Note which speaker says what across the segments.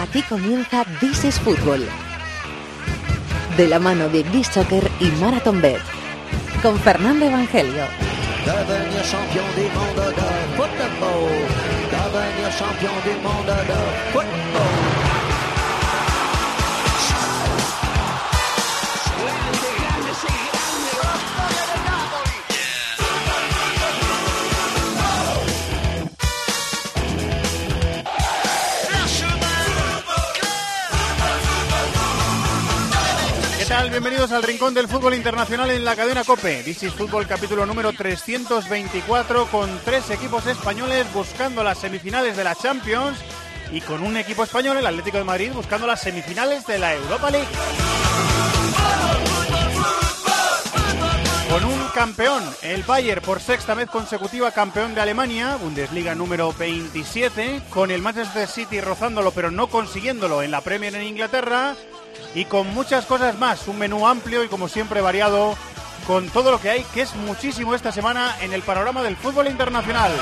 Speaker 1: Aquí comienza This is Fútbol. De la mano de This Soccer y Marathon Bet. Con Fernando Evangelio.
Speaker 2: Bienvenidos al Rincón del Fútbol Internacional en la cadena COPE. This is Fútbol capítulo número 324 con tres equipos españoles buscando las semifinales de la Champions y con un equipo español, el Atlético de Madrid, buscando las semifinales de la Europa League. Con un campeón, el Bayern por sexta vez consecutiva campeón de Alemania, Bundesliga número 27, con el Manchester City rozándolo pero no consiguiéndolo en la Premier en Inglaterra y con muchas cosas más, un menú amplio y como siempre variado con todo lo que hay, que es muchísimo esta semana en el panorama del fútbol internacional.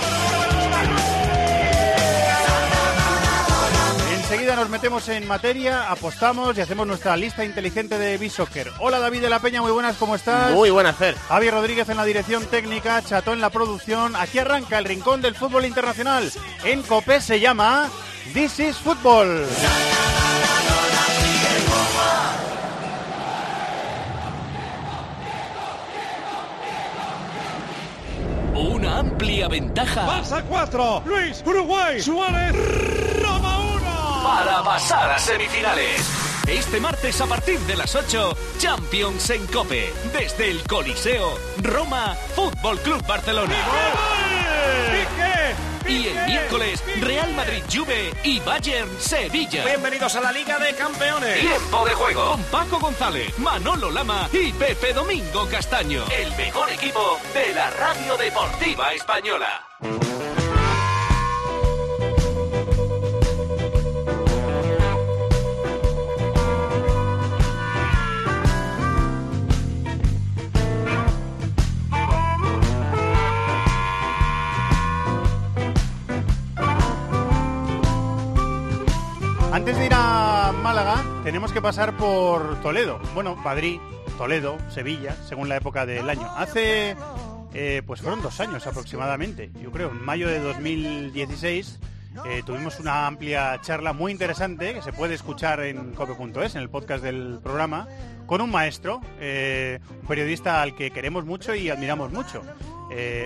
Speaker 2: Enseguida nos metemos en materia, apostamos y hacemos nuestra lista inteligente de B-Soccer. Hola David de la Peña, muy buenas, ¿cómo estás?
Speaker 3: Muy buenas, Fer.
Speaker 2: Javier Rodríguez en la dirección técnica, Chato en la producción. Aquí arranca el rincón del fútbol internacional. En COPE se llama This is Football.
Speaker 4: Una amplia ventaja
Speaker 5: Barça 4, Luis, Uruguay, Suárez, Roma 1.
Speaker 4: para pasar a semifinales. Este martes a partir de las 8, Champions en Cope. Desde el Coliseo, Roma, Fútbol Club Barcelona. Y el miércoles, Real Madrid Juve y Bayern Sevilla.
Speaker 5: Bienvenidos a la Liga de Campeones.
Speaker 4: Tiempo de juego con Paco González, Manolo Lama y Pepe Domingo Castaño. El mejor equipo de la radio deportiva española.
Speaker 2: Antes de ir a Málaga, tenemos que pasar por Toledo. Bueno, Madrid, Toledo, Sevilla, según la época del año. Hace, eh, pues fueron dos años aproximadamente, yo creo, en mayo de 2016. eh, tuvimos una amplia charla muy interesante que se puede escuchar en cope.es, en el podcast del programa, con un maestro, eh, un periodista al que queremos mucho y admiramos mucho.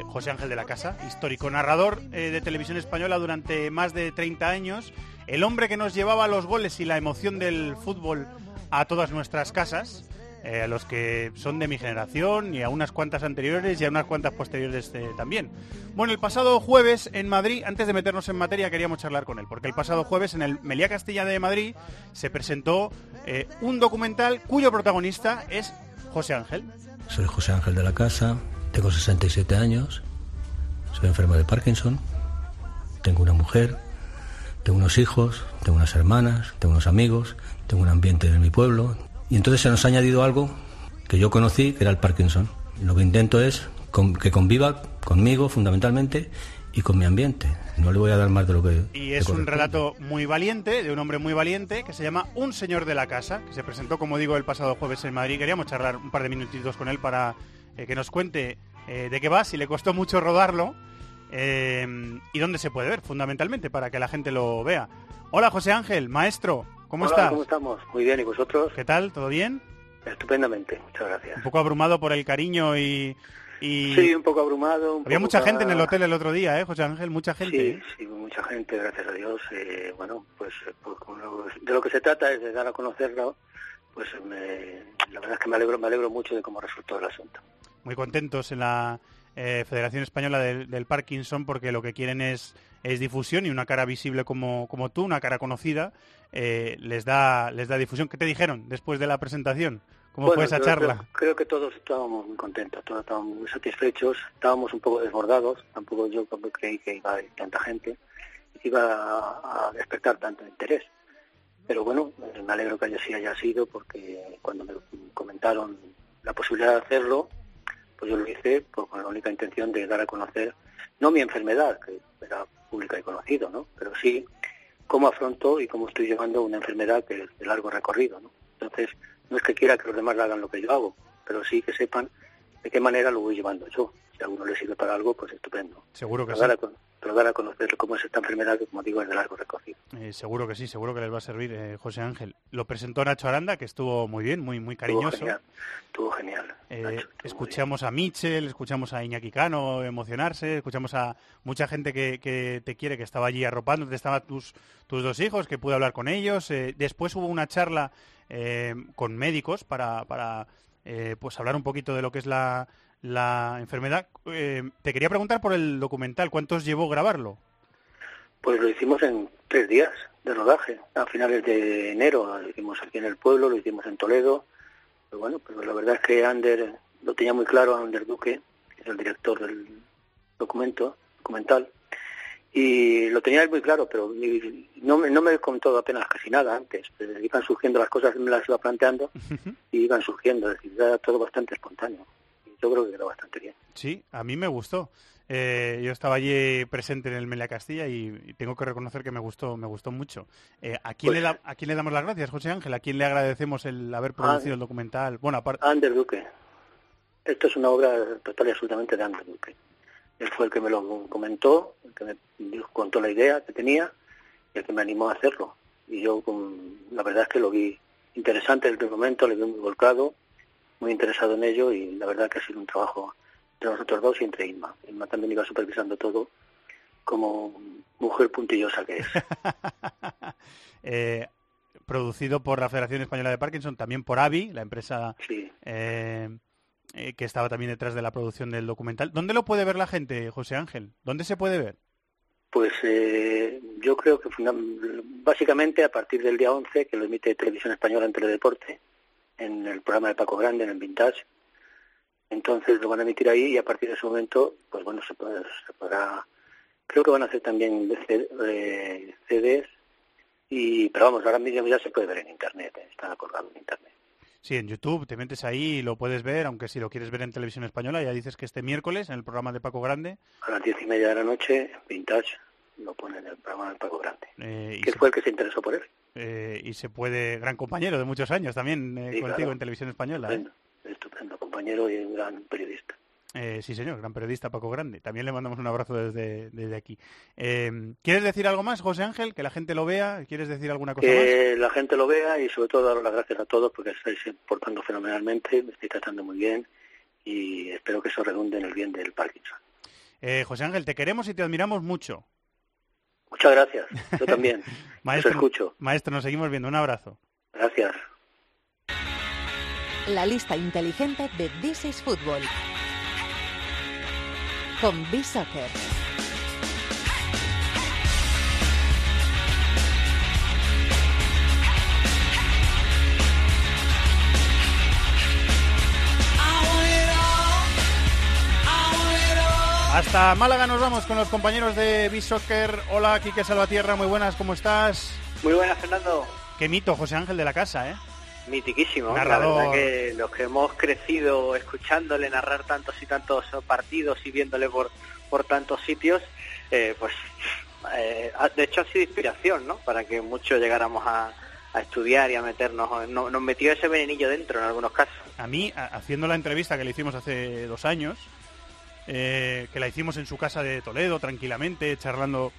Speaker 2: José Ángel de la Casa, histórico narrador de televisión española durante más de 30 años, el hombre que nos llevaba los goles y la emoción del fútbol a todas nuestras casas, eh, a los que son de mi generación y a unas cuantas anteriores y a unas cuantas posteriores eh, también. Bueno, el pasado jueves en Madrid, antes de meternos en materia, queríamos charlar con él, porque el pasado jueves en el Meliá Castilla de Madrid se presentó eh, un documental cuyo protagonista es José Ángel.
Speaker 6: Soy José Ángel de la Casa, tengo 67 años, soy enfermo de Parkinson, tengo una mujer, tengo unos hijos, tengo unas hermanas, tengo unos amigos, tengo un ambiente en mi pueblo. Y entonces se nos ha añadido algo que yo conocí, que era el Parkinson. Lo que intento es con- que conviva conmigo fundamentalmente y con mi ambiente. No le voy a dar más de lo que...
Speaker 2: Y es un relato muy valiente, de un hombre muy valiente, que se llama Un Señor de la Casa, que se presentó, como digo, el pasado jueves en Madrid. Queríamos charlar un par de minutitos con él para eh, que nos cuente eh, de qué va, si le costó mucho rodarlo eh, y dónde se puede ver, fundamentalmente, para que la gente lo vea. Hola, José Ángel, maestro, ¿cómo
Speaker 7: Hola,
Speaker 2: estás?
Speaker 7: ¿Cómo estamos? Muy bien, ¿y vosotros?
Speaker 2: ¿Qué tal? ¿Todo bien?
Speaker 7: Estupendamente, muchas gracias.
Speaker 2: Un poco abrumado por el cariño y... y-
Speaker 7: Sí, un poco abrumado. un
Speaker 2: Había
Speaker 7: poco
Speaker 2: mucha
Speaker 7: ca-
Speaker 2: gente en el hotel el otro día, ¿eh, José Ángel? Mucha gente.
Speaker 7: Sí,
Speaker 2: ¿eh?
Speaker 7: sí, mucha gente, gracias a Dios. Eh, bueno, pues, pues, de lo que se trata es de dar a conocerlo. Pues me- la verdad es que me alegro, me alegro mucho de cómo resultó el asunto.
Speaker 2: muy contentos en la eh, Federación Española del, del Parkinson porque lo que quieren es, es difusión y una cara visible como, como tú, una cara conocida, eh, les da les da difusión. ¿Qué te dijeron después de la presentación? ¿Cómo
Speaker 7: Bueno,
Speaker 2: fue esa charla?
Speaker 7: Creo, creo que todos estábamos muy contentos, todos estábamos muy satisfechos, estábamos un poco desbordados, tampoco yo creí que iba a haber tanta gente, iba a, a despertar tanto interés. Pero bueno, eh, me alegro que haya, sí haya sido porque cuando me comentaron la posibilidad de hacerlo, pues yo lo hice pues, con la única intención de dar a conocer, no mi enfermedad, que era pública y conocido, ¿no? Pero sí cómo afronto y cómo estoy llevando una enfermedad es de largo recorrido. Entonces, no es que quiera que los demás hagan lo que yo hago, pero sí que sepan de qué manera lo voy llevando yo. Si a uno le sirve para algo, pues estupendo.
Speaker 2: Seguro que
Speaker 7: pero
Speaker 2: sí.
Speaker 7: pero dar a conocer cómo es esta enfermedad que, como digo, es de largo recorrido.
Speaker 2: Eh, seguro que sí, seguro que les va a servir, eh, José Ángel. Lo presentó Nacho Aranda, que estuvo muy bien, muy, muy
Speaker 7: Estuvo
Speaker 2: cariñoso.
Speaker 7: genial. Estuvo genial.
Speaker 2: Eh,
Speaker 7: Nacho, estuvo
Speaker 2: escuchamos a Michel, escuchamos a Iñaki Cano emocionarse, escuchamos a mucha gente que, que te quiere, que estaba allí arropándote, estaban tus, tus dos hijos, que pude hablar con ellos. Eh, después hubo una charla con médicos para, para eh, pues hablar un poquito de lo que es la, la enfermedad. Eh, te quería preguntar por el documental, ¿cuántos llevó grabarlo?
Speaker 7: Pues lo hicimos en tres días de rodaje. A finales de enero lo hicimos aquí en el pueblo, lo hicimos en Toledo. Pero bueno, pero la verdad es que Ander lo tenía muy claro, Ander Duque, que es el director del documento, documental. Y lo tenía muy claro, pero no, me- no me contó apenas casi nada antes. Pero iban surgiendo las cosas, me las iba planteando y iban surgiendo. Es decir, era todo bastante espontáneo. Yo creo que quedó bastante bien.
Speaker 2: Sí, a mí me gustó. Eh, yo estaba allí presente en el Melia Castilla y, y tengo que reconocer que me gustó, me gustó mucho. Eh, ¿a, quién
Speaker 7: Pues-
Speaker 2: le da- ¿A quién le damos las gracias, José Ángel? ¿A quién le agradecemos el haber producido el documental? Bueno, aparte,
Speaker 7: Ander Duque. Esto es una obra total y absolutamente de Ander Duque. Él fue el que me lo comentó, el que me contó la idea que tenía y el que me animó a hacerlo. Y yo, con- la verdad es que lo vi interesante desde el momento, le vi muy volcado, muy interesado en ello y la verdad que ha sido un trabajo entre nosotros dos y entre Inma. Inma también iba supervisando todo como mujer puntillosa que es.
Speaker 2: eh, producido por la Federación Española de Parkinson, también por AVI, la empresa
Speaker 7: Sí.
Speaker 2: eh, eh, que estaba también detrás de la producción del documental. ¿Dónde lo puede ver la gente, José Ángel? ¿Dónde se puede ver?
Speaker 7: Pues eh, yo creo que básicamente a partir del día 11, que lo emite Televisión Española en Teledeporte, en el programa de Paco Grande, en el Vintage, entonces lo van a emitir ahí y a partir de ese momento, pues bueno, se, podrá, se podrá- creo que van a hacer también eh, CDs, y, pero vamos, ahora mismo ya se puede ver en Internet, eh, está colgado en Internet.
Speaker 2: Sí, en YouTube, te metes ahí y lo puedes ver, aunque si lo quieres ver en televisión española, ya dices que este miércoles, en el programa de Paco Grande,
Speaker 7: A las diez y media de la noche, Vintage lo pone en el programa de Paco Grande,
Speaker 2: eh,
Speaker 7: que fue el que se interesó por él.
Speaker 2: eh, y se puede, gran compañero de muchos años también eh,
Speaker 7: Sí,
Speaker 2: contigo
Speaker 7: claro.
Speaker 2: en televisión española. ¿eh?
Speaker 7: Estupendo, estupendo compañero y un gran periodista.
Speaker 2: Eh, sí, señor, gran periodista Paco Grande. También le mandamos un abrazo desde, desde aquí. Eh, ¿Quieres decir algo más, José Ángel? Que la gente lo vea. ¿Quieres decir alguna cosa más?
Speaker 7: Que la gente lo vea y sobre todo dar las gracias a todos porque estáis portando fenomenalmente, me estáis tratando muy bien y espero que eso redunde en el bien del Parkinson.
Speaker 2: Eh, José Ángel, te queremos y te admiramos mucho.
Speaker 7: Muchas gracias, yo también. Os
Speaker 2: Maestro,
Speaker 7: escucho.
Speaker 2: maestro, nos seguimos viendo. Un abrazo.
Speaker 7: Gracias.
Speaker 1: La lista inteligente de This is Football. Con B-Soccer.
Speaker 2: Hasta Málaga nos vamos con los compañeros de B-Soccer. Hola, Quique Salvatierra, muy buenas, ¿cómo estás?
Speaker 3: Muy buenas, Fernando.
Speaker 2: Qué mito, José Ángel de la casa, ¿eh?
Speaker 3: Mitiquísimo.
Speaker 2: Narrador.
Speaker 3: La verdad que los que hemos crecido escuchándole narrar tantos y tantos partidos y viéndole por, por tantos sitios, eh, pues eh, de hecho ha sido inspiración, ¿no? Para que muchos llegáramos a, a estudiar y a meternos. no- nos metió ese venenillo dentro en algunos casos.
Speaker 2: A mí, haciendo la entrevista que le hicimos hace dos años, eh, que la hicimos en su casa de Toledo, tranquilamente, charlando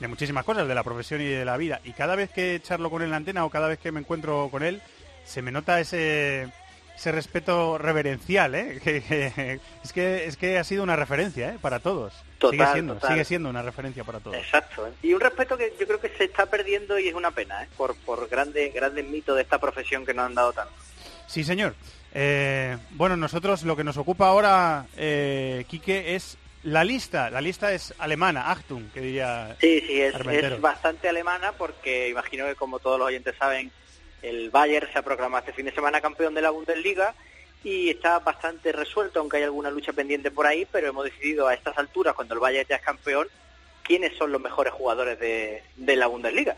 Speaker 2: de muchísimas cosas, de la profesión y de la vida. Y cada vez que charlo con él en la antena o cada vez que me encuentro con él, se me nota ese, ese respeto reverencial, ¿eh? Que- que- es, que, es que ha sido una referencia, ¿eh? Para todos. sigue, siendo,
Speaker 3: total.
Speaker 2: sigue siendo una referencia para todos.
Speaker 3: Exacto. ¿eh? Y un respeto que yo creo que se está perdiendo y es una pena, ¿eh? Por, por grandes, grandes mitos de esta profesión que nos han dado tanto.
Speaker 2: Sí, señor. Eh, bueno, nosotros lo que nos ocupa ahora, eh, Quique, es la lista. La lista es alemana, Achtung, que diría
Speaker 3: Sí, sí, es, bastante alemana porque imagino que como todos los oyentes saben, el Bayern se ha proclamado este fin de semana campeón de la Bundesliga y está bastante resuelto, aunque hay alguna lucha pendiente por ahí, pero hemos decidido a estas alturas, cuando el Bayern ya es campeón, quiénes son los mejores jugadores de, de la Bundesliga.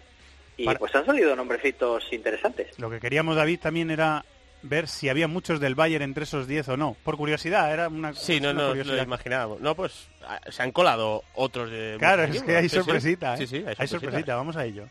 Speaker 3: Y
Speaker 2: Para-
Speaker 3: pues han salido nombrecitos interesantes.
Speaker 2: Lo que queríamos, David, también era ver si había muchos del Bayern entre esos 10 o no. Por curiosidad, era una,
Speaker 8: Sí, no,
Speaker 2: una
Speaker 8: no, lo imaginábamos. No, pues ah, se han colado otros de...
Speaker 2: Claro, es que hay.
Speaker 8: Sí, sí.
Speaker 2: sorpresita, ¿eh?
Speaker 8: Sí, sí, hay
Speaker 2: hay
Speaker 8: sorpresita.
Speaker 2: vamos a ello.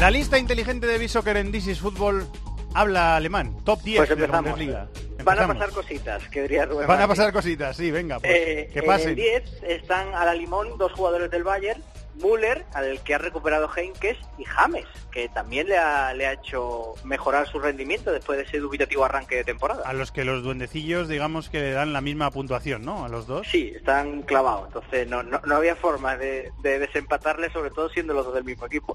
Speaker 2: La lista inteligente de Bisoccer en This is Football habla alemán. Top 10
Speaker 3: Pues
Speaker 2: de la
Speaker 3: empezamos.
Speaker 2: Bundesliga.
Speaker 3: Van a pasar cositas, que diría Rubén
Speaker 2: Van a pasar cositas, sí, venga, pues,
Speaker 3: Eh,
Speaker 2: que
Speaker 3: En
Speaker 2: pasen.
Speaker 3: el 10 están a la limón dos jugadores del Bayern, Müller, al que ha recuperado Heinkes, y James, que también le ha, le ha hecho mejorar su rendimiento después de ese dubitativo arranque de temporada.
Speaker 2: A los que los duendecillos, digamos que le dan la misma puntuación, ¿no? A los dos.
Speaker 3: Sí, están clavados, entonces no, no, no había forma de, de desempatarle, sobre todo siendo los dos del mismo equipo.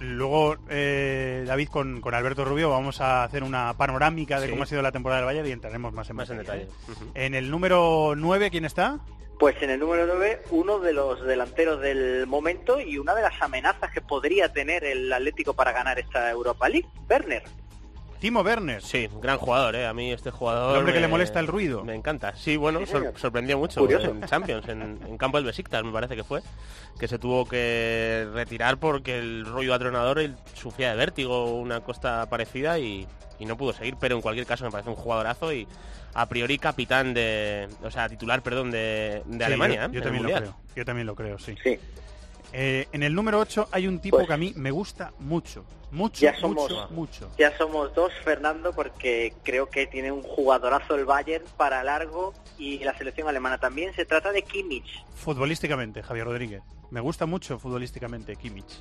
Speaker 2: Luego, eh, David, con, con Alberto Rubio vamos a hacer una panorámica de
Speaker 8: Sí.
Speaker 2: cómo ha sido la temporada del Bayern y entraremos más en,
Speaker 8: Más en
Speaker 2: detalle,
Speaker 8: detalle.
Speaker 2: ¿eh? En el número 9, ¿quién está?
Speaker 3: Pues en el número 9, uno de los delanteros del momento y una de las amenazas que podría tener el Atlético para ganar esta Europa League, Werner.
Speaker 2: Timo Werner.
Speaker 8: Sí, gran jugador, ¿eh? A mí este jugador...
Speaker 2: El hombre que
Speaker 8: me-
Speaker 2: le molesta el ruido.
Speaker 8: Me encanta. Sí, bueno,
Speaker 3: Sí,
Speaker 8: sor-
Speaker 3: señor.
Speaker 8: sorprendió mucho
Speaker 3: Curioso.
Speaker 8: en Champions, en, en campo del Besiktas, me parece que fue, que se tuvo que retirar porque el rollo atronador él sufría de vértigo, una costa parecida y, y no pudo seguir, pero en cualquier caso me parece un jugadorazo y a priori capitán de... O sea, titular, perdón, de, de
Speaker 2: Sí,
Speaker 8: Alemania,
Speaker 2: yo, también lo creo. Yo también lo creo, sí.
Speaker 3: Sí.
Speaker 2: Eh, en el número 8 hay un tipo
Speaker 3: Pues-
Speaker 2: que a mí me gusta mucho. Mucho,
Speaker 3: Ya somos-
Speaker 2: mucho, mucho.
Speaker 3: Ya somos dos, Fernando, porque creo que tiene un jugadorazo el Bayern para largo y la selección alemana también. Se trata de Kimmich.
Speaker 2: Futbolísticamente, Javier Rodríguez. Me gusta mucho futbolísticamente Kimmich.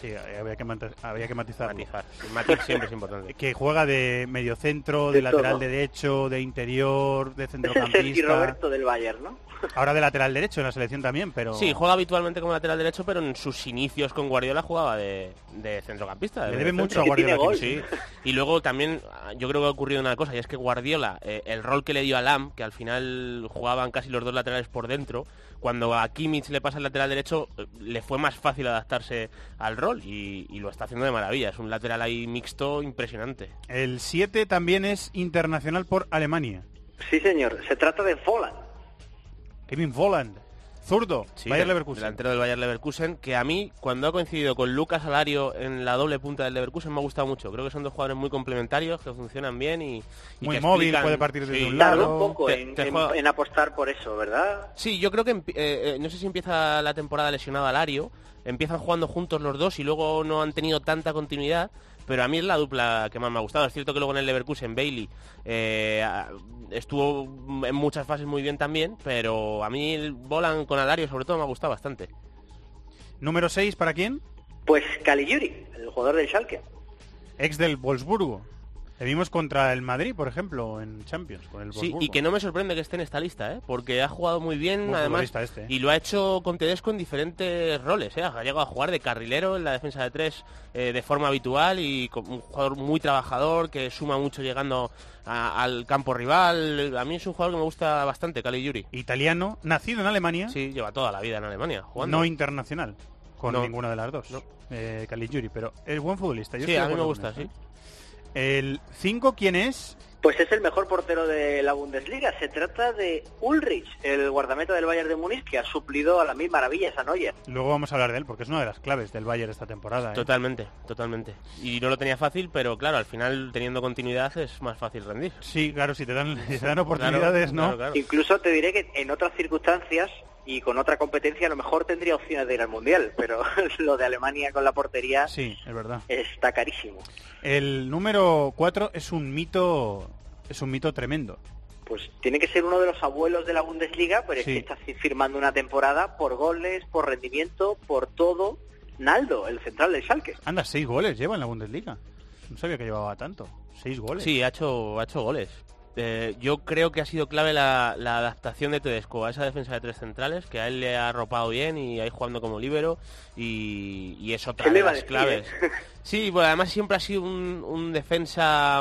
Speaker 2: Sí, había que, había que matizarlo.
Speaker 8: Matizar. El matiz siempre es importante.
Speaker 2: Que juega de mediocentro, de,
Speaker 3: De
Speaker 2: lateral
Speaker 3: todo.
Speaker 2: derecho, de interior, de
Speaker 3: Es el
Speaker 2: centrocampista.
Speaker 3: Roberto del Bayern, ¿no?
Speaker 2: Ahora de lateral derecho en la selección también, pero...
Speaker 8: Sí, juega habitualmente como lateral derecho, pero en sus inicios con Guardiola jugaba de, de centrocampista. de
Speaker 2: Le debe mucho a Guardiola.
Speaker 3: gol.
Speaker 8: Sí, y luego también yo creo que ha ocurrido una cosa, y es que Guardiola, eh, el rol que le dio a Lam, que al final jugaban casi los dos laterales por dentro, cuando a Kimmich le pasa el lateral derecho, eh, le fue más fácil adaptarse al rol y, y lo está haciendo de maravilla. Es un lateral ahí mixto impresionante.
Speaker 2: El 7 también es internacional por Alemania.
Speaker 3: Sí, señor. Se trata de Volland.
Speaker 2: Kevin Volland. Zurdo,
Speaker 8: Sí,
Speaker 2: Bayer Leverkusen.
Speaker 8: delantero del Bayer Leverkusen, que a mí, cuando ha coincidido con Lucas Alario en la doble punta del Leverkusen, me ha gustado mucho. Creo que son dos jugadores muy complementarios, que funcionan bien y, y
Speaker 2: Muy
Speaker 8: que
Speaker 2: móvil,
Speaker 8: explican-
Speaker 2: puede partir desde
Speaker 8: Sí.
Speaker 2: un lado.
Speaker 3: Tardó un poco
Speaker 8: Te-
Speaker 3: en,
Speaker 8: te
Speaker 3: en-
Speaker 8: juega-
Speaker 3: en apostar por eso, ¿verdad?
Speaker 8: Sí, yo creo que eh, eh, no sé si empieza la temporada lesionado Alario, empiezan jugando juntos los dos y luego no han tenido tanta continuidad, pero a mí es la dupla que más me ha gustado. Es cierto que luego en el Leverkusen Bailey eh, estuvo en muchas fases muy bien también, pero a mí el Bolan con Alario sobre todo me ha gustado bastante.
Speaker 2: Número 6, ¿para quién?
Speaker 3: Pues Caligiuri, el jugador del Schalke.
Speaker 2: Ex del Wolfsburgo. Le vimos contra el Madrid, por ejemplo, en Champions, con el
Speaker 8: Sí, y que no me sorprende que esté en esta lista, ¿eh? porque ha jugado muy bien, además,
Speaker 2: este, ¿eh?
Speaker 8: y lo ha hecho con Tedesco en diferentes roles. ¿eh? Ha llegado a jugar de carrilero en la defensa de tres eh, de forma habitual y con un jugador muy trabajador que suma mucho llegando a- al campo rival. A mí es un jugador que me gusta bastante, Cali Yuri.
Speaker 2: Italiano, nacido en Alemania,
Speaker 8: Sí, lleva toda la vida en Alemania jugando.
Speaker 2: no internacional, con
Speaker 8: No.
Speaker 2: ninguna de las dos.
Speaker 8: No.
Speaker 2: Eh, Caligiuri, pero es buen futbolista. yo
Speaker 8: sí, a mí me gusta, sí.
Speaker 2: ¿eh? El 5, ¿quién es?
Speaker 3: Pues es el mejor portero de la Bundesliga. Se trata de Ulrich, el guardameta del Bayern de Múnich, que ha suplido a las mil maravillas a Neuer.
Speaker 2: Luego vamos a hablar de él, porque es una de las claves del Bayern esta temporada. ¿eh?
Speaker 8: Totalmente, totalmente. Y no lo tenía fácil, pero claro, al final teniendo continuidad es más fácil rendir.
Speaker 2: Sí, claro, si te dan, si te dan oportunidades,
Speaker 8: Claro,
Speaker 2: ¿no?
Speaker 8: claro, claro.
Speaker 3: Incluso te diré que en otras circunstancias y con otra competencia a lo mejor tendría opciones de ir al Mundial, pero lo de Alemania con la portería
Speaker 2: Sí, es verdad.
Speaker 3: está carísimo.
Speaker 2: El número 4 es un mito, es un mito tremendo.
Speaker 3: Pues tiene que ser uno de los abuelos de la Bundesliga, pero
Speaker 2: Sí.
Speaker 3: es que está fi- firmando una temporada por goles, por rendimiento, por todo. Naldo, el central del Schalke.
Speaker 2: Anda, seis goles lleva en la Bundesliga. No sabía que llevaba tanto. Seis goles.
Speaker 8: Sí, ha hecho, ha hecho goles. Eh, yo creo que ha sido clave la, la adaptación de Tedesco a esa defensa de tres centrales, que a él le ha arropado bien y ahí jugando como líbero y, y es otra
Speaker 3: ¿Qué le
Speaker 8: de las claves. Sí, bueno, además siempre ha sido un, un defensa,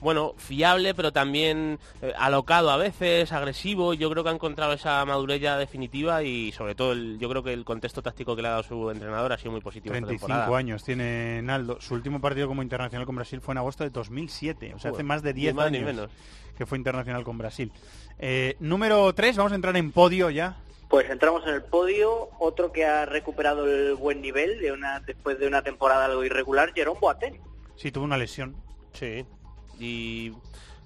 Speaker 8: bueno, fiable, pero también eh, alocado a veces, agresivo. Yo creo que ha encontrado esa madurez ya definitiva y sobre todo el- yo creo que el contexto táctico que le ha dado su entrenador ha sido muy positivo. esta
Speaker 2: 35
Speaker 8: temporada.
Speaker 2: años tiene Naldo. Su último partido como internacional con Brasil fue en agosto de 2007. O sea, hace más de
Speaker 8: ni
Speaker 2: 10
Speaker 8: más ni
Speaker 2: años
Speaker 8: menos.
Speaker 2: que fue internacional con Brasil. Eh, número 3, vamos a entrar en podio ya.
Speaker 3: Pues entramos en el podio, otro que ha recuperado el buen nivel de una después de una temporada algo irregular, Jerome Boateng.
Speaker 2: Sí, tuvo una lesión.
Speaker 8: Sí. Y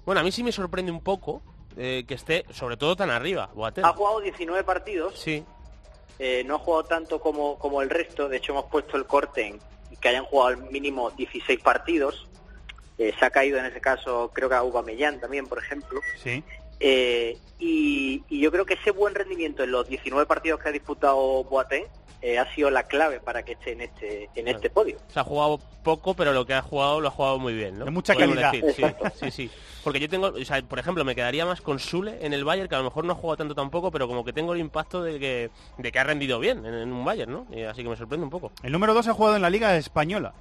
Speaker 8: bueno, a mí sí me sorprende un poco eh, que esté sobre todo tan arriba, Boateng.
Speaker 3: Ha jugado 19 partidos,
Speaker 8: Sí,
Speaker 3: eh, no ha jugado tanto como, como el resto, de hecho hemos puesto el corte en que hayan jugado al mínimo 16 partidos. Eh, se ha caído en ese caso, creo que a Aubameyang también, por ejemplo.
Speaker 2: Sí.
Speaker 3: Eh, y, y yo creo que ese buen rendimiento en los 19 partidos que ha disputado Boateng eh, ha sido la clave para que esté en este en este podio.
Speaker 8: se ha jugado poco, pero lo que ha jugado lo ha jugado muy bien, ¿no?
Speaker 2: De mucha
Speaker 8: Podemos
Speaker 2: calidad.
Speaker 8: decir, sí, sí, sí. Porque yo tengo, o sea, por ejemplo, me quedaría más con Sule en el Bayern, que a lo mejor no ha jugado tanto tampoco, pero como que tengo el impacto de que, de que ha rendido bien en, en un Bayern, ¿no? Y así que me sorprende un poco.
Speaker 2: El número 2 ha jugado en la Liga Española.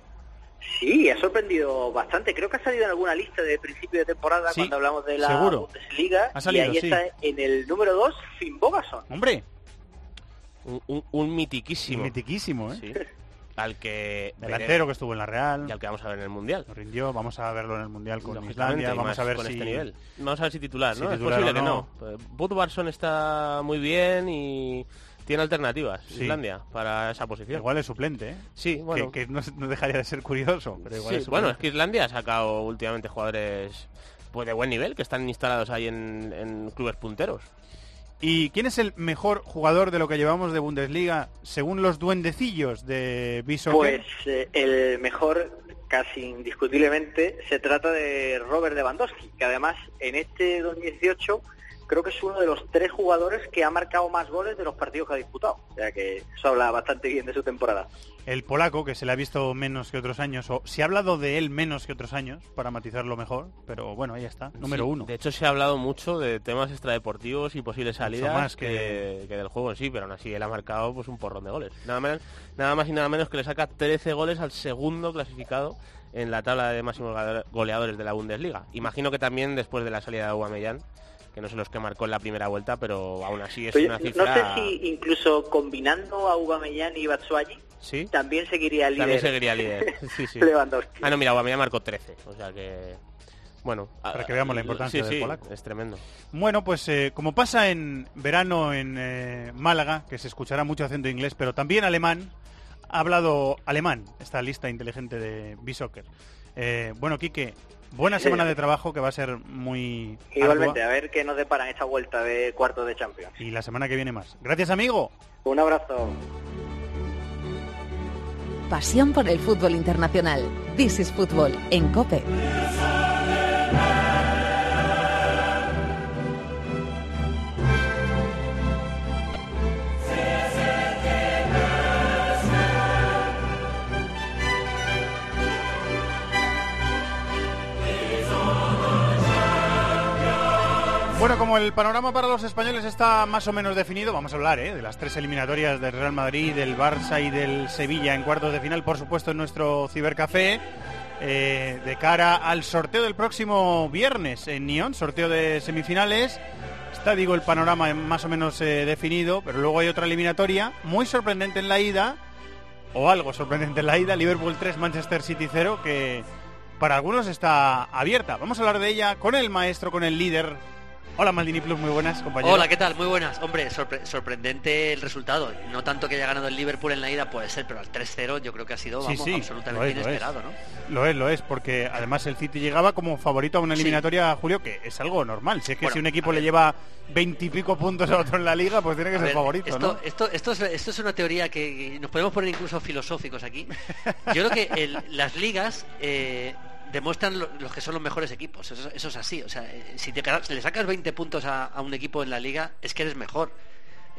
Speaker 3: Sí, ha sorprendido bastante. Creo que ha salido en alguna lista de principio de temporada
Speaker 2: Sí,
Speaker 3: cuando hablamos de la
Speaker 2: seguro.
Speaker 3: Bundesliga.
Speaker 2: Ha salido,
Speaker 3: y ahí
Speaker 2: sí.
Speaker 3: está en el número 2, Finn Bogason.
Speaker 2: Hombre,
Speaker 8: Un, un, un mitiquísimo.
Speaker 2: mitiquísimo, ¿eh?
Speaker 8: Sí. Al que...
Speaker 2: Delantero que estuvo en la Real.
Speaker 8: Y al que vamos a ver en el Mundial.
Speaker 2: Lo rindió, vamos a verlo en el Mundial con Islandia, vamos a ver
Speaker 8: con
Speaker 2: si...
Speaker 8: este nivel. Vamos a ver si titular,
Speaker 2: si
Speaker 8: ¿no?
Speaker 2: titular
Speaker 8: es posible
Speaker 2: o
Speaker 8: que
Speaker 2: no.
Speaker 8: Budvarsson está muy bien y tiene alternativas,
Speaker 2: Sí.
Speaker 8: Islandia, para esa posición.
Speaker 2: Igual es suplente, ¿eh?
Speaker 8: Sí, bueno.
Speaker 2: Que, que no, no dejaría de ser curioso, pero igual
Speaker 8: Sí,
Speaker 2: es
Speaker 8: bueno, es que Islandia ha sacado últimamente jugadores pues de buen nivel que están instalados ahí en, en clubes punteros.
Speaker 2: ¿Y quién es el mejor jugador de lo que llevamos de Bundesliga según los duendecillos de Bishock?
Speaker 3: Pues eh, el mejor, casi indiscutiblemente, se trata de Robert Lewandowski, que además en este 2018 creo que es uno de los tres jugadores que ha marcado más goles de los partidos que ha disputado. O sea que eso habla bastante bien de su temporada.
Speaker 2: El polaco, que se le ha visto menos que otros años, o se ha hablado de él menos que otros años, para matizarlo mejor, pero bueno, ahí está, número
Speaker 8: Sí,
Speaker 2: uno.
Speaker 8: De hecho, se ha hablado mucho de temas extradeportivos y posibles salidas
Speaker 2: más
Speaker 8: que...
Speaker 2: que-
Speaker 8: que del juego en sí, pero aún así él ha marcado pues un porrón de goles. Nada más, nada más y nada menos que le saca 13 goles al segundo clasificado en la tabla de máximos goleador- goleadores de la Bundesliga. Imagino que también después de la salida de Aubameyang, que no sé los que marcó en la primera vuelta, pero aún así es
Speaker 3: Pero
Speaker 8: una cifra...
Speaker 3: No sé si incluso combinando a Aubameyang y Batshuayi
Speaker 8: ¿Sí?
Speaker 3: también seguiría líder.
Speaker 8: También seguiría líder. Sí, sí.
Speaker 3: Lewandowski.
Speaker 8: Ah, no, mira, Aubameyang marcó 13, o sea que... Bueno,
Speaker 2: Para que veamos la importancia
Speaker 8: sí,
Speaker 2: del
Speaker 8: sí,
Speaker 2: polaco.
Speaker 8: es tremendo.
Speaker 2: Bueno, pues eh, como pasa en verano en eh, Málaga, que se escuchará mucho acento inglés, pero también alemán, ha hablado alemán esta lista inteligente de B-Soccer. Eh, bueno, Quique, buena
Speaker 3: Sí.
Speaker 2: semana de trabajo que va a ser muy
Speaker 3: Igualmente,
Speaker 2: ardua,
Speaker 3: a ver qué nos deparan esta vuelta de cuartos de Champions.
Speaker 2: y la semana que viene más. Gracias, amigo.
Speaker 3: Un abrazo.
Speaker 1: Pasión por el fútbol internacional. This is Fútbol en Cope.
Speaker 2: Bueno, como el panorama para los españoles está más o menos definido, vamos a hablar ¿eh? de las tres eliminatorias del Real Madrid, del Barça y del Sevilla en cuartos de final, por supuesto en nuestro cibercafé, eh, de cara al sorteo del próximo viernes en Nyon, sorteo de semifinales. Está, digo, el panorama más o menos eh, definido, pero luego hay otra eliminatoria muy sorprendente en la ida, o algo sorprendente en la ida, Liverpool 3, Manchester City 0, que para algunos está abierta. Vamos a hablar de ella con el maestro, con el líder. Hola Maldini Plus, muy buenas, compañero.
Speaker 9: Hola, ¿qué tal? Muy buenas. Hombre, sorpre- sorprendente el resultado. No tanto que haya ganado el Liverpool en la ida puede ser, pero al 3-0 yo creo que ha sido
Speaker 2: Sí,
Speaker 9: vamos,
Speaker 2: sí,
Speaker 9: absolutamente
Speaker 2: lo es, lo es.
Speaker 9: inesperado, ¿no?
Speaker 2: Lo es, lo es, porque además el City llegaba como favorito a una
Speaker 9: Sí.
Speaker 2: eliminatoria, Julio, que es algo normal. Si es que
Speaker 9: Bueno,
Speaker 2: si un equipo le lleva veintipico puntos a otro en la liga, pues tiene que
Speaker 9: A
Speaker 2: ser
Speaker 9: ver,
Speaker 2: favorito,
Speaker 9: esto,
Speaker 2: ¿no?
Speaker 9: esto, esto, es, esto es una teoría que nos podemos poner incluso filosóficos aquí. Yo creo que el- las ligas eh, demuestran lo- los que son los mejores equipos. Eso, eso es así. O sea, eh, si te, si le sacas 20 puntos a, un equipo en la liga, es que eres mejor.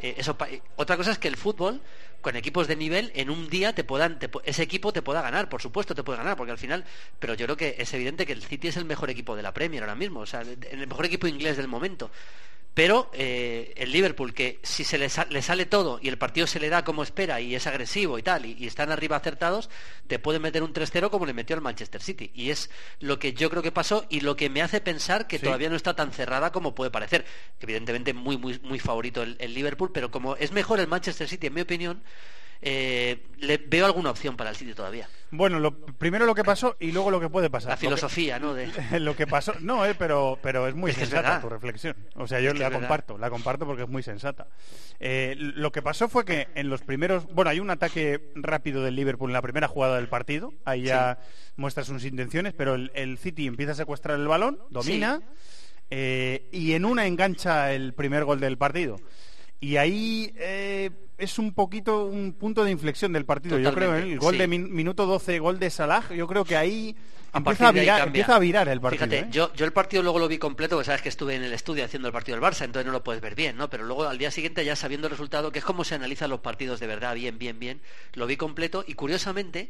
Speaker 9: Eh, eso otra cosa es que el fútbol con equipos de nivel en un día te puedan te ese equipo te pueda ganar por supuesto te puede ganar porque al final pero yo creo que es evidente que el City es el mejor equipo de la Premier ahora mismo o sea el el mejor equipo inglés del momento pero eh, el Liverpool, que si se le, sa- le sale todo y el partido se le da como espera y es agresivo y tal, y, y están arriba acertados, te puede meter un 3-0 como le metió al Manchester City. Y es lo que yo creo que pasó y lo que me hace pensar que
Speaker 2: Sí.
Speaker 9: todavía no está tan cerrada como puede parecer. Evidentemente muy, muy, muy favorito el, el Liverpool, pero como es mejor el Manchester City, en mi opinión, eh, le veo alguna opción para el City todavía.
Speaker 2: Bueno, lo, primero lo que pasó y luego lo que puede pasar.
Speaker 9: La
Speaker 2: Lo que-
Speaker 9: filosofía, ¿no? De...
Speaker 2: lo que pasó, no, eh, pero, pero es muy
Speaker 9: Es que es
Speaker 2: sensata tu reflexión. O sea, yo
Speaker 9: Es
Speaker 2: la comparto, la comparto porque es muy sensata. Eh, lo que pasó fue que en los primeros, bueno, hay un ataque rápido del Liverpool en la primera jugada del partido, ahí ya muestra sus intenciones, pero el, el City empieza a secuestrar el balón, domina eh, y en una engancha el primer gol del partido. Y ahí es un poquito un punto de inflexión del partido. yo creo, ¿eh? el gol
Speaker 9: sí.
Speaker 2: de min- minuto 12, gol de Salah, yo creo que ahí
Speaker 9: A
Speaker 2: a, empieza a virar el partido.
Speaker 9: Fíjate,
Speaker 2: ¿eh?
Speaker 9: yo, yo el partido luego lo vi completo, porque sabes que estuve en el estudio haciendo el partido del Barça, entonces no lo puedes ver bien, ¿no? Pero luego al día siguiente, ya sabiendo el resultado, que es como se analizan los partidos de verdad, bien, bien, bien, lo vi completo y curiosamente,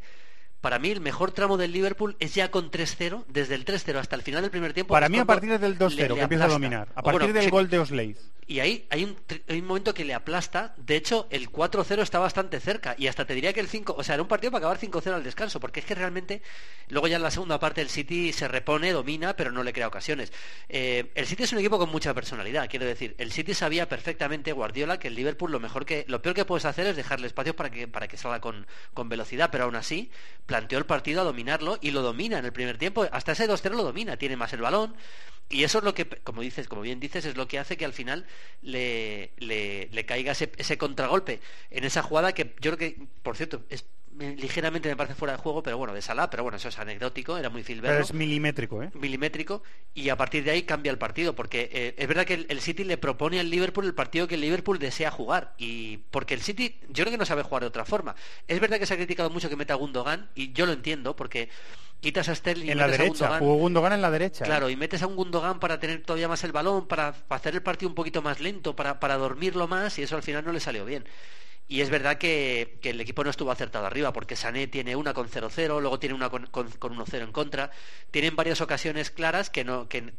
Speaker 9: para mí el mejor tramo del Liverpool es ya con 3-0, desde el 3-0 hasta el final del primer tiempo.
Speaker 2: Para mí a partir del
Speaker 9: le-
Speaker 2: 2-0
Speaker 9: le
Speaker 2: que empieza a dominar. A partir
Speaker 9: bueno,
Speaker 2: del
Speaker 9: sí,
Speaker 2: gol de Oslade.
Speaker 9: y ahí hay un, hay un momento que le aplasta. De hecho, el 4-0 está bastante cerca. Y hasta te diría que el 5... O sea, era un partido para acabar 5-0 al descanso. Porque es que realmente... Luego ya en la segunda parte el City se repone, domina, pero no le crea ocasiones. Eh, el City es un equipo con mucha personalidad. Quiero decir, el City sabía perfectamente, Guardiola, que el Liverpool lo mejor que... Lo peor que puedes hacer es dejarle espacio para que, para que salga con, con velocidad. Pero aún así, planteó el partido a dominarlo y lo domina en el primer tiempo. Hasta ese 2-0 lo domina. Tiene más el balón. Y eso es lo que, como dices, como bien dices, es lo que hace que al final le, le, le caiga ese, ese contragolpe en esa jugada que yo creo que, por cierto, es ligeramente me parece fuera de juego, pero bueno, de Salah, pero bueno, eso es anecdótico, era muy
Speaker 2: Pero
Speaker 9: filberno
Speaker 2: es milimétrico, ¿eh?
Speaker 9: milimétrico y a partir de ahí cambia el partido porque eh, es verdad que el, el City le propone al Liverpool el partido que el Liverpool desea jugar y porque el City yo creo que no sabe jugar de otra forma es verdad que se ha criticado mucho que meta a Gundogan y yo lo entiendo porque quitas a Sterling y
Speaker 2: En la
Speaker 9: metes a
Speaker 2: derecha,
Speaker 9: Gundogan,
Speaker 2: jugó Gundogan en la derecha. ¿eh?
Speaker 9: Claro, y metes a un Gundogan para tener todavía más el balón, para, para hacer el partido un poquito más lento, para, para dormirlo más, y eso al final no le salió bien. Y es verdad que, el equipo no estuvo acertado arriba, porque Sané tiene una con 0-0, luego tiene una con, con, con 1-0 en contra. Tienen varias ocasiones claras que, no, que-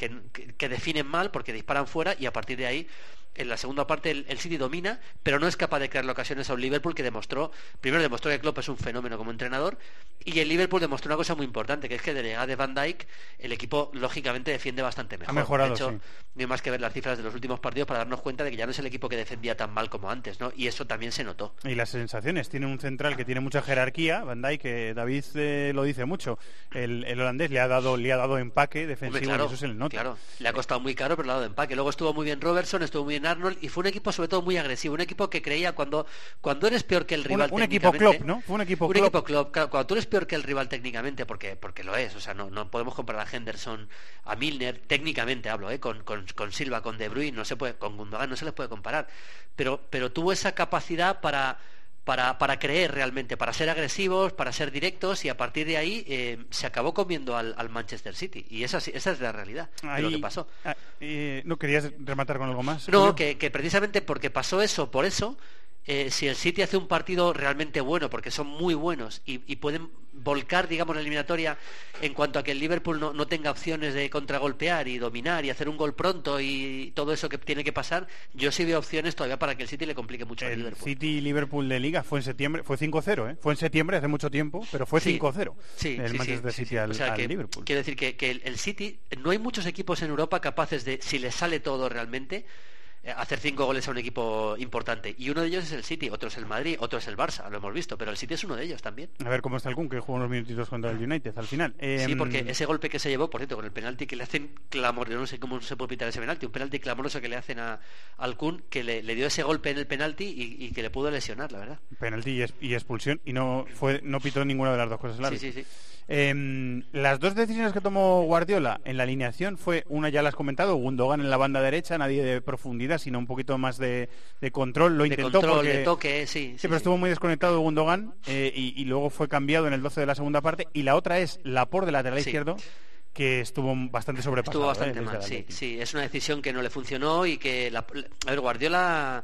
Speaker 9: que definen mal porque disparan fuera y a partir de ahí, en la segunda parte, el, el City domina, pero no es capaz de crear ocasiones a un Liverpool que demostró, primero demostró que Klopp es un fenómeno como entrenador y el Liverpool demostró una cosa muy importante, que es que de llegada de Van Dijk el equipo lógicamente defiende bastante mejor.
Speaker 2: mejorado,
Speaker 9: de hecho,
Speaker 2: sí.
Speaker 9: no hay más que ver las cifras de los últimos partidos para darnos cuenta de que ya no es el equipo que defendía tan mal como antes, ¿no? Y eso también se notó.
Speaker 2: Y las sensaciones. Tiene un central que tiene mucha jerarquía, Van Dijk, que David eh, lo dice mucho. El, el holandés le ha dado le ha dado empaque defensivo
Speaker 9: Hombre, claro,
Speaker 2: y eso se le nota.
Speaker 9: claro. Le ha costado muy caro, pero le ha dado empaque. Luego estuvo muy bien Robertson, estuvo muy bien Arnold y fue un equipo sobre todo muy agresivo, un equipo que creía cuando cuando eres peor que el
Speaker 2: Un-
Speaker 9: rival
Speaker 2: un equipo
Speaker 9: técnicamente-
Speaker 2: Klopp, ¿no? Fue un equipo
Speaker 9: un
Speaker 2: Klopp.
Speaker 9: equipo Klopp, claro, cuando tú eres peor que el rival técnicamente porque porque lo es, o sea, no, no podemos comparar a Henderson, a Milner, técnicamente hablo, ¿eh? con, con, con Silva, con De Bruyne, no se puede, con Gundogan no se les puede comparar, pero pero tuvo esa capacidad para para, para creer realmente, para ser agresivos, para ser directos y a partir de ahí eh, se acabó comiendo al, al Manchester City y esa, esa es la realidad de lo
Speaker 2: Ahí-
Speaker 9: que pasó.
Speaker 2: ah, eh, ¿No querías rematar con algo más?
Speaker 9: No, que, que precisamente porque pasó eso, por eso, eh, si el City hace un partido realmente bueno, porque son muy buenos y, y pueden volcar, digamos, la eliminatoria en cuanto a que el Liverpool no, no tenga opciones de contragolpear y dominar y hacer un gol pronto y todo eso que tiene que pasar, yo sí veo opciones todavía para que el City le complique mucho al
Speaker 2: El
Speaker 9: Liverpool.
Speaker 2: City Liverpool de Liga fue en septiembre, fue 5-0, ¿eh? Fue en septiembre hace mucho tiempo, pero fue
Speaker 9: Sí.
Speaker 2: 5-0.
Speaker 9: Sí,
Speaker 2: el
Speaker 9: sí,
Speaker 2: Manchester City al,
Speaker 9: O sea
Speaker 2: al
Speaker 9: que,
Speaker 2: Liverpool.
Speaker 9: Quiero decir que, que el, el City, no hay muchos equipos en Europa capaces de, si les sale todo realmente, hacer cinco goles a un equipo importante. Y uno de ellos es el City, otro es el Madrid, otro es el Barça, lo hemos visto, pero el City es uno de ellos también.
Speaker 2: A ver cómo está el Kun, que jugó unos minutitos contra el United al final.
Speaker 9: Sí,
Speaker 2: Em,
Speaker 9: porque ese golpe que se llevó, por cierto, con el penalti que le hacen clamoroso, no sé cómo se puede pitar ese penalti, un penalti clamoroso que le hacen a, al Kun, que le, le dio ese golpe en el penalti y, y que le pudo lesionar, la verdad.
Speaker 2: penalti y, expulsión y no fue no pitó ninguna de las dos cosas
Speaker 9: Sí, sí, sí.
Speaker 2: Em, las dos decisiones que tomó Guardiola en la alineación fue una ya la has comentado Gundogan en la banda derecha nadie de profundidad sino un poquito más de, de control lo
Speaker 9: De
Speaker 2: intentó
Speaker 9: control,
Speaker 2: porque
Speaker 9: de toque, sí.
Speaker 2: Sí,
Speaker 9: sí,
Speaker 2: pero estuvo muy desconectado Gundogan eh, y, y luego fue cambiado en el 12 de la segunda parte y la otra es Laporte de lateral
Speaker 9: Sí.
Speaker 2: izquierdo que estuvo bastante sobrepasado
Speaker 9: Estuvo
Speaker 2: eh,
Speaker 9: bastante mal, sí, sí. Es una decisión que no le funcionó y que, la, a ver, Guardiola,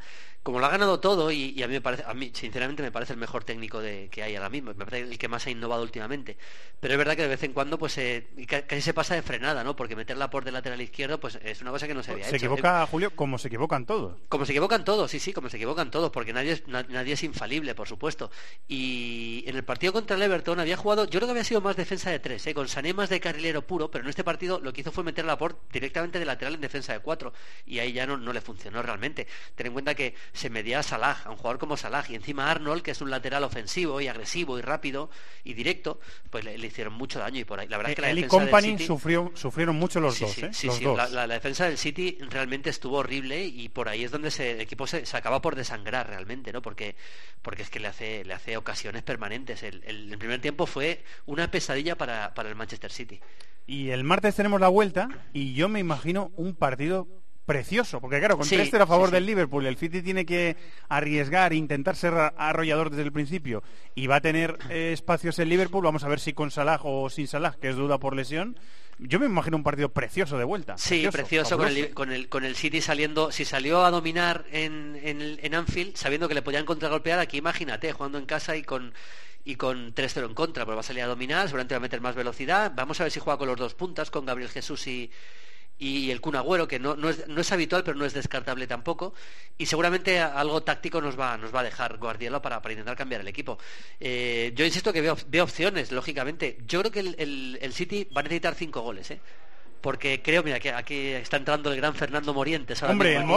Speaker 9: como lo ha ganado todo y, y a mí me parece, a mí sinceramente me parece el mejor técnico de, que hay ahora mismo, me parece el que más ha innovado últimamente. Pero es verdad que de vez en cuando, pues, eh, ca- casi se pasa de frenada, ¿no? Porque meterla por de lateral izquierdo, pues, es una cosa que no se había
Speaker 2: se
Speaker 9: hecho.
Speaker 2: equivoca Julio como se equivocan todos
Speaker 9: Como se equivocan todos, sí, sí, como se equivocan todos, porque nadie es, na- nadie es infalible, por supuesto. Y en el partido contra el Everton había jugado, yo creo que había sido más defensa de tres, ¿eh? con Sané más de carrilero puro, pero en este partido lo que hizo fue meter a Laporte directamente de lateral en defensa de cuatro, y ahí ya no, no le funcionó realmente. Ten en cuenta que se medía a Salah, a un jugador como Salah, y encima Arnold, que es un lateral ofensivo y agresivo y rápido y directo, pues le, le hicieron mucho daño y por ahí. La verdad es que la
Speaker 2: Él y
Speaker 9: defensa del City-
Speaker 2: sufrió, sufrieron mucho los
Speaker 9: Sí,
Speaker 2: dos,
Speaker 9: sí,
Speaker 2: ¿eh?
Speaker 9: sí,
Speaker 2: los
Speaker 9: sí,
Speaker 2: dos.
Speaker 9: La, la- la defensa del City realmente estuvo horrible y por ahí es donde se- el equipo se, se acaba por desangrar realmente, ¿no? Porque, porque es que le hace, le hace ocasiones permanentes. El, el- el primer tiempo fue una pesadilla para, para el Manchester City.
Speaker 2: Y el martes tenemos la vuelta y yo me imagino un partido precioso, porque claro, con
Speaker 9: Sí,
Speaker 2: 3-0 a favor
Speaker 9: sí,
Speaker 2: del Liverpool, el City tiene que arriesgar, intentar ser arrollador desde el principio y va a tener eh, espacios el Liverpool, vamos a ver si con Salah o sin Salah, que es duda por lesión. Yo me imagino un partido precioso de vuelta.
Speaker 9: Sí, precioso, con, el, con, el, con el City saliendo, si salió a dominar en, en, el- en Anfield, sabiendo que le podían contragolpear, aquí imagínate, jugando en casa y con y con 3-0 en contra, pues va a salir a dominar, seguramente va a meter más velocidad, vamos a ver si juega con los dos puntas, con Gabriel Jesús y, y el Kun Agüero, que no, no, es, no es habitual, pero no es descartable tampoco, y seguramente algo táctico nos va, nos va a dejar Guardiola para, para intentar cambiar el equipo. Eh, yo insisto que veo, veo opciones, lógicamente. Yo creo que el, el- el City va a necesitar cinco goles, ¿eh? porque creo, mira, que aquí está entrando el gran Fernando Morientes. ahora
Speaker 2: Hombre,
Speaker 9: mismo
Speaker 2: el
Speaker 9: aquí.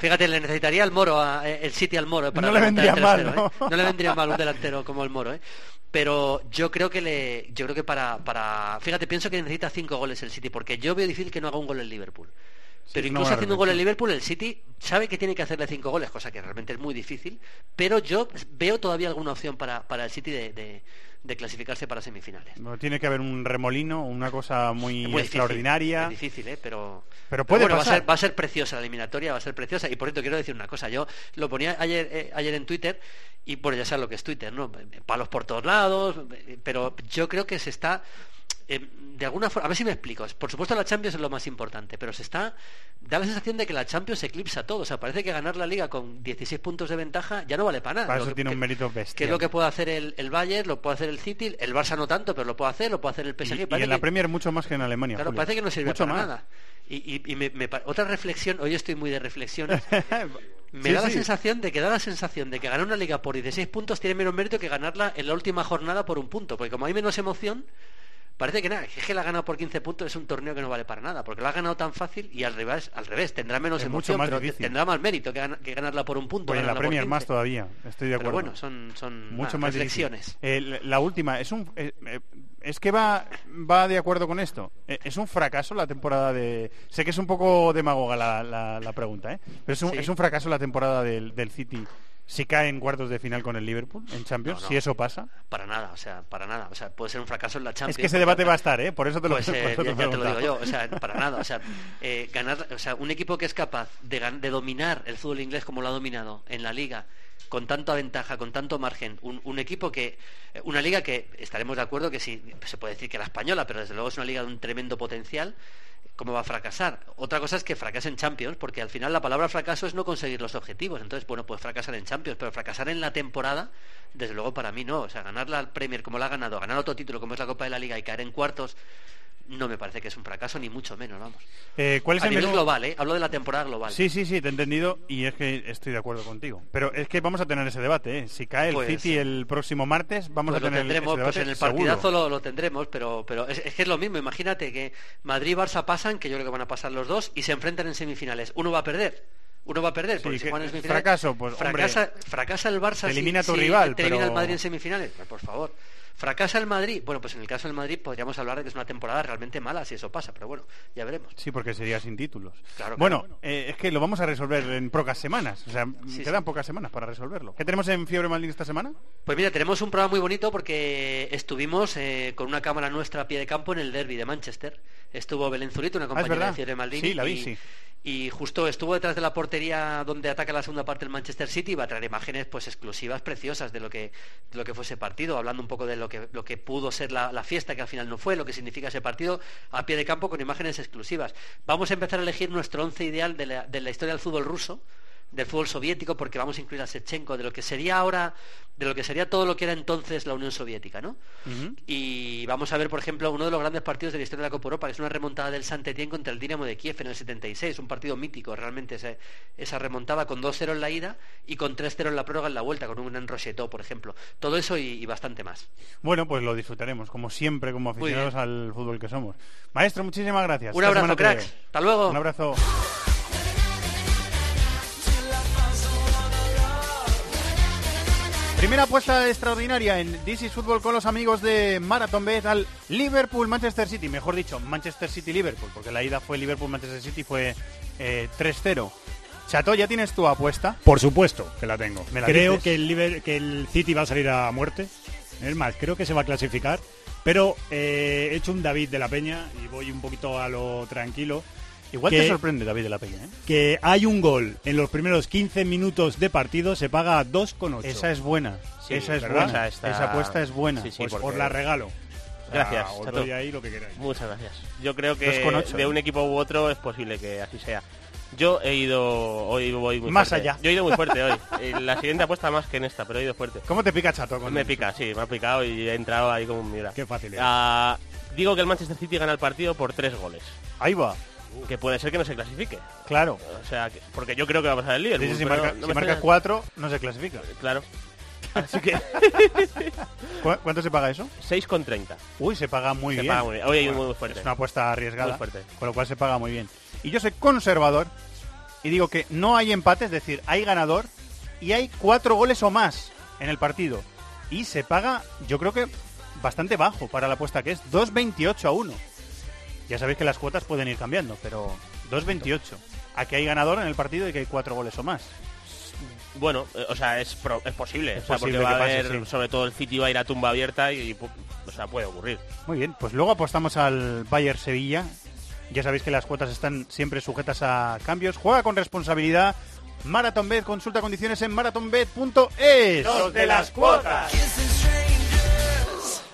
Speaker 9: Fíjate, le necesitaría el Moro, a- eh, el City al Moro. para
Speaker 2: No le vendría mal,
Speaker 9: 3-0,
Speaker 2: ¿no?
Speaker 9: ¿eh? No le vendría mal un delantero como el Moro, ¿eh? Pero yo creo que le, yo creo que para, para, fíjate, pienso que necesita cinco goles el City, porque yo veo difícil que no haga un gol el Liverpool. Pero incluso haciendo un gol el
Speaker 2: reflexión.
Speaker 9: Liverpool, el City sabe que tiene que hacerle cinco goles, cosa que realmente es muy difícil. Pero yo veo todavía alguna opción para, para el City de, de- de clasificarse para semifinales.
Speaker 2: No, tiene que haber un remolino, una cosa muy,
Speaker 9: muy difícil,
Speaker 2: extraordinaria.
Speaker 9: es difícil, ¿eh? pero,
Speaker 2: Pero puede
Speaker 9: bueno, va a, ser, va a ser preciosa la eliminatoria, va a ser preciosa. Y por cierto, quiero decir una cosa. Yo lo ponía ayer, eh, ayer en Twitter, y bueno, ya sabes lo que es Twitter, ¿no? Palos por todos lados, eh, pero yo creo que se está. Eh, de alguna forma, a ver si me explico. Por supuesto, la Champions es lo más importante, pero se está. Da la sensación de que la Champions eclipsa todo. O sea, parece que ganar la liga con 16 puntos de ventaja ya no vale para nada.
Speaker 2: Para
Speaker 9: Lo
Speaker 2: eso
Speaker 9: que-
Speaker 2: tiene un
Speaker 9: que-
Speaker 2: mérito
Speaker 9: que
Speaker 2: bestial.
Speaker 9: es lo que puede hacer el, el Bayern, lo puede hacer el City, el Barça no tanto, pero lo puede hacer, lo puede hacer el
Speaker 2: Y,
Speaker 9: PSG.
Speaker 2: y
Speaker 9: Parece
Speaker 2: en la
Speaker 9: que-
Speaker 2: Premier mucho más que en Alemania.
Speaker 9: Claro,
Speaker 2: Julio.
Speaker 9: parece que no sirve
Speaker 2: mucho
Speaker 9: para
Speaker 2: más.
Speaker 9: nada. Y, y- y me- me otra reflexión, hoy estoy muy de reflexiones. Me
Speaker 2: Sí,
Speaker 9: da la
Speaker 2: sí.
Speaker 9: sensación de que da la sensación de que ganar una liga por 16 puntos tiene menos mérito que ganarla en la última jornada por un punto, porque como hay menos emoción, parece que nada, que es que la ha ganado por 15 puntos es un torneo que no vale para nada, porque lo ha ganado tan fácil y al revés, al revés, tendrá menos
Speaker 2: Es mucho
Speaker 9: emoción,
Speaker 2: más
Speaker 9: pero
Speaker 2: difícil.
Speaker 9: tendrá más mérito que, gana- que ganarla por un punto.
Speaker 2: Pues en la Premier
Speaker 9: 15.
Speaker 2: más todavía, estoy de
Speaker 9: Pero
Speaker 2: acuerdo.
Speaker 9: bueno, son, son
Speaker 2: mucho
Speaker 9: nada,
Speaker 2: más
Speaker 9: reflexiones.
Speaker 2: Eh, la- la última, es un eh, eh, es que va va de acuerdo con esto. Es un fracaso la temporada de sé que es un poco demagoga la, la, la pregunta, ¿eh? Pero es un,
Speaker 9: Sí.
Speaker 2: es un fracaso la temporada del, del City si cae en cuartos de final con el Liverpool en Champions,
Speaker 9: No, no.
Speaker 2: si eso pasa.
Speaker 9: Para nada, o sea, para nada. O sea, puede ser un fracaso en la Champions.
Speaker 2: Es que ese debate va a estar, ¿eh? Por eso te lo,
Speaker 9: Pues, eh, ya, te lo digo yo, o sea, para nada, o sea, eh, ganar, o sea, un equipo que es capaz de, de dominar el fútbol inglés como lo ha dominado en la liga, con tanta ventaja, con tanto margen, un, un equipo que, eh, una liga que estaremos de acuerdo que sí, se puede decir que la española, pero desde luego es una liga de un tremendo potencial, ¿cómo va a fracasar? Otra cosa es que fracase en Champions, porque al final la palabra fracaso es no conseguir los objetivos. Entonces, bueno, pues fracasar en Champions, pero fracasar en la temporada, desde luego para mí no. O sea, ganar la Premier como la ha ganado, ganar otro título como es la Copa de la Liga y caer en cuartos, no me parece que es un fracaso, ni mucho menos, vamos.
Speaker 2: Eh, ¿Cuál es
Speaker 9: A
Speaker 2: el
Speaker 9: nivel
Speaker 2: menú?
Speaker 9: global, ¿eh? Hablo de la temporada global.
Speaker 2: Sí, sí, sí, te he entendido y es que estoy de acuerdo contigo. Pero es que vamos a tener ese debate, ¿eh? Si cae el
Speaker 9: Pues,
Speaker 2: City el próximo martes, vamos
Speaker 9: Pues
Speaker 2: a
Speaker 9: lo
Speaker 2: tener
Speaker 9: tendremos,
Speaker 2: ese
Speaker 9: pues
Speaker 2: debate
Speaker 9: en el partidazo lo, lo tendremos, pero, pero es, es que es lo mismo. Imagínate que Madrid y Barça pasan, que yo creo que van a pasar los dos, y se enfrentan en semifinales. Uno va a perder. Uno va a perder,
Speaker 2: Sí,
Speaker 9: porque si en semifinales.
Speaker 2: fracaso, pues, hombre,
Speaker 9: fracasa, el Barça.
Speaker 2: te
Speaker 9: si-
Speaker 2: elimina a tu
Speaker 9: si
Speaker 2: rival,
Speaker 9: te elimina
Speaker 2: pero-
Speaker 9: el Madrid en semifinales. Pues, por favor. Fracasa el Madrid. Bueno, pues en el caso del Madrid podríamos hablar de que es una temporada realmente mala si eso pasa, pero bueno, ya veremos.
Speaker 2: Sí, porque sería sin títulos.
Speaker 9: Claro,
Speaker 2: bueno,
Speaker 9: claro.
Speaker 2: eh, es que lo vamos a resolver en pocas semanas. O sea,
Speaker 9: Sí,
Speaker 2: quedan
Speaker 9: sí.
Speaker 2: pocas semanas para resolverlo. ¿Qué tenemos en Fiebre Maldini esta semana?
Speaker 9: Pues mira, tenemos un programa muy bonito porque estuvimos eh, con una cámara nuestra a pie de campo en el derby de Manchester. Estuvo Belén Zurito, una compañera
Speaker 2: Ah, verdad.
Speaker 9: de Fiebre Maldini.
Speaker 2: Sí, la vi,
Speaker 9: y,
Speaker 2: sí.
Speaker 9: y justo estuvo detrás de la portería donde ataca la segunda parte el Manchester City y va a traer imágenes pues exclusivas, preciosas de lo que, de lo que fue ese partido, hablando un poco de lo que, lo que pudo ser la, fiesta, que al final no fue, lo que significa ese partido, a pie de campo con imágenes exclusivas. Vamos a empezar a elegir nuestro once ideal de la, de la historia del fútbol ruso del fútbol soviético porque vamos a incluir a Shevchenko de lo que sería ahora de lo que sería todo lo que era entonces la Unión Soviética ¿no? y vamos a ver por ejemplo uno de los grandes partidos de la historia de la Copa Europa que es una remontada del Saint-Étienne contra el Dinamo de Kiev en el 76 un partido mítico realmente ese- esa remontada con 2-0 en la ida y con 3-0 en la prórroga en la vuelta con un gran Rocheteau por ejemplo todo eso y, y bastante más
Speaker 2: Bueno, pues lo disfrutaremos, como siempre, como aficionados al fútbol que somos. Maestro, muchísimas gracias.
Speaker 9: un abrazo cracks hasta luego
Speaker 2: Un abrazo. Primera apuesta extraordinaria en This is Football con los amigos de Marathon Bet al Liverpool-Manchester City. Mejor dicho, Manchester City-Liverpool, porque la ida fue Liverpool-Manchester City, fue eh, 3-0. Chato, ¿ya tienes tu apuesta?
Speaker 10: Por supuesto que la tengo.
Speaker 2: ¿Me la
Speaker 10: creo
Speaker 2: dices?
Speaker 10: que el, Liber- que el City va a salir a muerte. Es más, creo que se va a clasificar. Pero eh, he hecho un David de la Peña y voy un poquito a lo tranquilo.
Speaker 2: Igual
Speaker 10: que-
Speaker 2: te sorprende David de la Peña, ¿eh?
Speaker 10: Que hay un gol en los primeros 15 minutos de partido, se paga a 2,8.
Speaker 2: Esa es buena.
Speaker 8: Sí,
Speaker 2: esa es buena.
Speaker 8: Esa está-
Speaker 2: Esa apuesta es buena.
Speaker 8: Sí, sí,
Speaker 10: pues
Speaker 8: porque-
Speaker 10: os la regalo. O sea,
Speaker 8: Gracias,
Speaker 10: os
Speaker 8: Chato.
Speaker 10: doy ahí lo que queráis.
Speaker 8: Muchas gracias. Yo creo que de
Speaker 2: ¿eh?
Speaker 8: un equipo u otro es posible que así sea. Yo he ido hoy voy muy
Speaker 2: Más
Speaker 8: fuerte.
Speaker 2: allá.
Speaker 8: Yo he ido muy fuerte hoy. En la siguiente apuesta más que en esta, pero he ido fuerte.
Speaker 2: ¿Cómo te pica Chato? con
Speaker 8: Me
Speaker 2: eso?
Speaker 8: pica, sí, me ha picado y he entrado ahí como un mira.
Speaker 10: Qué fácil es.
Speaker 8: Ah, digo que el Manchester City gana el partido por tres goles.
Speaker 2: Ahí va.
Speaker 8: Que puede ser que no se clasifique.
Speaker 2: Claro.
Speaker 8: O sea, que- porque yo creo que va a pasar el Liverpool.
Speaker 2: Si
Speaker 8: pero
Speaker 2: marca,
Speaker 8: no
Speaker 2: si
Speaker 8: me
Speaker 2: marca
Speaker 8: extraña-
Speaker 2: cuatro, no se clasifica.
Speaker 8: Claro. Así que
Speaker 2: ¿Cu- ¿Cuánto se paga eso?
Speaker 8: 6,30.
Speaker 2: Uy, se paga muy
Speaker 8: Se
Speaker 2: bien.
Speaker 8: paga muy bien. Hoy hay un muy fuerte.
Speaker 2: Es una apuesta arriesgada,
Speaker 8: Muy fuerte.
Speaker 2: con lo cual se paga muy bien. Y yo soy conservador y digo que no hay empate, es decir, hay ganador y hay cuatro goles o más en el partido. Y se paga, yo creo que bastante bajo para la apuesta que es 2.28 a 1. Ya sabéis que las cuotas pueden ir cambiando, pero 2.28. A que hay ganador en el partido y que hay cuatro goles o más.
Speaker 8: Bueno, eh, o sea, es, pro- es posible.
Speaker 2: Es
Speaker 8: o sea,
Speaker 2: posible
Speaker 8: porque va
Speaker 2: que
Speaker 8: a
Speaker 2: pase,
Speaker 8: haber,
Speaker 2: sí.
Speaker 8: sobre todo el City va a ir a tumba abierta y, o sea, puede ocurrir.
Speaker 2: Muy bien, pues luego apostamos al Bayern Sevilla. Ya sabéis que las cuotas están siempre sujetas a cambios. Juega con responsabilidad. MarathonBet, consulta condiciones en marathonbet.es.
Speaker 5: Los de las cuotas.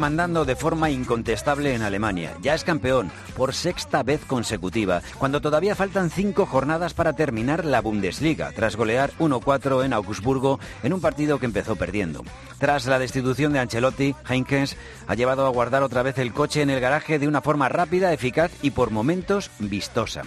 Speaker 11: mandando de forma incontestable en Alemania. Ya es campeón por sexta vez consecutiva, cuando todavía faltan cinco jornadas para terminar la Bundesliga, tras golear 1-4 en Augsburgo en un partido que empezó perdiendo. Tras la destitución de Ancelotti, Heinkens ha llevado a guardar otra vez el coche en el garaje de una forma rápida, eficaz y por momentos vistosa.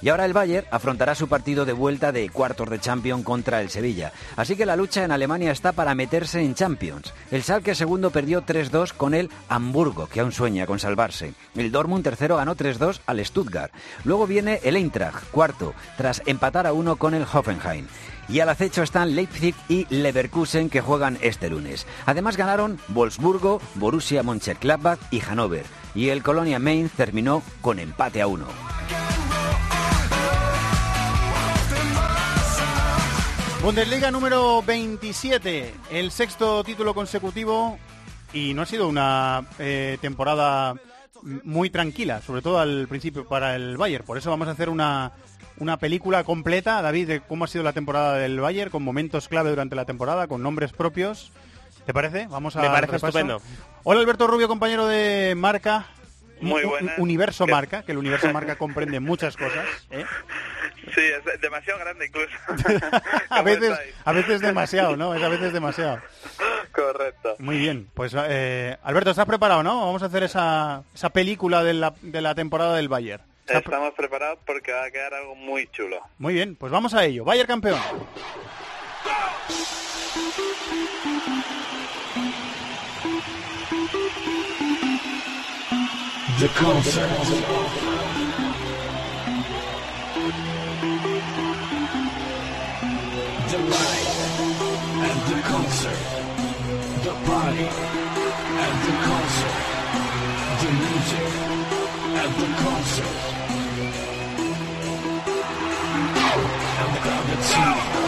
Speaker 11: Y ahora el Bayern afrontará su partido de vuelta de cuartos de Champions contra el Sevilla. Así que la lucha en Alemania está para meterse en Champions. El Schalke segundo perdió 3-2 con el Hamburgo, que aún sueña con salvarse. El Dortmund tercero ganó 3-2 al Stuttgart. Luego viene el Eintracht, cuarto, tras empatar a uno con el Hoffenheim. Y al acecho están Leipzig y Leverkusen que juegan este lunes. Además ganaron Wolfsburgo, Borussia Mönchengladbach y Hannover. Y el Colonia Mainz terminó con empate a uno.
Speaker 2: Bundesliga número 27, el sexto título consecutivo y no ha sido una eh, temporada muy tranquila, sobre todo al principio para el Bayern. Por eso vamos a hacer una, una película completa, David, de cómo ha sido la temporada del Bayern, con momentos clave durante la temporada, con nombres propios. ¿Te parece? Vamos a
Speaker 8: Me parece estupendo.
Speaker 2: Hola Alberto Rubio, compañero de Marca.
Speaker 12: Muy buenas.
Speaker 2: Universo
Speaker 12: ¿Qué-
Speaker 2: Marca, que el Universo Marca comprende muchas cosas. ¿eh?
Speaker 12: Sí, es demasiado grande incluso.
Speaker 2: A veces, a veces demasiado, ¿no? Es a veces demasiado.
Speaker 12: Correcto.
Speaker 2: Muy bien, pues eh, Alberto, ¿estás preparado, no? Vamos a hacer esa, esa película de la, de la temporada del Bayern. ¿Estás pre-
Speaker 12: Estamos preparados porque va a quedar algo muy chulo.
Speaker 2: Muy bien, pues vamos a ello. Bayern campeón.
Speaker 5: The. The light and the concert. The party and the concert. The music and the concert. And the crowd that sings.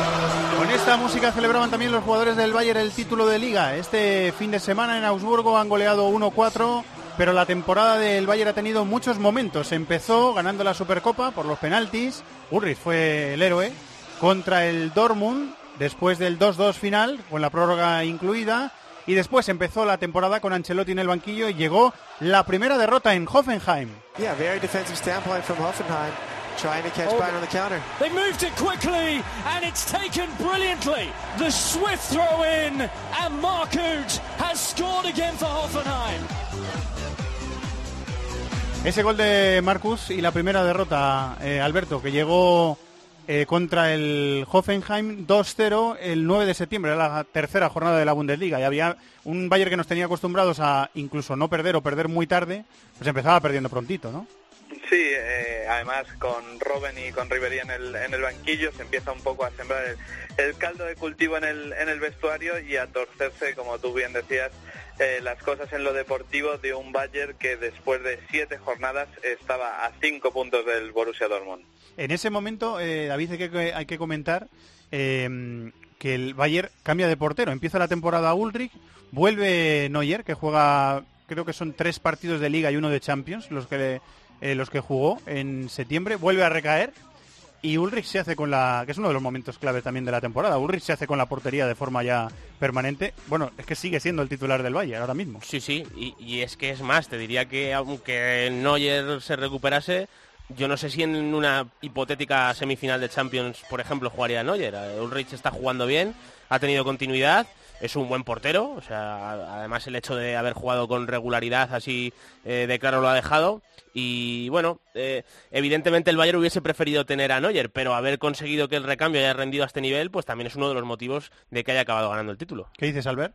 Speaker 2: Con esta música celebraban también los jugadores del Bayern el título de liga. Este fin de semana en Augsburgo han goleado 1-4, pero la temporada del Bayern ha tenido muchos momentos. Empezó ganando la Supercopa por los penaltis. Ulrich fue el héroe contra el Dortmund después del 2-2 final, con la prórroga incluida. Y después empezó la temporada con Ancelotti en el banquillo y llegó la primera derrota en Hoffenheim.
Speaker 13: Yeah, very defensive standpoint from Hoffenheim. Trying to catch
Speaker 5: Oh,
Speaker 13: Bayern on the counter.
Speaker 5: They moved it quickly, and it's taken brilliantly. The swift throw in, and Markut has scored again for Hoffenheim.
Speaker 2: Ese gol de Marcus y la primera derrota, eh, Alberto, que llegó eh, contra el Hoffenheim 2-0 el 9 de septiembre, la tercera jornada de la Bundesliga. Y había un Bayern que nos tenía acostumbrados a incluso no perder o perder muy tarde, pues empezaba perdiendo prontito, ¿no?
Speaker 12: Sí, eh, además con Robben y con Ribery en el, en el banquillo se empieza un poco a sembrar el, el caldo de cultivo en el, en el vestuario y a torcerse, como tú bien decías, eh, las cosas en lo deportivo de un Bayern que después de siete jornadas estaba a cinco puntos del Borussia Dortmund.
Speaker 2: En ese momento, eh, David, hay que, hay que comentar eh, que el Bayern cambia de portero. Empieza la temporada Ulrich, vuelve Neuer, que juega, creo que son tres partidos de Liga y uno de Champions, los que, los que jugó en septiembre, vuelve a recaer. Y Ulrich se hace con la, que es uno de los momentos clave también de la temporada, Ulrich se hace con la portería de forma ya permanente. Bueno, es que sigue siendo el titular del Bayern ahora mismo.
Speaker 8: Sí, sí, y, y es que es más, te diría que aunque Neuer se recuperase, yo no sé si en una hipotética semifinal de Champions, por ejemplo, jugaría Neuer. Eh, Ulrich está jugando bien, ha tenido continuidad, es un buen portero, o sea, además el hecho de haber jugado con regularidad así eh, de claro lo ha dejado. Y bueno, eh, evidentemente el Bayern hubiese preferido tener a Neuer, pero haber conseguido que el recambio haya rendido a este nivel, pues también es uno de los motivos de que haya acabado ganando el título.
Speaker 2: ¿Qué dices, Albert?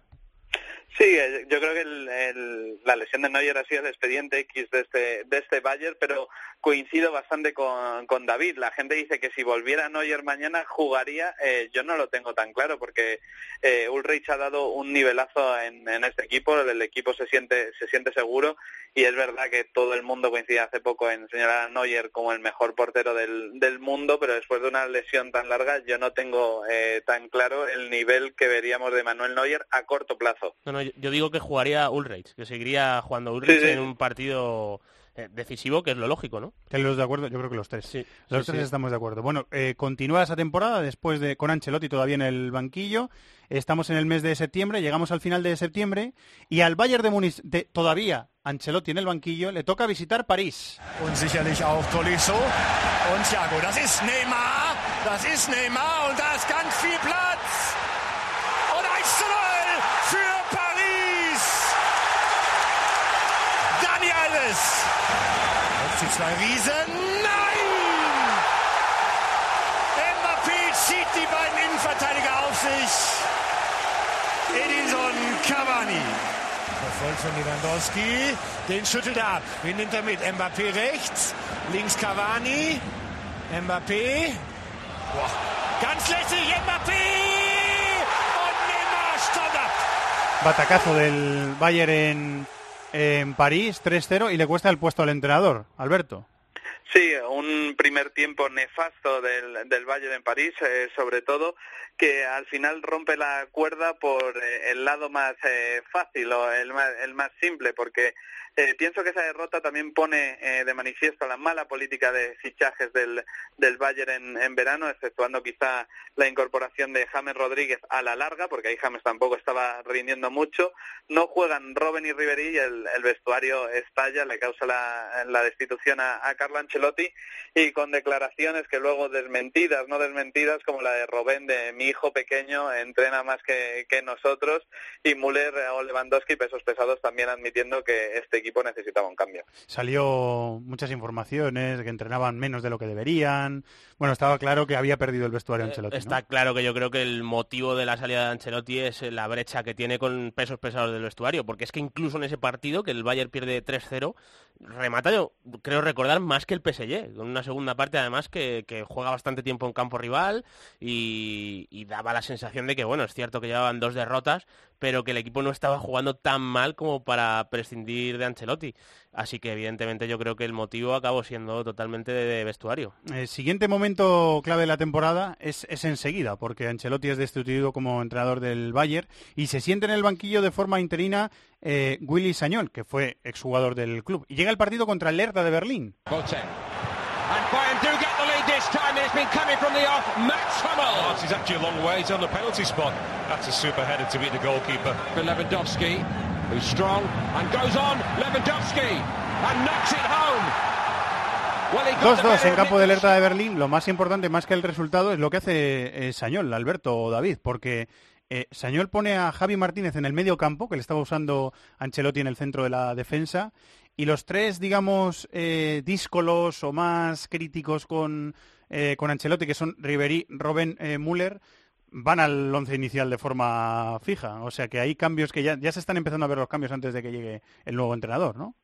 Speaker 12: Sí, eh, yo creo que el- la lesión de Neuer ha sido el expediente X de este, de este Bayern, pero coincido bastante con, con David. La gente dice que si volviera Neuer mañana jugaría. Eh, yo no lo tengo tan claro porque eh, Ulrich ha dado un nivelazo en, en este equipo. El equipo se siente, se siente seguro y es verdad que todo el mundo coincide hace poco en señalar a Neuer como el mejor portero del, mundo, pero después de una lesión tan larga yo no tengo eh, tan claro el nivel que veríamos de Manuel Neuer a corto plazo.
Speaker 8: Yo, digo que jugaría Ulreich, que seguiría jugando Ulreich
Speaker 12: Sí, sí.
Speaker 8: en un partido eh, decisivo, que es lo lógico, ¿no?
Speaker 2: ¿Están los de acuerdo? Yo creo que los tres. los
Speaker 8: sí,
Speaker 2: tres
Speaker 8: sí.
Speaker 2: estamos de acuerdo. Bueno, eh, continúa esa temporada después de con Ancelotti todavía en el banquillo. Estamos en el mes de septiembre, llegamos al final de septiembre y al Bayern de Múnich de, todavía Ancelotti en el banquillo le toca visitar París.
Speaker 5: Und sicherlich auch Tolisso und Thiago. Das ist Neymar, das ist Neymar und da ist ganz viel Platz. Zwei Riesen. Nein! Mbappé zieht die beiden Innenverteidiger auf sich. Edinson Cavani. Verfolgt von Lewandowski. Den schüttelt er ab. Wen nimmt er mit? Mbappé rechts. Links Cavani. Mbappé. Boah. Ganz lässig. Mbappé. Und Neymar stoppt ab.
Speaker 2: Batacazo del Bayern en París, 3-0 y le cuesta el puesto al entrenador, Alberto.
Speaker 12: Sí, un primer tiempo nefasto del, del Bayern en París, eh, sobre todo que al final rompe la cuerda por eh, el lado más eh, fácil o el más, el más simple, porque eh, pienso que esa derrota también pone eh, de manifiesto la mala política de fichajes del, del Bayern en, en verano, exceptuando quizá la incorporación de James Rodríguez a la larga, porque ahí James tampoco estaba rindiendo mucho. No juegan Robben y Ribery y el, vestuario estalla, le causa la, la destitución a, a Carlo Ancelotti y con declaraciones que luego desmentidas, no desmentidas, como la de Robben de mi hijo pequeño entrena más que, que nosotros y Müller o Lewandowski, pesos pesados, también admitiendo que este equipo necesitaba.
Speaker 2: Salió muchas informaciones que entrenaban menos de lo que deberían. Bueno, estaba claro que había perdido el vestuario Ancelotti. ¿no?
Speaker 8: Está claro que yo creo que el motivo de la salida de Ancelotti es eh, la brecha que tiene con pesos pesados del vestuario, porque es que incluso en ese partido, que el Bayern pierde 3-0, remata yo creo recordar más que el PSG, con una segunda parte además que, que juega bastante tiempo en campo rival y, y daba la sensación de que, bueno, es cierto que llevaban dos derrotas, pero que el equipo no estaba jugando tan mal como para prescindir de Ancelotti. Así que evidentemente yo creo que el motivo acabó siendo totalmente de, de vestuario.
Speaker 2: El siguiente momento clave de la temporada es, es enseguida, porque Ancelotti es destituido como entrenador del Bayern y se siente en el banquillo de forma interina eh, Willy Sañol, que fue exjugador del club. Y llega el partido contra el Hertha de Berlín.
Speaker 14: For Lewandowski, who's strong and goes on. Lewandowski and knocks it home. Well, he got the
Speaker 2: 2-2
Speaker 14: better
Speaker 2: en campo
Speaker 14: him.
Speaker 2: del Hertha de Berlín. Lo más importante, más que el resultado, es lo que hace eh, Sañol, Alberto o David, porque eh, Sañol pone a Javi Martínez en el medio campo, que le estaba usando Ancelotti en el centro de la defensa, y los tres, digamos, eh, díscolos o más críticos con, eh, con Ancelotti, que son Ribery, Robben, eh, Müller, van al once inicial de forma fija. O sea que hay cambios que ya, ya se están empezando a ver los cambios antes de que llegue el nuevo entrenador, ¿no?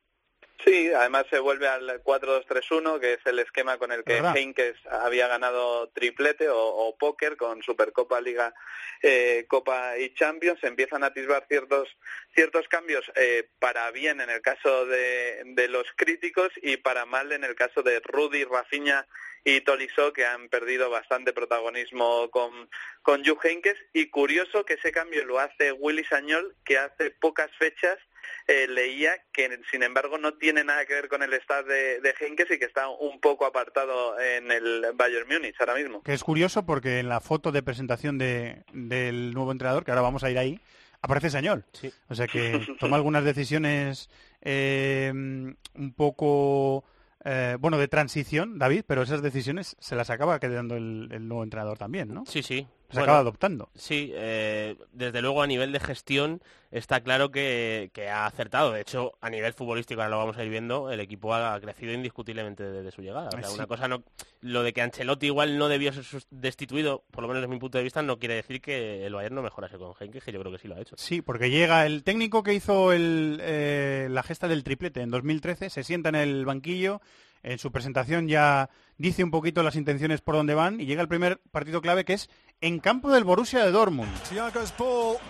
Speaker 12: Sí, además se vuelve al 4-2-3-1, que es el esquema con el que. Heinkes había ganado triplete o, o póker con Supercopa, Liga, eh, Copa y Champions. Se empiezan a atisbar ciertos ciertos cambios eh, para bien en el caso de, de los críticos y para mal en el caso de Rudy, Rafinha y Tolisso, que han perdido bastante protagonismo con, con Jupp Heynckes. Y curioso que ese cambio lo hace Willy Sañol, que hace pocas fechas eh, leía que sin embargo no tiene nada que ver con el staff de, de y que está un poco apartado en el Bayern Múnich ahora mismo.
Speaker 2: Que es curioso porque en la foto de presentación de, del nuevo entrenador, que ahora vamos a ir ahí, aparece Sañol. O sea que toma algunas decisiones eh, un poco, eh, bueno, de transición, David, pero esas decisiones se las acaba quedando el, el nuevo entrenador también, ¿no?
Speaker 8: Sí, sí.
Speaker 2: Se
Speaker 8: Bueno,
Speaker 2: acaba adoptando.
Speaker 8: Sí, eh, desde luego a nivel de gestión está claro que, que ha acertado. De hecho, a nivel futbolístico, ahora lo vamos a ir viendo, el equipo ha crecido indiscutiblemente desde su llegada. O sea,
Speaker 2: Sí.
Speaker 8: una cosa no, lo de que Ancelotti igual no debió ser destituido, por lo menos desde mi punto de vista, no quiere decir que el Bayern no mejorase con Heynckes, que yo creo que sí lo ha hecho.
Speaker 2: Sí, porque llega el técnico que hizo el, eh, la gesta del triplete en 2013, se sienta en el banquillo, en su presentación ya dice un poquito las intenciones por dónde van y llega el primer partido clave que es en campo del Borussia de Dortmund.
Speaker 13: Thiago's ball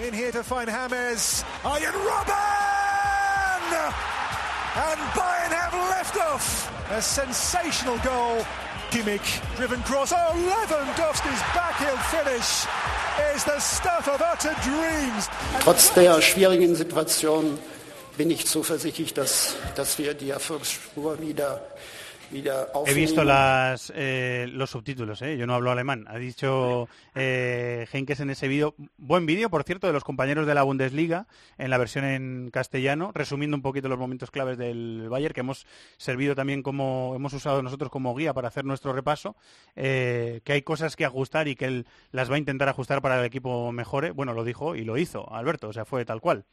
Speaker 13: in here to find James. Iron Robben! And Bayern have left off. A sensational goal. Kimmich, driven cross. Oh, Lewandowski's backheel finish is the stuff of utter dreams.
Speaker 15: Trotz der schwierigen Situation bin ich zuversichtlich, dass, dass wir die Erfolgsspur wieder, wieder
Speaker 2: He visto las, eh, los subtítulos, ¿eh? yo no hablo alemán. Ha dicho eh, Henkes en ese vídeo, buen vídeo, por cierto, de los compañeros de la Bundesliga, en la versión en castellano, resumiendo un poquito los momentos claves del Bayern, que hemos servido también como, hemos usado nosotros como guía para hacer nuestro repaso, eh, que hay cosas que ajustar y que él las va a intentar ajustar para que el equipo mejore. Bueno, lo dijo y lo hizo, Alberto, o sea, fue tal cual.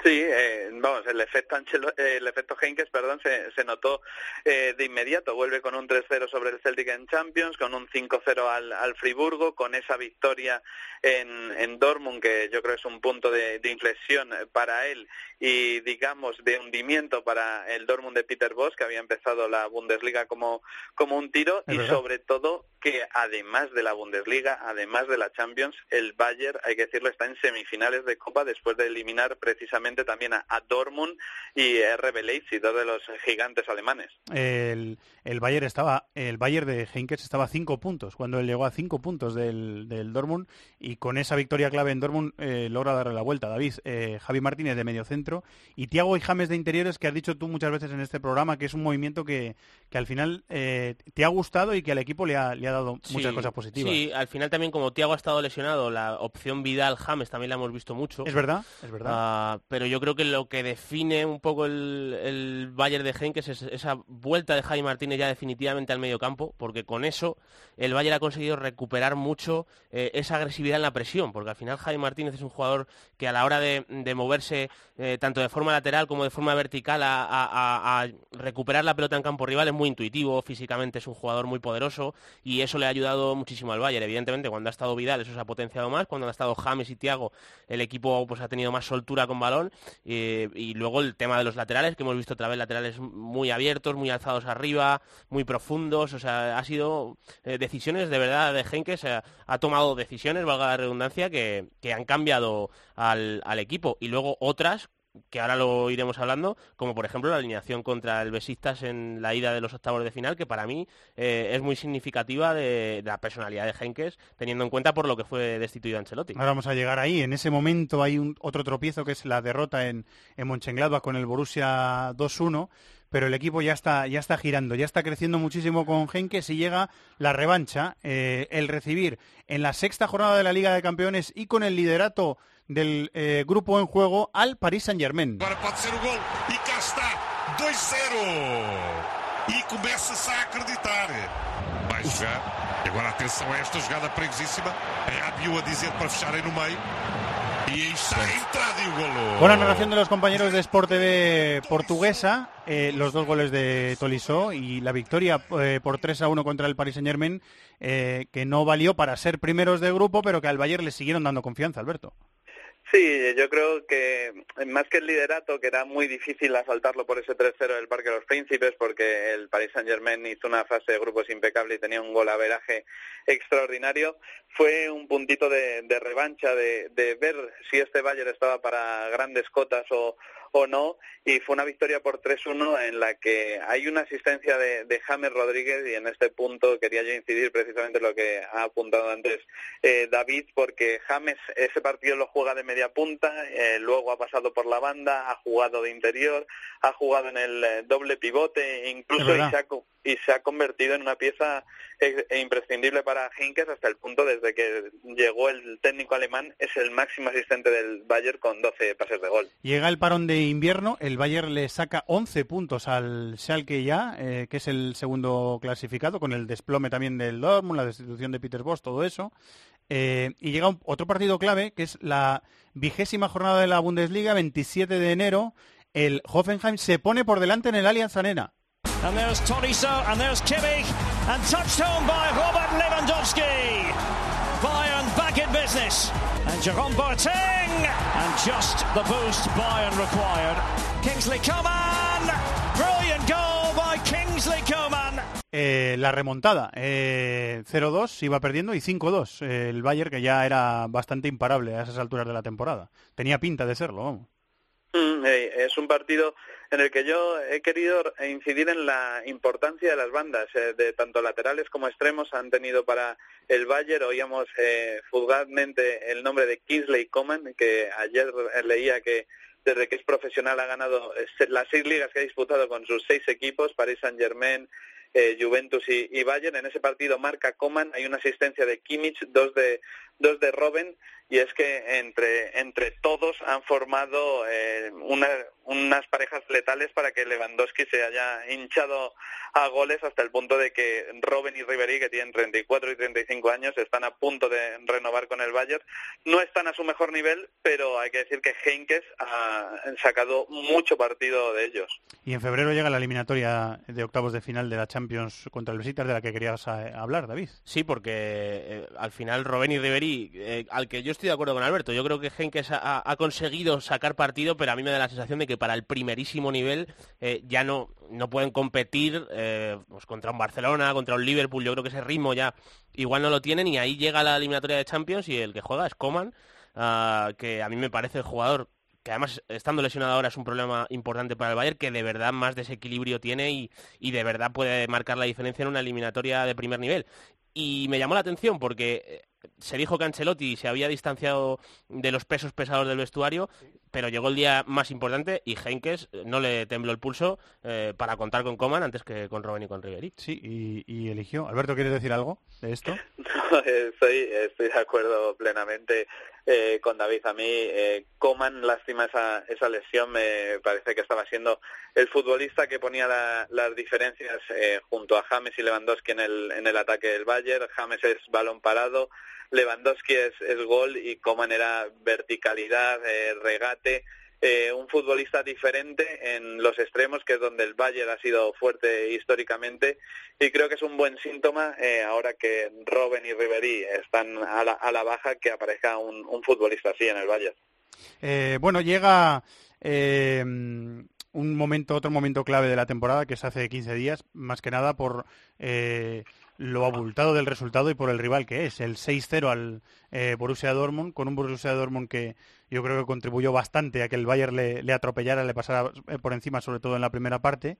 Speaker 12: Sí, eh, vamos, el efecto Anchelo- eh, el efecto Heynckes, perdón, se, se notó eh, de inmediato. Vuelve con un 3-0 sobre el Celtic en Champions, con un 5-0 al, al Friburgo, con esa victoria en, en Dortmund, que yo creo es un punto de, de inflexión para él y, digamos, de hundimiento para el Dortmund de Peter Bosz, que había empezado la Bundesliga como, como un tiro, y
Speaker 2: verdad.
Speaker 12: sobre todo que además de la Bundesliga, además de la Champions, el Bayern, hay que decirlo, está en semifinales de Copa después de eliminar precisamente también a, a Dortmund y RB Leipzig, dos de los gigantes alemanes.
Speaker 2: el, el Bayern estaba el Bayern de Heinkes estaba a cinco puntos cuando él llegó a cinco puntos del, del Dortmund y con esa victoria clave en Dortmund eh, logra darle la vuelta David eh, Javi Martínez de medio centro y Tiago y James de interiores que has dicho tú muchas veces en este programa que es un movimiento que, que al final eh, te ha gustado y que al equipo le ha, le ha dado muchas
Speaker 8: Sí,
Speaker 2: cosas positivas
Speaker 8: Sí, al final también como Tiago ha estado lesionado, la opción Vidal-James también la hemos visto mucho.
Speaker 2: es verdad es verdad
Speaker 8: Ah, pero yo creo que lo que define un poco el, el Bayern de Henkes es esa vuelta de Jaime Martínez ya definitivamente al medio campo, porque con eso el Bayern ha conseguido recuperar mucho eh, esa agresividad en la presión, porque al final Jaime Martínez es un jugador que a la hora de, de moverse eh, tanto de forma lateral como de forma vertical a, a- recuperar la pelota en campo rival es muy intuitivo, físicamente es un jugador muy poderoso y eso le ha ayudado muchísimo al Bayern. Evidentemente cuando ha estado Vidal eso se ha potenciado más, cuando ha estado James y Thiago el equipo pues ha tenido más soltura con balón eh, y luego el tema de los laterales, que hemos visto otra vez laterales muy abiertos, muy alzados arriba, muy profundos, o sea, ha sido eh, decisiones de verdad de Henkes, eh, ha tomado decisiones, valga la redundancia, que, que han cambiado al, al equipo. Y luego otras que ahora lo iremos hablando, como por ejemplo la alineación contra el Besiktas en la ida de los octavos de final, que para mí eh, es muy significativa de, la personalidad de Henkes, teniendo en cuenta por lo que fue destituido Ancelotti.
Speaker 2: Ahora vamos a llegar ahí. En ese momento hay un, otro tropiezo que es la derrota en, en Mönchengladbach con el Borussia 2-1, pero el equipo ya está, ya está girando, ya está creciendo muchísimo con Henkes y llega la revancha, eh, el recibir en la sexta jornada de la Liga de Campeones y con el liderato del eh, grupo en juego al Paris Saint-Germain.
Speaker 16: Agora pode ser o gol. E cá está. 2-0. e começa-se a acreditar. Vai jogar. E agora atenção a esta jogada perigosíssima. É a Biu a dizer para fecharem no meio. E aí está a entrada e.
Speaker 2: Buena narración de los compañeros de Sport TV portuguesa, eh, los dos goles de Tolisso y la victoria eh, por 3 a 1 contra el Paris Saint Germain, eh, que no valió para ser primeros de grupo, pero que al Bayern le siguieron dando confianza, Alberto.
Speaker 12: Sí, yo creo que más que el liderato, que era muy difícil asaltarlo por ese 3-0 del Parque de los Príncipes, porque el Paris Saint-Germain hizo una fase de grupos impecable y tenía un golaveraje extraordinario, fue un puntito de, de revancha, de, de ver si este Bayern estaba para grandes cotas o, o no, y fue una victoria por 3-1 en la que hay una asistencia de, de James Rodríguez y en este punto quería yo incidir precisamente en lo que ha apuntado antes eh, David, porque James ese partido lo juega de media punta, eh, luego ha pasado por la banda, ha jugado de interior, ha jugado en el eh, doble pivote, incluso
Speaker 2: Es
Speaker 12: y se, ha, convertido en una pieza eh, imprescindible para Henkes hasta el punto desde que llegó el técnico alemán es el máximo asistente del Bayern con 12 pases de gol.
Speaker 2: Llega el parón de invierno, el Bayern le saca 11 puntos al Schalke ya, eh, que es el segundo clasificado, con el desplome también del Dortmund, la destitución de Peter Bosz, todo eso. Eh, y llega otro partido clave, que es la vigésima jornada de la Bundesliga, 27 de enero. El Hoffenheim se pone por delante en el Allianz Arena.
Speaker 17: And there's Tolisso, and there's Kimmich, and touched home by Robert Lewandowski. Bayern back in business. And Jerome Boateng, and just the boost Bayern required. Kingsley Coman, brilliant goal by Kingsley Coman.
Speaker 2: Eh, la remontada, eh, 0-2, iba perdiendo y 5-2. eh, el Bayern, que ya era bastante imparable a esas alturas de la temporada. Tenía pinta de serlo, vamos.
Speaker 12: Mm, eh, es un partido en el que yo he querido incidir en la importancia de las bandas, eh, de tanto laterales como extremos han tenido para el Bayern. Oíamos eh, fugazmente el nombre de Kingsley Coman, que ayer leía que desde que es profesional ha ganado eh, las seis ligas que ha disputado con sus seis equipos, Paris Saint-Germain, eh, Juventus y, y Bayern. En ese partido marca Coman, hay una asistencia de Kimmich, dos de dos de Robben y es que entre entre todos han formado eh, una- unas parejas letales para que Lewandowski se haya hinchado a goles hasta el punto de que Robben y Ribery que tienen 34 y 35 años están a punto de renovar con el Bayern no están a su mejor nivel pero hay que decir que Henkes ha sacado mucho partido de ellos
Speaker 2: Y en febrero llega la eliminatoria de octavos de final de la Champions contra el Besiktas de la que querías eh, hablar, David.
Speaker 8: Sí, porque eh, al final Robben y Ribery, eh, al que yo estoy de acuerdo con Alberto, yo creo que Henkes ha, conseguido sacar partido, pero a mí me da la sensación de que para el primerísimo nivel eh, ya no, no pueden competir eh, pues contra un Barcelona, contra un Liverpool, yo creo que ese ritmo ya igual no lo tienen y ahí llega la eliminatoria de Champions y el que juega es Coman, ah, que a mí me parece el jugador que además estando lesionado ahora es un problema importante para el Bayern, que de verdad más desequilibrio tiene y, y de verdad puede marcar la diferencia en una eliminatoria de primer nivel. Y me llamó la atención porque se dijo que Ancelotti se había distanciado de los pesos pesados del vestuario, pero llegó el día más importante y Henkes eh, no le tembló el pulso eh, para contar con Coman antes que con Robben y con Ribery.
Speaker 2: Sí, y, y eligió. Alberto, ¿quieres decir algo de esto?
Speaker 12: No, estoy, estoy de acuerdo plenamente eh, con David. A mí, eh, Coman, lástima esa, esa lesión, me parece que estaba siendo el futbolista que ponía la- las diferencias eh, junto a James y Lewandowski en el, en el ataque del Bayern. James es balón parado, Lewandowski es, gol y Coman era verticalidad, eh, regate. eh, un futbolista diferente en los extremos, que es donde el Bayern ha sido fuerte históricamente, y creo que es un buen síntoma eh, ahora que Robben y Ribery están a la, a la baja que aparezca un, un futbolista así en el Bayern.
Speaker 2: Eh, bueno, llega un momento, otro momento clave de la temporada, que es hace 15 días, más que nada por eh, lo abultado del resultado y por el rival que es, el 6-0 al eh, Borussia Dortmund, con un Borussia Dortmund que yo creo que contribuyó bastante a que el Bayern le, le atropellara, le pasara eh, por encima, sobre todo en la primera parte.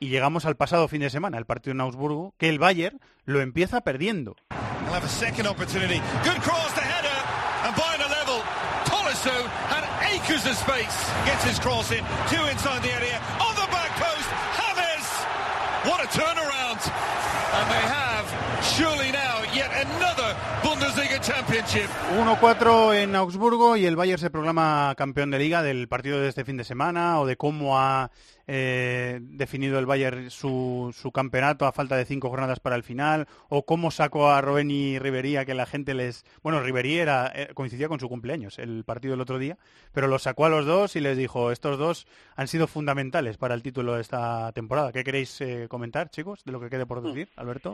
Speaker 2: Y llegamos al pasado fin de semana, el partido en Augsburgo, que el Bayern lo empieza perdiendo.
Speaker 13: What a turnaround! And they have surely now yet
Speaker 16: another Bundesliga championship.
Speaker 2: 1-4 en Augsburgo y el Bayern se proclama campeón de liga del partido de este fin de semana o de cómo ha eh, definido el Bayern su, su campeonato a falta de cinco jornadas para el final o cómo sacó a Robben y Ribery a que la gente les... Bueno, Ribery era, eh, coincidía con su cumpleaños el partido del otro día, pero los sacó a los dos y les dijo, estos dos han sido fundamentales para el título de esta temporada. ¿Qué queréis eh, comentar, chicos, de lo que quede por decir, Alberto?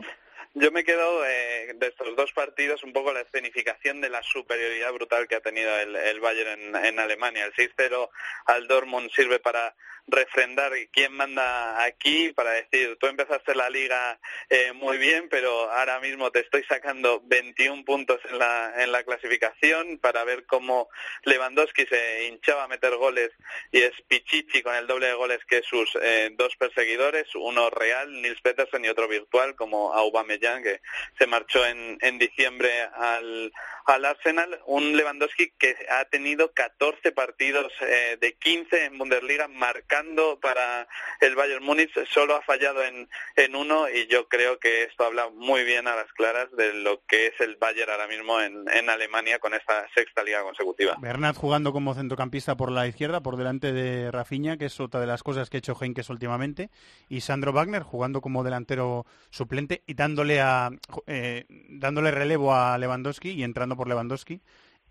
Speaker 12: Yo me quedo eh, de estos dos partidos un poco la escenificación de la superioridad brutal que ha tenido el, el Bayern en, en Alemania. El 6-0 al Dortmund sirve para refrendar quién manda aquí, para decir, tú empezaste la liga eh, muy bien, pero ahora mismo te estoy sacando 21 puntos en la, en la clasificación para ver cómo Lewandowski se hinchaba a meter goles y es Pichichi con el doble de goles que sus eh, dos perseguidores, uno real, Nils Petersen, y otro virtual, como Aubameyang, que se marchó en, en diciembre al, al Arsenal. Un Lewandowski que ha tenido 14 partidos eh, de 15 en Bundesliga marcados para el Bayern Múnich, solo ha fallado en, en uno y yo creo que esto habla muy bien a las claras de lo que es el Bayern ahora mismo en, en Alemania con esta sexta liga consecutiva.
Speaker 2: Bernat jugando como centrocampista por la izquierda, por delante de Rafinha, que es otra de las cosas que ha hecho Heinkes últimamente, y Sandro Wagner jugando como delantero suplente y dándole, a, eh, dándole relevo a Lewandowski y entrando por Lewandowski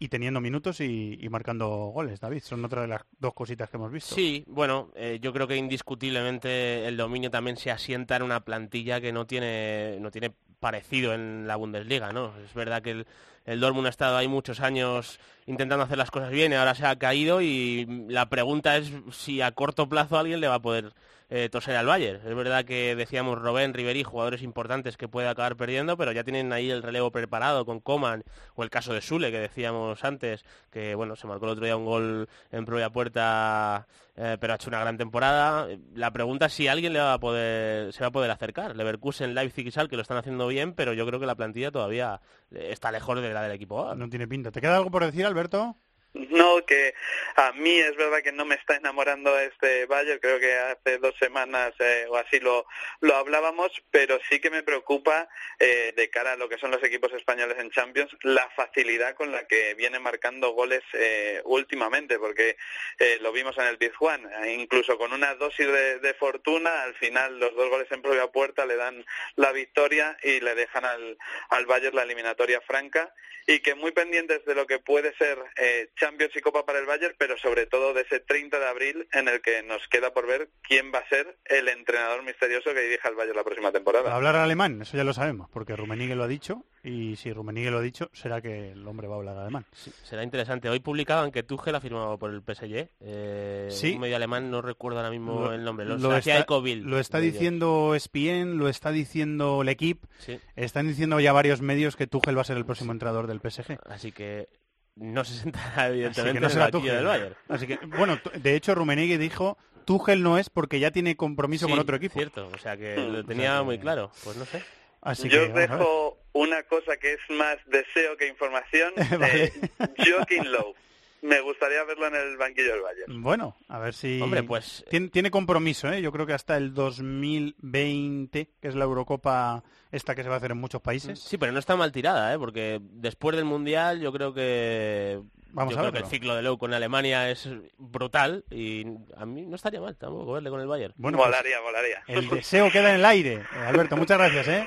Speaker 2: y teniendo minutos y, marcando goles, David. Son otra de las dos cositas que hemos visto.
Speaker 8: Sí, bueno, eh, yo creo que indiscutiblemente el dominio también se asienta en una plantilla que no tiene, no tiene parecido en la Bundesliga, ¿no? Es verdad que el, el Dortmund ha estado ahí muchos años intentando hacer las cosas bien y ahora se ha caído y la pregunta es si a corto plazo alguien le va a poder eh, toser al Bayern. Es verdad que decíamos Robén, Ribery, jugadores importantes que puede acabar perdiendo, pero ya tienen ahí el relevo preparado con Coman o el caso de Sule que decíamos antes, que bueno, se marcó el otro día un gol en propia puerta, eh, pero ha hecho una gran temporada. La pregunta es si alguien le va a poder, se va a poder acercar. Leverkusen, Leipzig y Sal, que lo están haciendo bien, pero yo creo que la plantilla todavía está lejos de la del equipo.
Speaker 2: No tiene pinta. ¿Te queda algo por decir, Alberto?
Speaker 12: No, que a mí es verdad que no me está enamorando este Bayern, creo que hace dos semanas eh, o así lo, lo hablábamos, pero sí que me preocupa eh, de cara a lo que son los equipos españoles en Champions, la facilidad con la que viene marcando goles eh, últimamente, porque eh, lo vimos en el Pizjuán, incluso con una dosis de, de, fortuna, al final los dos goles en propia puerta le dan la victoria y le dejan al, al Bayern la eliminatoria franca, y que muy pendientes de lo que puede ser eh, Champions y Copa para el Bayern, pero sobre todo de ese 30 de abril en el que nos queda por ver quién va a ser el entrenador misterioso que dirija al Bayern la próxima temporada.
Speaker 2: hablar alemán, eso ya lo sabemos, porque Rummenigge lo ha dicho y si Rummenigge lo ha dicho, será que el hombre va a hablar alemán.
Speaker 8: Sí, será interesante. Hoy publicaban que Tuchel ha firmado por el PSG. Eh,
Speaker 2: sí.
Speaker 8: Un medio alemán, no recuerdo ahora mismo
Speaker 2: lo,
Speaker 8: el nombre. Lo,
Speaker 2: lo está,
Speaker 8: Ecoville,
Speaker 2: lo está diciendo Spien, lo está diciendo L'Equipe.
Speaker 8: Sí.
Speaker 2: Están diciendo ya varios medios que Tuchel va a ser el próximo entrenador del PSG.
Speaker 8: Así que no se sentará evidentemente
Speaker 2: no
Speaker 8: en
Speaker 2: será
Speaker 8: el banquillo del Bayern.
Speaker 2: Así que, bueno, de hecho Rummenigge dijo Tuchel no es porque ya tiene compromiso
Speaker 8: sí,
Speaker 2: con otro equipo.
Speaker 8: cierto, o sea que lo tenía o sea que... muy claro. Pues no sé.
Speaker 2: Así
Speaker 12: Yo
Speaker 2: que,
Speaker 12: os dejo una cosa que es más deseo que información.
Speaker 2: vale.
Speaker 12: eh, Joaquín Lowe. Me gustaría verlo en el banquillo del Bayern.
Speaker 2: Bueno, a ver si...
Speaker 8: Hombre, pues...
Speaker 2: Tiene, tiene compromiso, ¿eh? Yo creo que hasta el 2020, que es la Eurocopa esta que se va a hacer en muchos países.
Speaker 8: Sí, pero no está mal tirada, ¿eh? Porque después del Mundial yo creo que...
Speaker 2: Vamos
Speaker 8: yo
Speaker 2: a
Speaker 8: creo
Speaker 2: verlo.
Speaker 8: que el ciclo de Lowe con Alemania es brutal y a mí no estaría mal tampoco verle con el Bayern.
Speaker 2: Bueno,
Speaker 12: molaría, molaría.
Speaker 2: El deseo queda en el aire. Eh, Alberto, muchas gracias, ¿eh?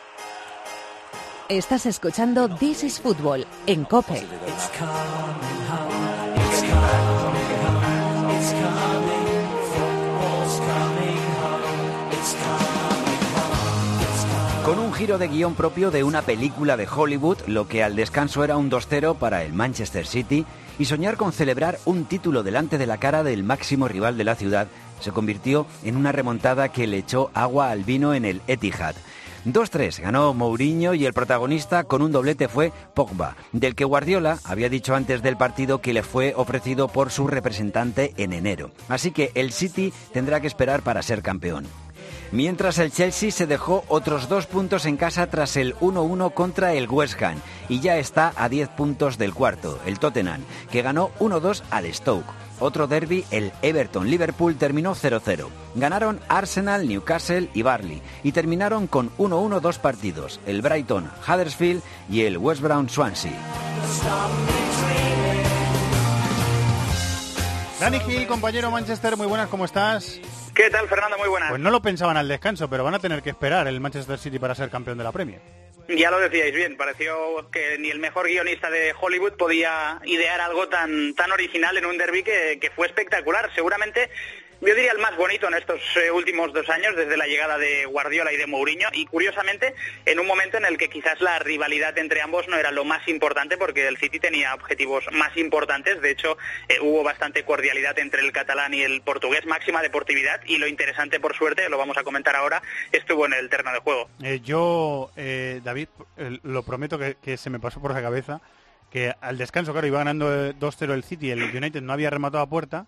Speaker 1: Estás escuchando This is Football en COPE.
Speaker 11: Con un giro de guion propio de una película de Hollywood, lo que al descanso era un 2-0 para el Manchester City, y soñar con celebrar un título delante de la cara del máximo rival de la ciudad, se convirtió en una remontada que le echó agua al vino en el Etihad. 2-3 ganó Mourinho y el protagonista con un doblete fue Pogba, del que Guardiola había dicho antes del partido que le fue ofrecido por su representante en enero. Así que el City tendrá que esperar para ser campeón. Mientras el Chelsea se dejó otros dos puntos en casa tras el 1-1 contra el West Ham y ya está a 10 puntos del cuarto, el Tottenham, que ganó 1-2 al Stoke. Otro derby, el Everton-Liverpool, terminó 0-0. Ganaron Arsenal, Newcastle y Barley y terminaron con 1-1 dos partidos, el Brighton-Huddersfield y el West Brown-Swansea.
Speaker 2: Dani Gil, compañero Manchester, muy buenas, ¿cómo estás?
Speaker 18: ¿Qué tal, Fernando? Muy buenas.
Speaker 2: Pues no lo pensaban al descanso, pero van a tener que esperar el Manchester City para ser campeón de la Premier.
Speaker 18: Ya lo decíais bien, pareció que ni el mejor guionista de Hollywood podía idear algo tan, tan original en un derby que, que fue espectacular. Seguramente yo diría el más bonito en estos eh, últimos dos años, desde la llegada de Guardiola y de Mourinho, y curiosamente en un momento en el que quizás la rivalidad entre ambos no era lo más importante, porque el City tenía objetivos más importantes, de hecho eh, hubo bastante cordialidad entre el catalán y el portugués, máxima deportividad, y lo interesante, por suerte, lo vamos a comentar ahora, estuvo en el terreno de juego.
Speaker 2: Eh, yo, David, lo prometo que, que se me pasó por la cabeza, que al descanso, claro, iba ganando 2-0 el City, el United no había rematado a puerta,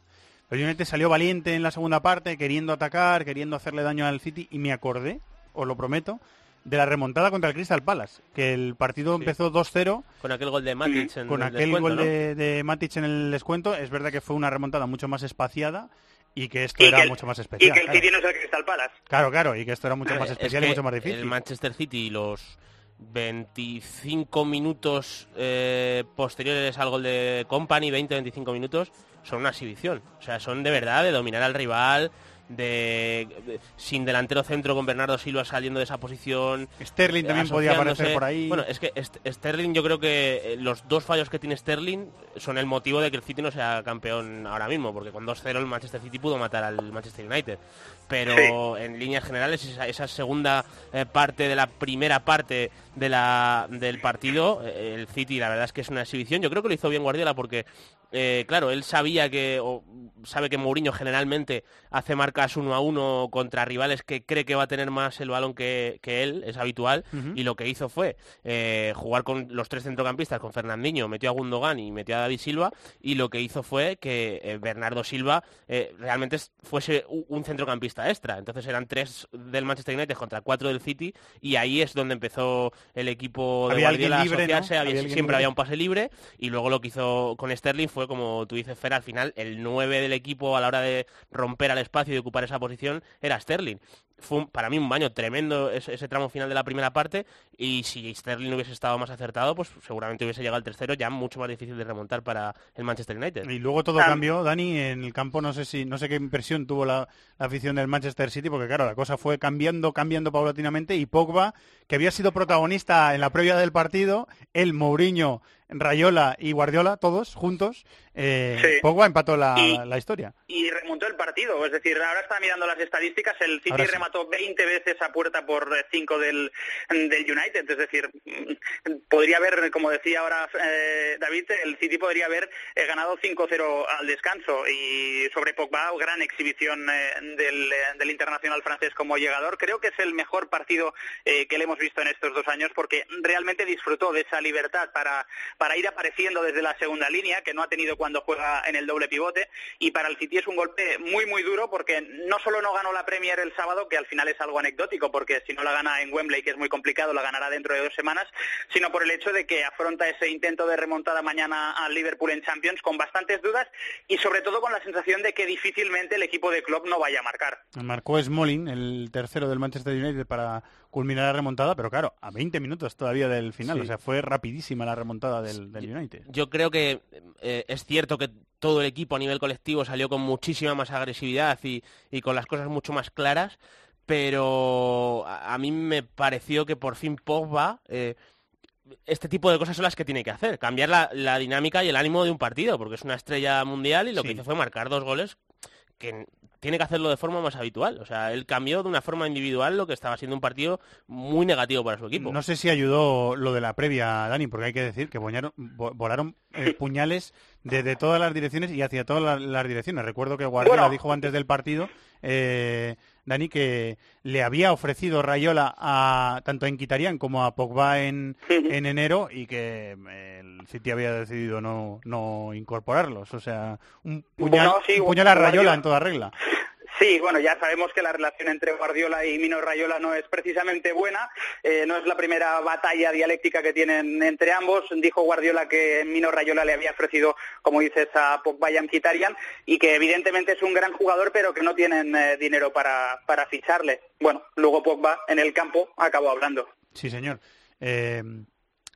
Speaker 2: el United salió valiente en la segunda parte, queriendo atacar, queriendo hacerle daño al City, y me acordé, os lo prometo, de la remontada contra el Crystal Palace, que el partido empezó 2-0.
Speaker 8: Con aquel gol de Matic en
Speaker 2: Con
Speaker 8: el
Speaker 2: aquel
Speaker 8: descuento,
Speaker 2: gol
Speaker 8: ¿no?
Speaker 2: de, de Matic en el descuento. Es verdad que fue una remontada mucho más espaciada y que esto
Speaker 18: Y
Speaker 2: era
Speaker 18: que el-
Speaker 2: mucho más
Speaker 18: Y
Speaker 2: especial.
Speaker 18: que el
Speaker 2: claro.
Speaker 18: City no es el Crystal Palace.
Speaker 2: Claro, claro, y que esto era mucho más
Speaker 8: Es
Speaker 2: especial
Speaker 8: que
Speaker 2: y mucho más difícil.
Speaker 8: El Manchester City, los 25 minutos eh, posteriores al gol de Company, 20-25 minutos, son una exhibición. O sea, son de verdad de dominar al rival, de, de- sin delantero centro con Bernardo Silva saliendo de esa posición.
Speaker 2: Sterling también podía aparecer por ahí.
Speaker 8: Bueno, es que Sterling, yo creo que eh, los dos fallos que tiene Sterling son el motivo de que el City no sea campeón ahora mismo, porque con 2-0 el Manchester City pudo matar al Manchester United. Pero en líneas generales, esa, esa segunda eh, parte de la primera parte de la, del partido, eh, el City la verdad es que es una exhibición. Yo creo que lo hizo bien Guardiola porque, eh, claro, él sabía que, o sabe que Mourinho generalmente hace marcas uno a uno contra rivales que cree que va a tener más el balón que, que él, es habitual, y lo que hizo fue eh, jugar con los tres centrocampistas, con Fernandinho, metió a Gundogan y metió a David Silva, y lo que hizo fue que eh, Bernardo Silva eh, realmente es- fuese un centrocampista extra. Entonces eran tres del Manchester United contra cuatro del City, y ahí es donde empezó el equipo de
Speaker 2: Había
Speaker 8: Guardiola
Speaker 2: libre, ¿no?
Speaker 8: asociarse, había-
Speaker 2: Había alguien
Speaker 8: siempre
Speaker 2: libre.
Speaker 8: había un pase libre, y luego lo que hizo con Sterling fue, como tú dices, Fer, al final el 9 del equipo a la hora de romper al espacio y ocupar esa posición era Sterling. Fue un- para mí un baño tremendo ese, ese tramo final de la primera parte y si Sterling hubiese estado más acertado, pues seguramente hubiese llegado al tercero, ya mucho más difícil de remontar para el Manchester United.
Speaker 2: Y luego todo cambió, Dani, en el campo no sé si no sé qué impresión tuvo la, la afición del Manchester City, porque claro, la cosa fue cambiando, cambiando paulatinamente y Pogba, que había sido protagonista en la previa del partido, el Mourinho, Rayola y Guardiola, todos juntos, eh,
Speaker 18: Sí.
Speaker 2: Pogba empató la,
Speaker 18: Y-
Speaker 2: la historia.
Speaker 18: y remontó el partido. Es decir, ahora está mirando las estadísticas, el City
Speaker 2: sí.
Speaker 18: remató 20 veces a puerta por 5 del, del United. Es decir, mm, podría haber, como decía ahora eh, David, el City podría haber eh, ganado 5-0 al descanso. Y sobre Pogba, gran exhibición eh, del, eh, del internacional francés como llegador. Creo que es el mejor partido eh, que le hemos visto en estos dos años porque realmente disfrutó de esa libertad para, para ir apareciendo desde la segunda línea, que no ha tenido cuando juega en el doble pivote. Y para el City es un golpe muy, muy duro porque no solo no ganó la Premier el sábado, que al final es algo anecdótico, porque si no la gana en Wembley, que es muy complicado, la ganará dentro de dos semanas, sino por el hecho de que afronta ese intento de remontada mañana al Liverpool en Champions con bastantes dudas y sobre todo con la sensación de que difícilmente el equipo de Klopp no vaya a marcar.
Speaker 2: Marcó Smalling, el tercero del Manchester United, para culminar la remontada, pero claro, a 20 minutos todavía del final,
Speaker 8: Sí.
Speaker 2: o sea, fue rapidísima la remontada del, del United.
Speaker 8: Yo creo que eh, es cierto que todo el equipo a nivel colectivo salió con muchísima más agresividad y, y con las cosas mucho más claras, pero a, a mí me pareció que por fin Pogba... eh, este tipo de cosas son las que tiene que hacer, cambiar la, la dinámica y el ánimo de un partido, porque es una estrella mundial y lo que hizo fue marcar dos goles que tiene que hacerlo de forma más habitual. O sea, él cambió de una forma individual lo que estaba siendo un partido muy negativo para su equipo.
Speaker 2: No sé si ayudó lo de la previa, Dani, porque hay que decir que boñaron- volaron eh, puñales desde todas las direcciones y hacia todas las, las direcciones. Recuerdo que Guardiola
Speaker 18: Bueno.
Speaker 2: dijo antes del partido eh, Dani, que le había ofrecido Rayola a tanto a Enquitarian como a Pogba en, en enero y que eh, el City había decidido no, no incorporarlos. O sea, un puñal,
Speaker 18: Bueno, sí,
Speaker 2: un puñal a Rayola en toda regla.
Speaker 18: Sí, bueno, ya sabemos que la relación entre Guardiola y Mino Rayola no es precisamente buena, eh, no es la primera batalla dialéctica que tienen entre ambos. Dijo Guardiola que Mino Rayola le había ofrecido, como dices, a Pogba y a Mkhitaryan y que evidentemente es un gran jugador, pero que no tienen eh, dinero para, para ficharle. Bueno, luego Pogba en el campo acabó hablando.
Speaker 2: Sí, señor. Eh,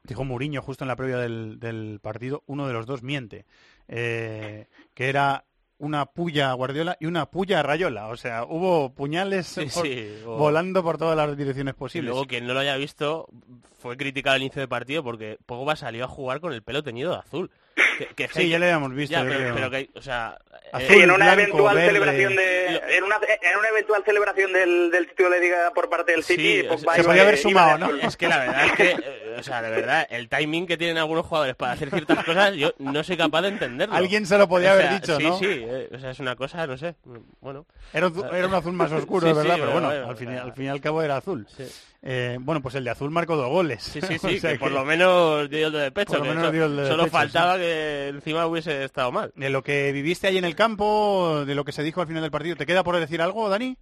Speaker 2: dijo Mourinho justo en la previa del, del partido, uno de los dos miente, eh, que era una puya a Guardiola y una puya a Rayola. O sea, hubo puñales
Speaker 8: Sí,
Speaker 2: por-
Speaker 8: sí, o-
Speaker 2: volando por todas las direcciones
Speaker 8: Y
Speaker 2: posibles.
Speaker 8: luego quien no lo haya visto fue criticado al inicio del partido porque Pogba salió a jugar con el pelo teñido de azul. Que, que
Speaker 2: Sí, ya le habíamos visto,
Speaker 8: Ya, pero, que, o sea,
Speaker 2: Azul,
Speaker 18: Sí, en una
Speaker 2: blanco,
Speaker 18: eventual
Speaker 2: verde.
Speaker 18: celebración de en una, en una eventual celebración del, del título de liga por parte del City,
Speaker 8: Sí,
Speaker 18: Pogba
Speaker 2: se podía haber sumado, ¿no?
Speaker 8: Es que la verdad es que, eh, o sea, de verdad, el timing que tienen algunos jugadores para hacer ciertas cosas, yo no soy capaz de entenderlo.
Speaker 2: Alguien se lo podía
Speaker 8: O
Speaker 2: haber
Speaker 8: sea,
Speaker 2: dicho,
Speaker 8: sí,
Speaker 2: ¿no?
Speaker 8: Sí, eh, o sea, es una cosa, no sé, bueno.
Speaker 2: Era, un- era un azul más oscuro,
Speaker 8: Sí,
Speaker 2: verdad,
Speaker 8: sí,
Speaker 2: pero bueno,
Speaker 8: bueno,
Speaker 2: al, fin, al fin y al cabo era azul. Eh, bueno, pues el de azul marcó dos goles.
Speaker 8: Sí, sí,
Speaker 2: O
Speaker 8: sí,
Speaker 2: sea
Speaker 8: que por
Speaker 2: que-
Speaker 8: lo menos dio el de pecho.
Speaker 2: Por lo
Speaker 8: que
Speaker 2: menos
Speaker 8: so-
Speaker 2: dio el de
Speaker 8: solo
Speaker 2: pecho,
Speaker 8: faltaba que encima hubiese estado mal.
Speaker 2: De lo que viviste ahí en el campo, de lo que se dijo al final del partido, ¿te queda por decir algo, Dani?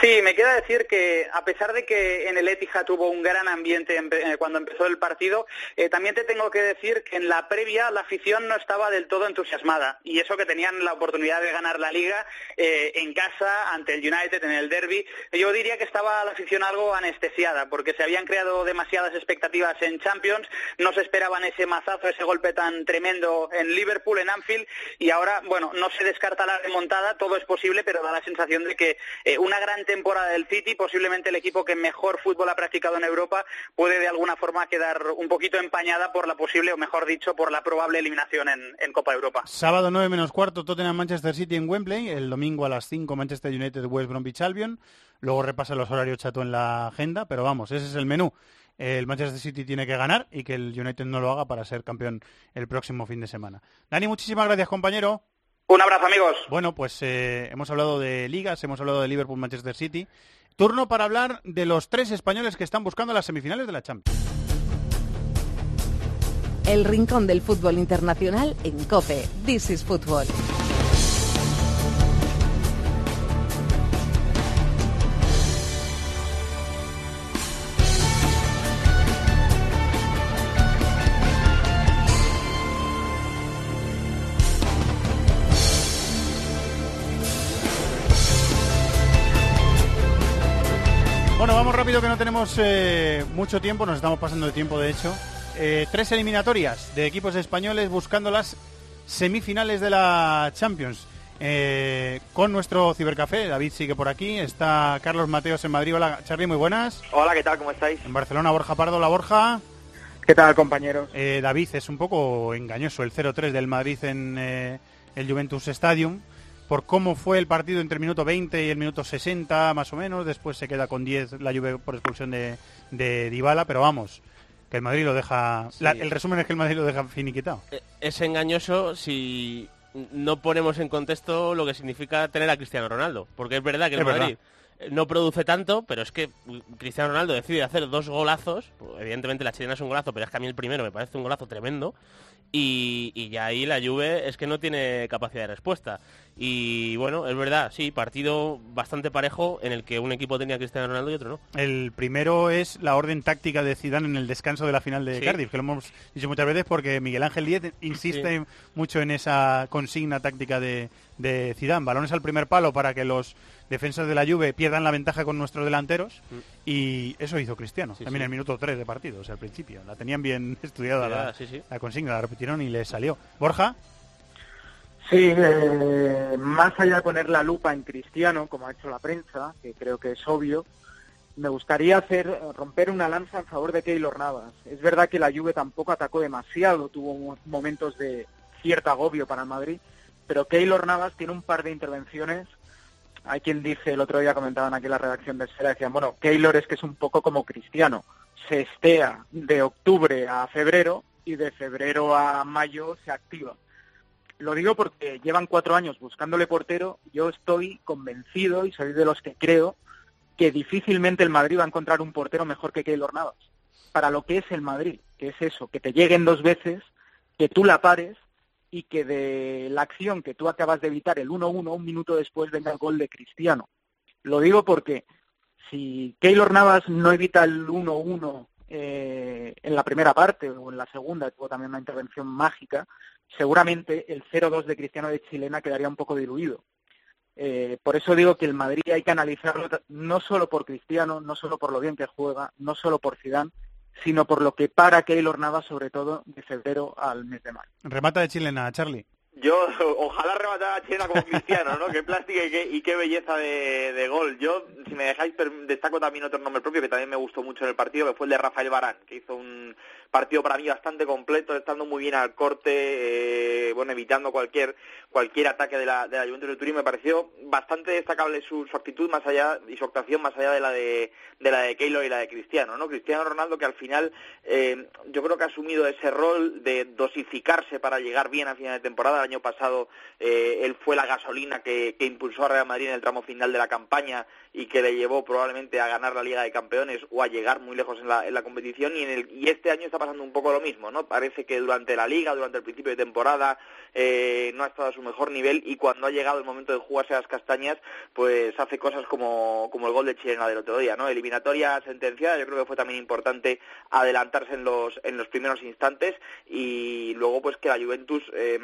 Speaker 18: Sí, me queda decir que a pesar de que en el Etihad tuvo un gran ambiente eh, cuando empezó el partido, eh, también te tengo que decir que en la previa la afición no estaba del todo entusiasmada y eso que tenían la oportunidad de ganar la liga eh, en casa ante el United en el derby, yo diría que estaba la afición algo anestesiada porque se habían creado demasiadas expectativas en Champions, no se esperaban ese mazazo, ese golpe tan tremendo en Liverpool, en Anfield y ahora, bueno, no se descarta la remontada, todo es posible, pero da la sensación de que eh, una gran temporada del City, posiblemente el equipo que mejor fútbol ha practicado en Europa, puede de alguna forma quedar un poquito empañada por la posible, o mejor dicho, por la probable eliminación en, en Copa Europa.
Speaker 2: Sábado 9 menos cuarto, Tottenham Manchester City en Wembley. El domingo a las 5, Manchester United West Bromwich Albion. Luego repasa los horarios chato en la agenda, pero vamos, ese es el menú. El Manchester City tiene que ganar y que el United no lo haga para ser campeón el próximo fin de semana. Dani, muchísimas gracias, compañero.
Speaker 18: Un abrazo, amigos.
Speaker 2: Bueno, pues eh, hemos hablado de ligas, hemos hablado de Liverpool, Manchester City. Turno para hablar de los tres españoles que están buscando las semifinales de la Champions.
Speaker 1: El rincón del fútbol internacional en COPE. This is Football.
Speaker 2: Rápido que no tenemos eh, mucho tiempo, nos estamos pasando de tiempo de hecho. Eh, tres eliminatorias de equipos españoles buscando las semifinales de la Champions. Eh, con nuestro cibercafé, David sigue por aquí, está Carlos Mateos en Madrid. Hola, Charlie, muy buenas.
Speaker 19: Hola, ¿qué tal? ¿Cómo estáis?
Speaker 2: En Barcelona, Borja Pardo, la Borja.
Speaker 19: ¿Qué tal, compañeros?
Speaker 2: Eh, David, es un poco engañoso el 0-3 del Madrid en eh, el Juventus Stadium por cómo fue el partido entre el minuto 20 y el minuto 60 más o menos, después se queda con 10 la Juve por expulsión de, de Dybala, pero vamos, que el Madrid lo deja, la- el resumen es que el Madrid lo deja finiquitado.
Speaker 8: Eh, Es engañoso si no ponemos en contexto lo que significa tener a Cristiano Ronaldo. Porque es verdad que el
Speaker 2: Es.
Speaker 8: Madrid eh, no produce tanto, pero es que mm, Cristiano Ronaldo decide hacer dos golazos. pues, Evidentemente la chilena es un golazo, pero es que a mí el primero me parece un golazo tremendo. Y, y ya ahí la Juve es que no tiene capacidad de respuesta. Y bueno, es verdad, sí, partido bastante parejo en el que un equipo tenía a Cristiano Ronaldo y otro no.
Speaker 2: El primero es la orden táctica de Zidane en el descanso de la final de
Speaker 8: Sí.
Speaker 2: Cardiff, que lo hemos dicho muchas veces porque Miguel Ángel Díez insiste
Speaker 8: Sí.
Speaker 2: mucho en esa consigna táctica de, de Zidane. Balones al primer palo para que los defensas de la Juve pierdan la ventaja con nuestros delanteros y eso hizo Cristiano,
Speaker 8: Sí,
Speaker 2: también
Speaker 8: sí.
Speaker 2: el minuto 3 de partido, o sea, al principio. La tenían bien estudiada la,
Speaker 8: Sí, sí.
Speaker 2: la consigna, la repitieron y les salió. Borja,
Speaker 19: Sí, eh, más allá de poner la lupa en Cristiano, como ha hecho la prensa, que creo que es obvio, me gustaría hacer romper una lanza en favor de Keylor Navas. Es verdad que la Juve tampoco atacó demasiado, tuvo mo- momentos de cierto agobio para el Madrid, pero Keylor Navas tiene un par de intervenciones. Hay quien dice, el otro día comentaban aquí en la redacción de Esfera, decían, bueno, Keylor es que es un poco como Cristiano, se estea de octubre a febrero y de febrero a mayo se activa. Lo digo porque llevan cuatro años buscándole portero. Yo estoy convencido y soy de los que creo que difícilmente el Madrid va a encontrar un portero mejor que Keylor Navas. Para lo que es el Madrid, que es eso, que te lleguen dos veces, que tú la pares y que de la acción que tú acabas de evitar el 1-1, un minuto después venga el gol de Cristiano. Lo digo porque si Keylor Navas no evita el 1-1 eh, en la primera parte o en la segunda, tuvo también una intervención mágica, seguramente el 0-2 de Cristiano de Chilena quedaría un poco diluido. Eh, por eso digo que el Madrid hay que analizarlo no solo por Cristiano, no solo por lo bien que juega, no solo por Zidane, sino por lo que para Keylor Navas, sobre todo de febrero al mes de mayo.
Speaker 2: Remata de chilena, Charlie.
Speaker 20: Yo, ojalá rematara a Chilena como Cristiano, ¿no? qué plástica y qué, y qué belleza de, gol. Yo, si me dejáis, destaco también otro nombre propio que también me gustó mucho en el partido, que fue el de Rafael Barán, que hizo un partido para mí bastante completo, estando muy bien al corte, eh, bueno, evitando cualquier cualquier ataque de la, de Juventus de Turín. Me pareció bastante destacable su, su actitud más allá y su actuación más allá de la de, de la de Keylor y la de Cristiano, ¿no? Cristiano Ronaldo que al final eh, yo creo que ha asumido ese rol de dosificarse para llegar bien a final de temporada año pasado eh, él fue la gasolina que, que, impulsó a Real Madrid en el tramo final de la campaña y que le llevó probablemente a ganar la Liga de Campeones o a llegar muy lejos en la, en la competición y, en el, y este año está pasando un poco lo mismo, ¿no? Parece que durante la Liga, durante el principio de temporada, eh, no ha estado a su mejor nivel y cuando ha llegado el momento de jugarse las castañas, pues hace cosas como, como el gol de Chilena del otro día, ¿no? Eliminatoria sentenciada, yo creo que fue también importante adelantarse en los, en los primeros instantes y luego pues que la Juventus eh,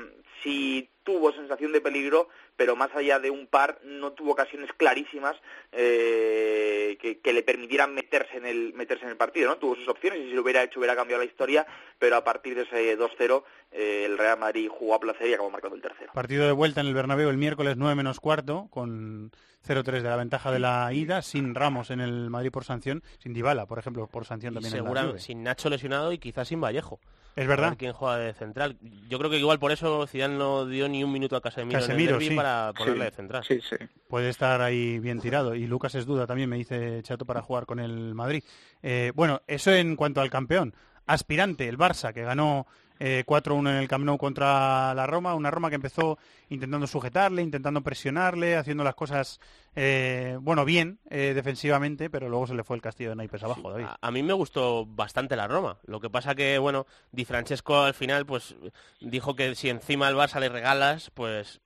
Speaker 20: tuvo sensación de peligro, pero más allá de un par no tuvo ocasiones clarísimas eh, que, que, le permitieran meterse en el meterse en el partido, ¿no? Tuvo sus opciones y si lo hubiera hecho hubiera cambiado la historia, pero a partir de ese 2-0 eh, el Real Madrid jugó a placer y acabó marcando el tercero.
Speaker 2: Partido de vuelta en el Bernabéu el miércoles 9 menos cuarto con 0-3 de la ventaja de la ida, sin Ramos en el Madrid por sanción, sin Dybala, por ejemplo, por sanción también.
Speaker 8: Segura, sin Nacho lesionado y quizás sin Vallejo.
Speaker 2: Es verdad.
Speaker 8: ¿Quién juega de central? Yo creo que igual por eso Zidane no dio ni un minuto a Casemiro,
Speaker 2: Casemiro
Speaker 8: en el
Speaker 2: sí.
Speaker 8: para ponerle
Speaker 2: sí.
Speaker 8: de central.
Speaker 19: Sí, sí.
Speaker 2: Puede estar ahí bien tirado. Y Lucas es duda también, me dice Chato, para jugar con el Madrid. Eh, bueno, eso en cuanto al campeón. Aspirante, el Barça, que ganó eh, 4-1 en el Camp Nou contra la Roma, una Roma que empezó intentando sujetarle, intentando presionarle, haciendo las cosas, eh, bueno, bien eh, defensivamente, pero luego se le fue el castillo de naipes abajo, David.
Speaker 8: A, a, mí me gustó bastante la Roma. Lo que pasa que, bueno, Di Francesco al final pues dijo que si encima al Barça le regalas, pues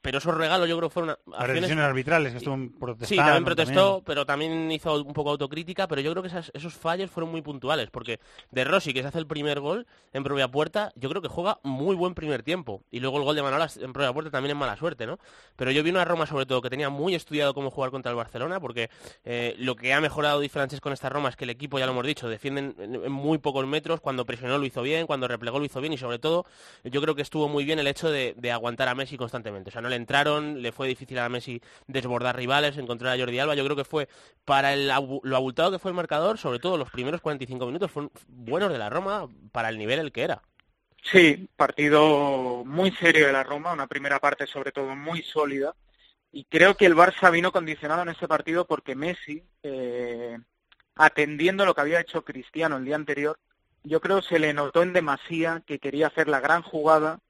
Speaker 8: pero esos regalos yo creo que fueron
Speaker 2: acciones... decisiones arbitrales que estuvo protestando.
Speaker 8: Sí, también protestó, también. pero también hizo un poco autocrítica, pero yo creo que esas, esos fallos fueron muy puntuales, porque de Rossi, que se hace el primer gol en propia puerta, yo creo que juega muy buen primer tiempo, y luego el gol de Manolas en propia puerta también es mala suerte, ¿no? Pero yo vi una Roma sobre todo que tenía muy estudiado cómo jugar contra el Barcelona, porque eh, lo que ha mejorado Di con esta Roma es que el equipo, ya lo hemos dicho, defienden en, en muy pocos metros, cuando presionó lo hizo bien, cuando replegó lo hizo bien, y sobre todo yo creo que estuvo muy bien el hecho de, de aguantar a Messi constantemente, o sea, no le entraron le fue difícil a Messi desbordar rivales, encontrar a Jordi Alba. Yo creo que fue para el, lo abultado que fue el marcador, sobre todo los primeros 45 minutos, fueron buenos de la Roma para el nivel el que era.
Speaker 19: Sí, partido muy serio de la Roma, una primera parte sobre todo muy sólida. Y creo que el Barça vino condicionado en ese partido porque Messi, eh, atendiendo lo que había hecho Cristiano el día anterior, yo creo se le notó en demasía que quería hacer la gran jugada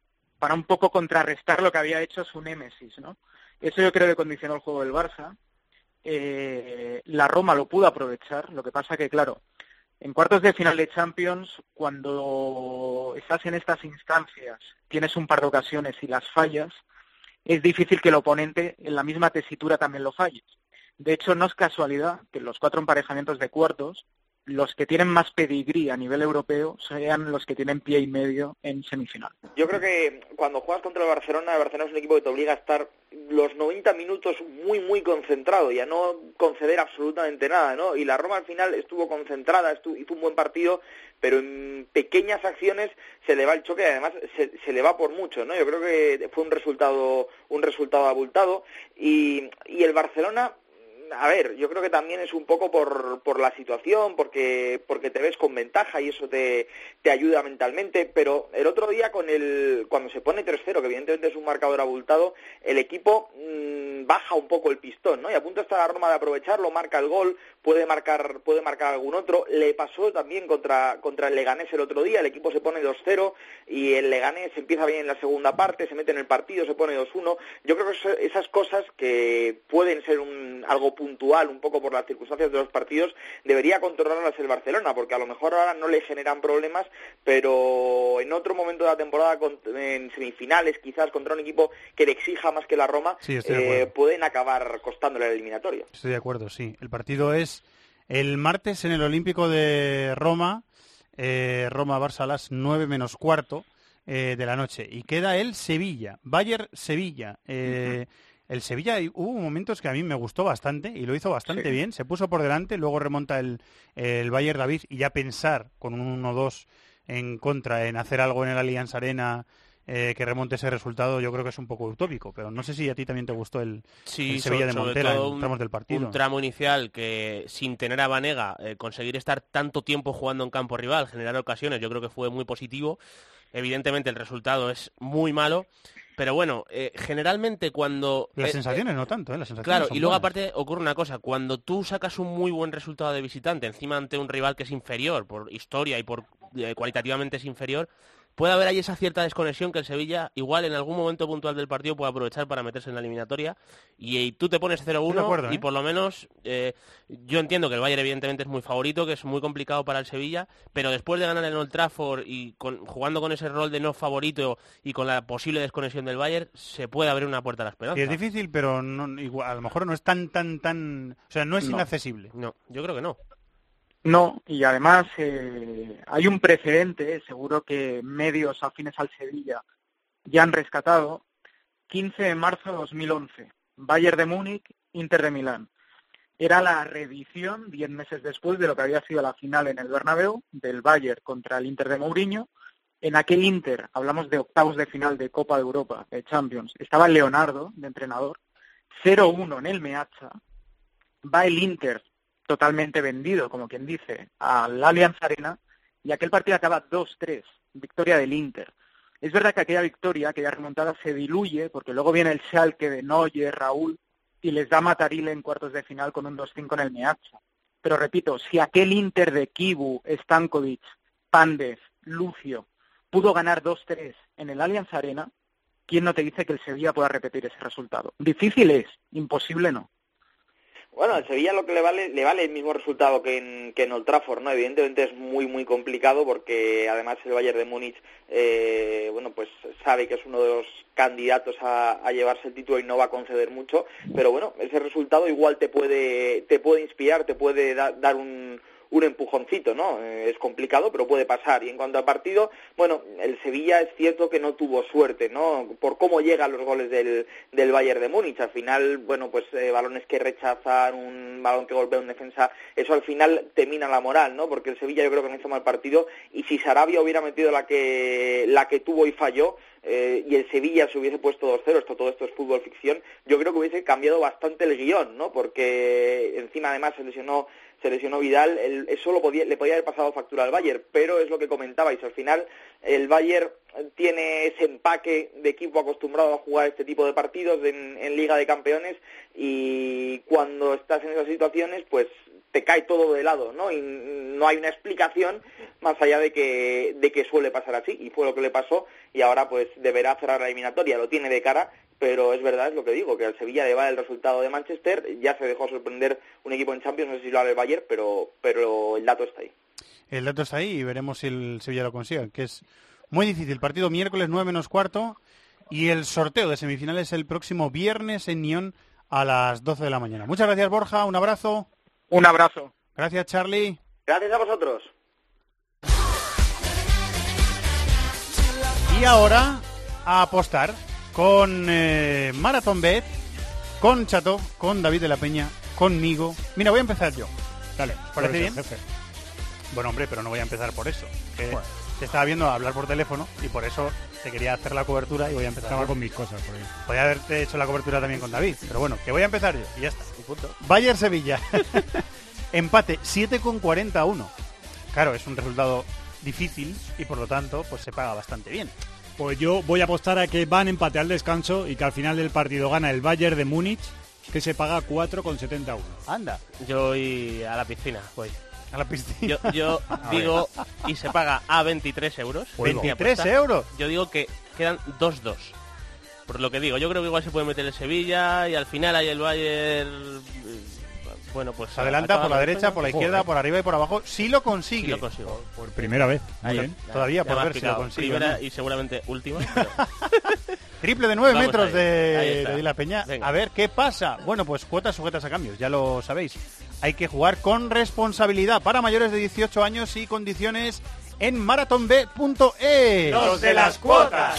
Speaker 19: para un poco contrarrestar lo que había hecho su némesis, ¿no? Eso yo creo que condicionó el juego del Barça. Eh, la Roma lo pudo aprovechar, lo que pasa que, claro, en cuartos de final de Champions, cuando estás en estas instancias, tienes un par de ocasiones y las fallas, es difícil que el oponente en la misma tesitura también lo falle. De hecho, no es casualidad que los cuatro emparejamientos de cuartos los que tienen más pedigrí a nivel europeo sean los que tienen pie y medio en semifinal.
Speaker 20: Yo creo que cuando juegas contra el Barcelona, el Barcelona es un equipo que te obliga a estar los 90 minutos muy, muy concentrado y a no conceder absolutamente nada, ¿no? Y la Roma al final estuvo concentrada, estuvo, hizo un buen partido, pero en pequeñas acciones se le va el choque y además se, se le va por mucho, ¿no? Yo creo que fue un resultado, un resultado abultado y, y el Barcelona a ver, yo creo que también es un poco por, por la situación, porque, porque te ves con ventaja y eso te, te ayuda mentalmente, pero el otro día con el, cuando se pone 3-0, que evidentemente es un marcador abultado, el equipo mm, baja un poco el pistón, ¿no? Y a punto está la Roma de aprovecharlo, marca el gol, puede marcar, puede marcar algún otro. Le pasó también contra, contra el Leganés el otro día, el equipo se pone 2-0 y el Leganés empieza bien en la segunda parte, se mete en el partido, se pone 2-1. Yo creo que esas cosas que pueden ser un, algo puntual, un poco por las circunstancias de los partidos, debería controlarlas el Barcelona, porque a lo mejor ahora no le generan problemas, pero en otro momento de la temporada, en semifinales, quizás contra un equipo que le exija más que la Roma, eh, pueden acabar costándole la eliminatoria.
Speaker 2: Estoy de acuerdo, sí. El partido es el martes en el Olímpico de Roma, eh, Roma-Barça a las 9 menos cuarto eh, de la noche. Y queda el Sevilla, Bayern-Sevilla. Eh, el Sevilla hubo momentos que a mí me gustó bastante y lo hizo bastante bien. Se puso por delante, luego remonta el, el Bayern David y ya pensar con un 1-2 en contra en hacer algo en el Allianz Arena eh, que remonte ese resultado yo creo que es un poco utópico, pero no sé si a ti también te gustó el, Sevilla de Montela en tramos del partido.
Speaker 8: Un tramo inicial que sin tener a Vanega, eh, conseguir estar tanto tiempo jugando en campo rival, generar ocasiones, yo creo que fue muy positivo. Evidentemente el resultado es muy malo, pero bueno, eh, generalmente cuando...
Speaker 2: Las sensaciones no tanto, ¿eh? Las sensaciones
Speaker 8: claro, y luego
Speaker 2: buenas.
Speaker 8: aparte ocurre una cosa, cuando tú sacas un muy buen resultado de visitante, encima ante un rival que es inferior, por historia y por cualitativamente es inferior, puede haber ahí esa cierta desconexión que el Sevilla igual en algún momento puntual del partido puede aprovechar para meterse en la eliminatoria y, y tú te pones 0-1
Speaker 2: acuerdo,
Speaker 8: y
Speaker 2: ¿eh?
Speaker 8: por lo menos eh, yo entiendo que el Bayern evidentemente es muy favorito, que es muy complicado para el Sevilla, pero después de ganar en Old Trafford y con- jugando con ese rol de no favorito y con la posible desconexión del Bayern, se puede abrir una puerta a la esperanza.
Speaker 2: Y es difícil, pero no- igual, a lo mejor no es tan, tan, tan... O sea, no es
Speaker 19: No.
Speaker 2: inaccesible.
Speaker 8: No, yo creo que no.
Speaker 19: No, y además eh, hay un precedente, seguro que medios afines al Sevilla ya han rescatado. 15 de marzo de 2011, Bayern de Múnich, Inter de Milán. Era la reedición, diez meses después de lo que había sido la final en el Bernabéu, del Bayern contra el Inter de Mourinho. En aquel Inter, hablamos de octavos de final de Copa de Europa, de Champions, estaba Leonardo, de entrenador, 0-1 en el Meazza, va el Inter totalmente vendido, como quien dice, al Allianz Arena y aquel partido acaba 2-3, victoria del Inter. Es verdad que aquella victoria, aquella remontada se diluye porque luego viene el Schalke de Neuer, Raúl y les da Matarile en cuartos de final con un 2-5 en el Meazza. Pero repito, si aquel Inter de Kibu, Stankovic, Pandev, Lucio pudo ganar 2-3 en el Allianz Arena, ¿quién no te dice que el Sevilla pueda repetir ese resultado? Difícil es, imposible no.
Speaker 20: Bueno, al Sevilla lo que le vale, le vale el mismo resultado que en, que en Old Trafford, ¿no? Evidentemente es muy, muy complicado porque además el Bayern de Múnich, eh, bueno, pues sabe que es uno de los candidatos a, a llevarse el título y no va a conceder mucho, pero bueno, ese resultado igual te puede, te puede inspirar, te puede da- dar un, un empujoncito, ¿no? Eh, es complicado, pero puede pasar. Y en cuanto al partido, bueno, el Sevilla es cierto que no tuvo suerte, ¿no? Por cómo llegan los goles del, del Bayern de Múnich. Al final, bueno, pues eh, balones que rechazan, un balón que golpea un defensa, eso al final te mina la moral, ¿no? Porque el Sevilla yo creo que no hizo mal partido y si Sarabia hubiera metido la que, la que tuvo y falló, eh, y el Sevilla se hubiese puesto 2-0, esto todo esto es fútbol ficción, yo creo que hubiese cambiado bastante el guion, ¿no? Porque encima además se lesionó se lesionó Vidal, el- eso lo podía, le podía haber pasado factura al Bayern, pero es lo que comentabais, al final el Bayern tiene ese empaque de equipo acostumbrado a jugar este tipo de partidos en, en Liga de Campeones y cuando estás en esas situaciones pues te cae todo de lado, ¿no? Y no hay una explicación más allá de que, de que suele pasar así, y fue lo que le pasó, y ahora pues deberá cerrar la eliminatoria, lo tiene de cara, pero es verdad, es lo que digo, que al Sevilla le va el resultado de Manchester, ya se dejó sorprender un equipo en Champions, no sé si lo hará el Bayern, pero, pero el dato está ahí.
Speaker 2: El dato está ahí y veremos si el Sevilla lo consigue, que es muy difícil. Partido miércoles 9 menos cuarto y el sorteo de semifinales el próximo viernes en Nyon a las 12 de la mañana. Muchas gracias Borja, un abrazo.
Speaker 19: Un abrazo.
Speaker 2: Gracias Charlie.
Speaker 20: Gracias a vosotros.
Speaker 2: Y ahora a apostar con eh, Marathon Bet, con Chato, con David de la Peña, conmigo. Mira, voy a empezar yo. Dale, ¿parece bien?
Speaker 10: jefe.
Speaker 2: Bueno, hombre, pero no voy a empezar por eso. que
Speaker 10: Bueno.
Speaker 2: Te estaba viendo hablar por teléfono y por eso te quería hacer la cobertura y voy a empezar.
Speaker 10: Estaba con mis cosas por ahí.
Speaker 2: Podría haberte hecho la cobertura también con David, pero bueno, que voy a empezar yo y ya está. Bayern Sevilla. Empate 7,41. Claro, es un resultado difícil y por lo tanto pues se paga bastante bien.
Speaker 10: Pues yo voy a apostar a que van empate al descanso y que al final del partido gana el Bayern de Múnich, que se paga 4,71.
Speaker 2: Anda.
Speaker 8: Yo voy a la piscina, voy.
Speaker 2: A la piscina.
Speaker 8: Yo, yo
Speaker 2: A
Speaker 8: digo, y se paga a 23 euros. Mi
Speaker 2: 23
Speaker 8: apuesta,
Speaker 2: euros.
Speaker 8: Yo digo que quedan 2-2. Por lo que digo, yo creo que igual se puede meter el Sevilla y al final hay el Bayern... eh, Bueno, pues...
Speaker 2: Se adelanta por la derecha, por la izquierda, por arriba y por abajo. Si lo consigue.
Speaker 8: Sí lo consigo.
Speaker 10: Por primera vez.
Speaker 8: Ahí, ya-
Speaker 2: Todavía
Speaker 8: ya
Speaker 2: por ver si lo consigue.
Speaker 8: Primera
Speaker 2: ¿no?
Speaker 8: y seguramente última. pero-
Speaker 2: Triple de 9
Speaker 8: Vamos
Speaker 2: metros
Speaker 8: ahí.
Speaker 2: de,
Speaker 8: Ahí está.
Speaker 2: de la Peña.
Speaker 8: Venga.
Speaker 2: A ver qué pasa. Bueno, pues cuotas sujetas a cambios, ya lo sabéis. Hay que jugar con responsabilidad para mayores de 18 años y condiciones en marathonb.es.
Speaker 21: Los de las cuotas.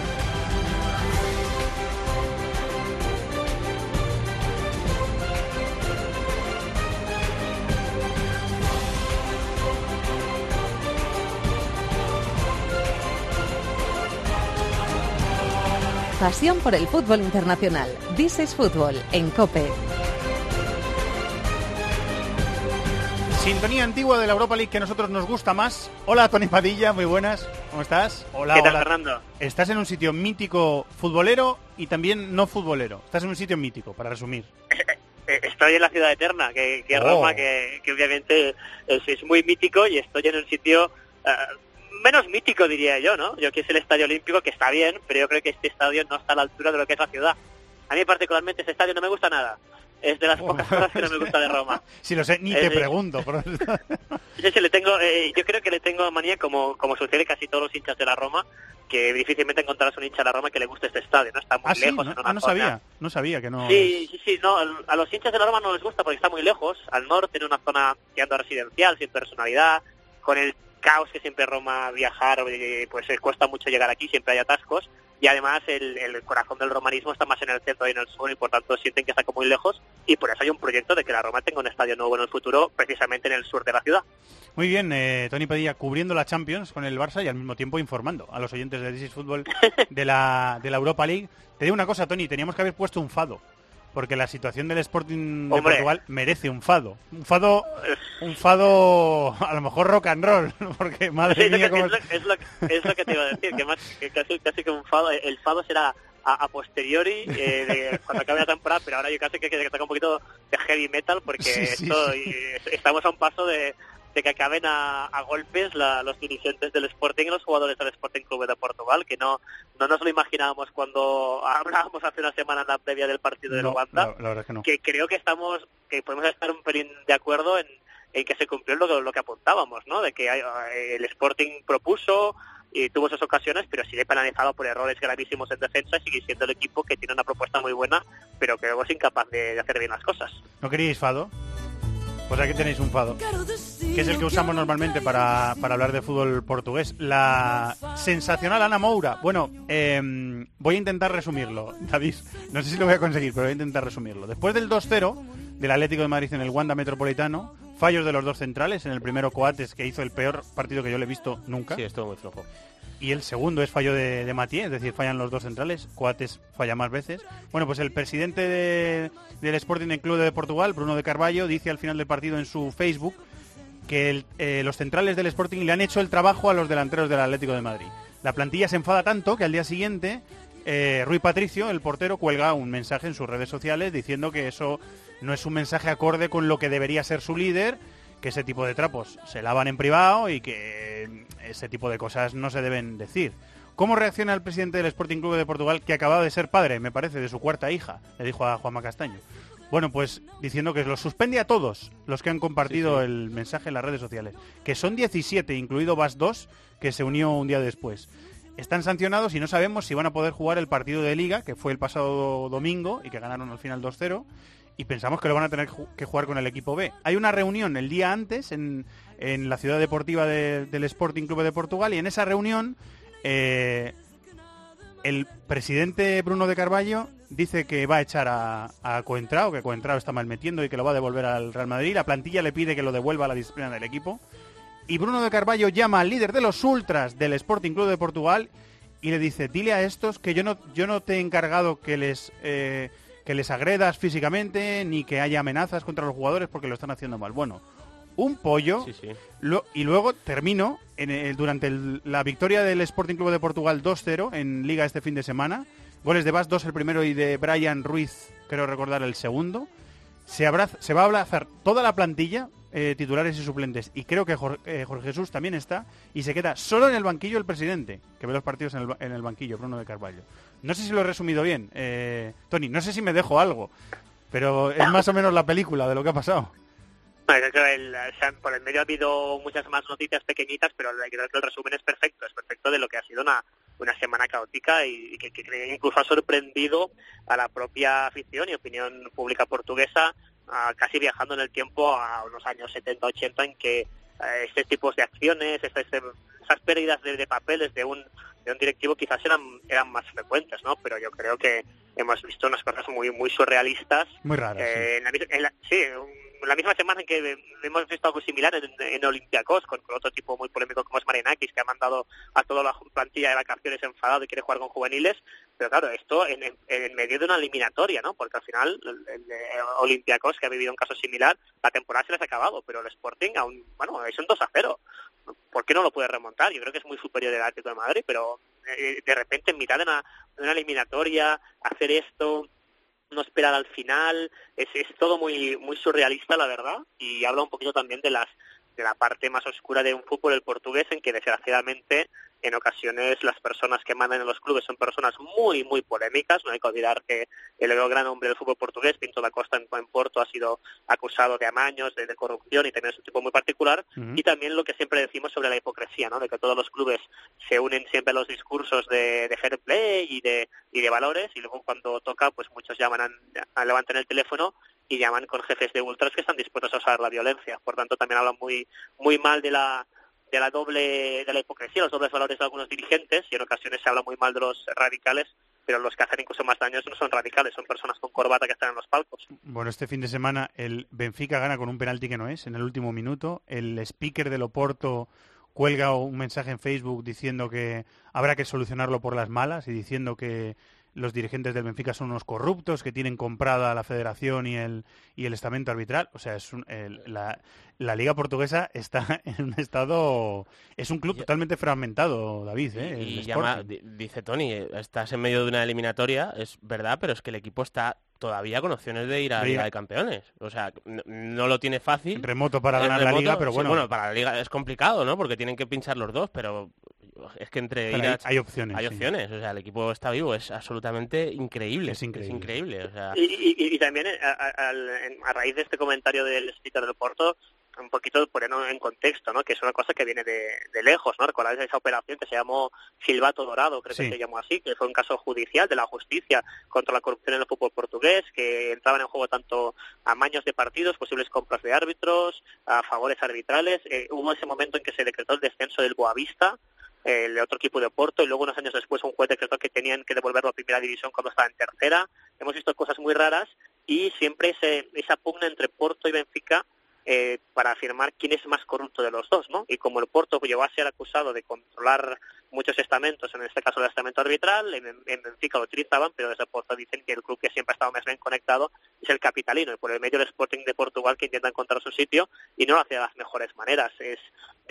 Speaker 1: Pasión por el fútbol internacional. This is Fútbol en COPE.
Speaker 2: Sintonía antigua de la Europa League que a nosotros nos gusta más. Hola, Tony Padilla, muy buenas. ¿Cómo estás? Hola,
Speaker 22: ¿Qué tal,
Speaker 2: hola.
Speaker 22: Fernando?
Speaker 2: Estás en un sitio mítico futbolero y también no futbolero. Estás en un sitio mítico, para resumir.
Speaker 22: Eh, Estoy en la ciudad eterna, que, que es
Speaker 2: Oh.
Speaker 22: Roma, que, que obviamente es, es muy mítico y estoy en un sitio eh, menos mítico, diría yo, ¿no? Yo que es el Estadio Olímpico, que está bien, pero yo creo que este estadio no está a la altura de lo que es la ciudad. A mí particularmente este estadio no me gusta nada. Es de las pocas cosas que no me gusta de Roma.
Speaker 2: Si lo sé, ni
Speaker 22: Es
Speaker 2: te pregunto. pero-
Speaker 22: Sí, sí, le tengo, eh, yo creo que le tengo manía, como, como sucede casi todos los hinchas de la Roma, que difícilmente encontrarás un hincha de la Roma que le guste este estadio, ¿no? Está muy
Speaker 2: ah, sí,
Speaker 22: lejos
Speaker 2: no,
Speaker 22: en una
Speaker 2: ah, no
Speaker 22: zona-
Speaker 2: sabía. No sabía que no.
Speaker 22: Sí, sí, sí, no, a los hinchas de la Roma no les gusta porque está muy lejos, al norte, en una zona a residencial, sin personalidad, con el caos que siempre Roma viajar, eh, pues eh, cuesta mucho llegar aquí, siempre hay atascos, y además el, el corazón del romanismo está más en el centro y en el sur, y por tanto sienten que está como muy lejos, y por eso hay un proyecto de que la Roma tenga un estadio nuevo en el futuro, precisamente en el sur de la ciudad.
Speaker 2: Muy bien, eh, Tony Padilla cubriendo la Champions con el Barça y al mismo tiempo informando a los oyentes de This is Fútbol de la, de la Europa League. Te digo una cosa, Tony, teníamos que haber puesto un fado. Porque la situación del Sporting de
Speaker 22: Hombre.
Speaker 2: Portugal merece un fado. Un fado, un fado a lo mejor rock and roll, porque madre
Speaker 22: Sí, es, lo
Speaker 2: mía,
Speaker 22: que,
Speaker 2: cómo
Speaker 22: es, lo, es lo- es lo que te iba a decir, que, más, que casi, casi que un fado, el fado será a, a posteriori eh, de cuando acabe la temporada, pero ahora yo casi que, que toca un poquito de heavy metal porque
Speaker 2: Sí, sí,
Speaker 22: esto, y estamos a un paso de, de que acaben a, a golpes la- los dirigentes del Sporting y los jugadores del Sporting Club de Portugal, que no, no nos lo imaginábamos cuando hablábamos hace una semana en la previa del partido de
Speaker 2: No,
Speaker 22: Luanda,
Speaker 2: la, la verdad que no.
Speaker 22: que creo que estamos, que podemos estar un pelín de acuerdo en, en que se cumplió lo, que- lo que apuntábamos, ¿no? De que hay- eh, el Sporting propuso y tuvo esas ocasiones, pero sigue penalizado por errores gravísimos en defensa y sigue siendo el equipo que tiene una propuesta muy buena, pero que luego es incapaz de, de hacer bien las cosas.
Speaker 2: ¿No queríais fado? Pues aquí tenéis un fado, que es el que usamos normalmente para, para hablar de fútbol portugués. La sensacional Ana Moura. Bueno, em, voy a intentar resumirlo, David. No sé si lo voy a conseguir, pero voy a intentar resumirlo. Después del 2-0 del Atlético de Madrid en el Wanda Metropolitano, fallos de los dos centrales. En el primero Coates, que hizo el peor partido que yo le he visto nunca.
Speaker 8: Sí, estuvo muy flojo.
Speaker 2: Y el segundo es fallo de, de Matié, es decir, fallan los dos centrales. Coates falla más veces. Bueno, pues el presidente de- del Sporting Club de Portugal, Bruno de Carballo, dice al final del partido en su Facebook que eh, los centrales del Sporting le han hecho el trabajo a los delanteros del Atlético de Madrid. La plantilla se enfada tanto que al día siguiente eh, Rui Patricio, el portero, cuelga un mensaje en sus redes sociales diciendo que eso no es un mensaje acorde con lo que debería ser su líder, que ese tipo de trapos se lavan en privado y que ese tipo de cosas no se deben decir. ¿Cómo reacciona el presidente del Sporting Club de Portugal, que acababa de ser padre, me parece, de su cuarta hija? Le dijo a Juanma Castaño. Bueno, pues diciendo que los suspende a todos los que han compartido el mensaje en las redes sociales, que son 17, incluido Bas 2, que se unió un día después. Están sancionados y no sabemos si van a poder jugar el partido de liga, que fue el pasado domingo y que ganaron al final 2-0, y pensamos que lo van a tener que jugar con el equipo B. Hay una reunión el día antes en, en la ciudad deportiva de- del Sporting Club de Portugal y en esa reunión eh, el presidente Bruno de Carballo dice que va a echar a, a Coentrao, que Coentrao está mal metiendo y que lo va a devolver al Real Madrid. La plantilla le pide que lo devuelva a la disciplina del equipo. Y Bruno de Carballo llama al líder de los ultras del Sporting Club de Portugal y le dice, dile a estos que yo no, yo no te he encargado que les, eh, que les agredas físicamente ni que haya amenazas contra los jugadores porque lo están haciendo mal. Bueno, un pollo
Speaker 8: Sí, sí.
Speaker 2: lo- y luego termino en el- durante el- la victoria del Sporting Club de Portugal 2-0 en Liga este fin de semana. Goles de Bas 2 el primero y de Brian Ruiz, creo recordar, el segundo. Se, abraza- se va a abrazar toda la plantilla, eh, titulares y suplentes, y creo que Jor- eh, Jorge Jesús también está, y se queda solo en el banquillo el presidente, que ve los partidos en el, en el banquillo, Bruno de Carvalho. No sé si lo he resumido bien, eh, Tony, no sé si me dejo algo, pero es más o menos la película de lo que ha pasado.
Speaker 22: El- sea, por el medio ha habido muchas más noticias pequeñitas, pero que el resumen es perfecto, es perfecto de lo que ha sido una, una semana caótica y, que, incluso ha sorprendido a la propia afición y opinión pública portuguesa, ah, casi viajando en el tiempo a unos años 70-80 en que eh, este tipo de acciones, este- esas pérdidas de papeles de un, de un directivo quizás eran, eran más frecuentes, ¿no? Pero yo creo que hemos visto unas cosas muy, muy surrealistas
Speaker 2: Muy raro.
Speaker 22: eh, en la, en la- sí, un- la misma semana en que hemos visto algo similar en, en Olympiacos, con, otro tipo muy polémico como es Marinakis, que ha mandado a toda la plantilla de vacaciones enfadado y quiere jugar con juveniles. Pero claro, esto en, medio de una eliminatoria, ¿no? Porque al final el, Olympiacos, que ha vivido un caso similar, la temporada se les ha acabado, pero el Sporting aún, bueno, es un 2 a 0. ¿Por qué no lo puede remontar? Yo creo que es muy superior el Atlético de Madrid, pero eh, de repente en mitad de de una eliminatoria, hacer esto, no esperar al final, es, es todo muy muy surrealista la verdad y habla un poquito también de las de la parte más oscura de un fútbol el portugués en que desgraciadamente en ocasiones las personas que mandan en los clubes son personas muy muy polémicas. No hay que olvidar que el gran hombre del fútbol portugués Pinto da Costa en, en Porto ha sido acusado de amaños de, de corrupción y también es un tipo muy particular. Y también lo que siempre decimos sobre la hipocresía no de que todos los clubes se unen siempre a los discursos de, de fair play y de y de valores y luego cuando toca pues muchos llaman a, a- levantan el teléfono y llaman con jefes de ultras que están dispuestos a usar la violencia. Por tanto también hablan muy muy mal de la de la doble de la hipocresía los dobles valores de algunos dirigentes y en ocasiones se habla muy mal de los radicales pero los que hacen incluso más daños no son radicales son personas con corbata que están en los palcos
Speaker 2: Bueno, este fin de semana el Benfica gana con un penalti que no es, en el último minuto. El speaker del Oporto cuelga un mensaje en Facebook diciendo que habrá que solucionarlo por las malas y diciendo que los dirigentes del Benfica son unos corruptos, que tienen comprada la federación y el, y el estamento arbitral. O sea, es un- el- la, la liga portuguesa está en un estado... Es un club totalmente fragmentado, David. ¿eh? El
Speaker 8: Y llama-
Speaker 2: Sporting.
Speaker 8: di- dice Tony, eh, estás en medio de una eliminatoria, es verdad, pero es que el equipo está todavía con opciones de ir a la Liga de Campeones. O sea, no, no lo tiene fácil.
Speaker 2: Remoto para ganar la liga, pero
Speaker 8: sí,
Speaker 2: bueno.
Speaker 8: para la liga es complicado, ¿no? Porque tienen que pinchar los dos, pero es que entre ir
Speaker 2: hay-
Speaker 8: a-
Speaker 2: hay opciones,
Speaker 8: Hay
Speaker 2: sí.
Speaker 8: opciones, o sea, el equipo está vivo, es absolutamente increíble.
Speaker 2: Es increíble.
Speaker 8: increíble, o sea,
Speaker 22: Y, y- y- también eh, a, a- a raíz de este comentario del speaker del Porto, un poquito ponerlo en contexto, ¿no? Que es una cosa que viene de, de lejos, ¿no? Recordáis esa operación que se llamó Silvato Dorado, creo
Speaker 23: Sí.
Speaker 22: que se llamó así, que fue un caso judicial de la justicia contra la corrupción en el fútbol portugués, que entraban en juego tanto amaños de partidos, posibles compras de árbitros, a favores arbitrales. Eh, hubo ese momento en que se decretó el descenso del Boavista, el otro equipo de Porto y luego unos años después un juez decretó que tenían que devolverlo a primera división cuando estaba en tercera. Hemos visto cosas muy raras y siempre ese, esa pugna entre Porto y Benfica eh, para afirmar quién es más corrupto de los dos, ¿no? Y como el Porto llegó a ser acusado de controlar muchos estamentos, en este caso el estamento arbitral, en, en Benfica lo utilizaban, pero desde Porto dicen que el club que siempre ha estado más bien conectado es el capitalino, y por el medio el Sporting de Portugal que intenta encontrar su sitio y no lo hace de las mejores maneras. Es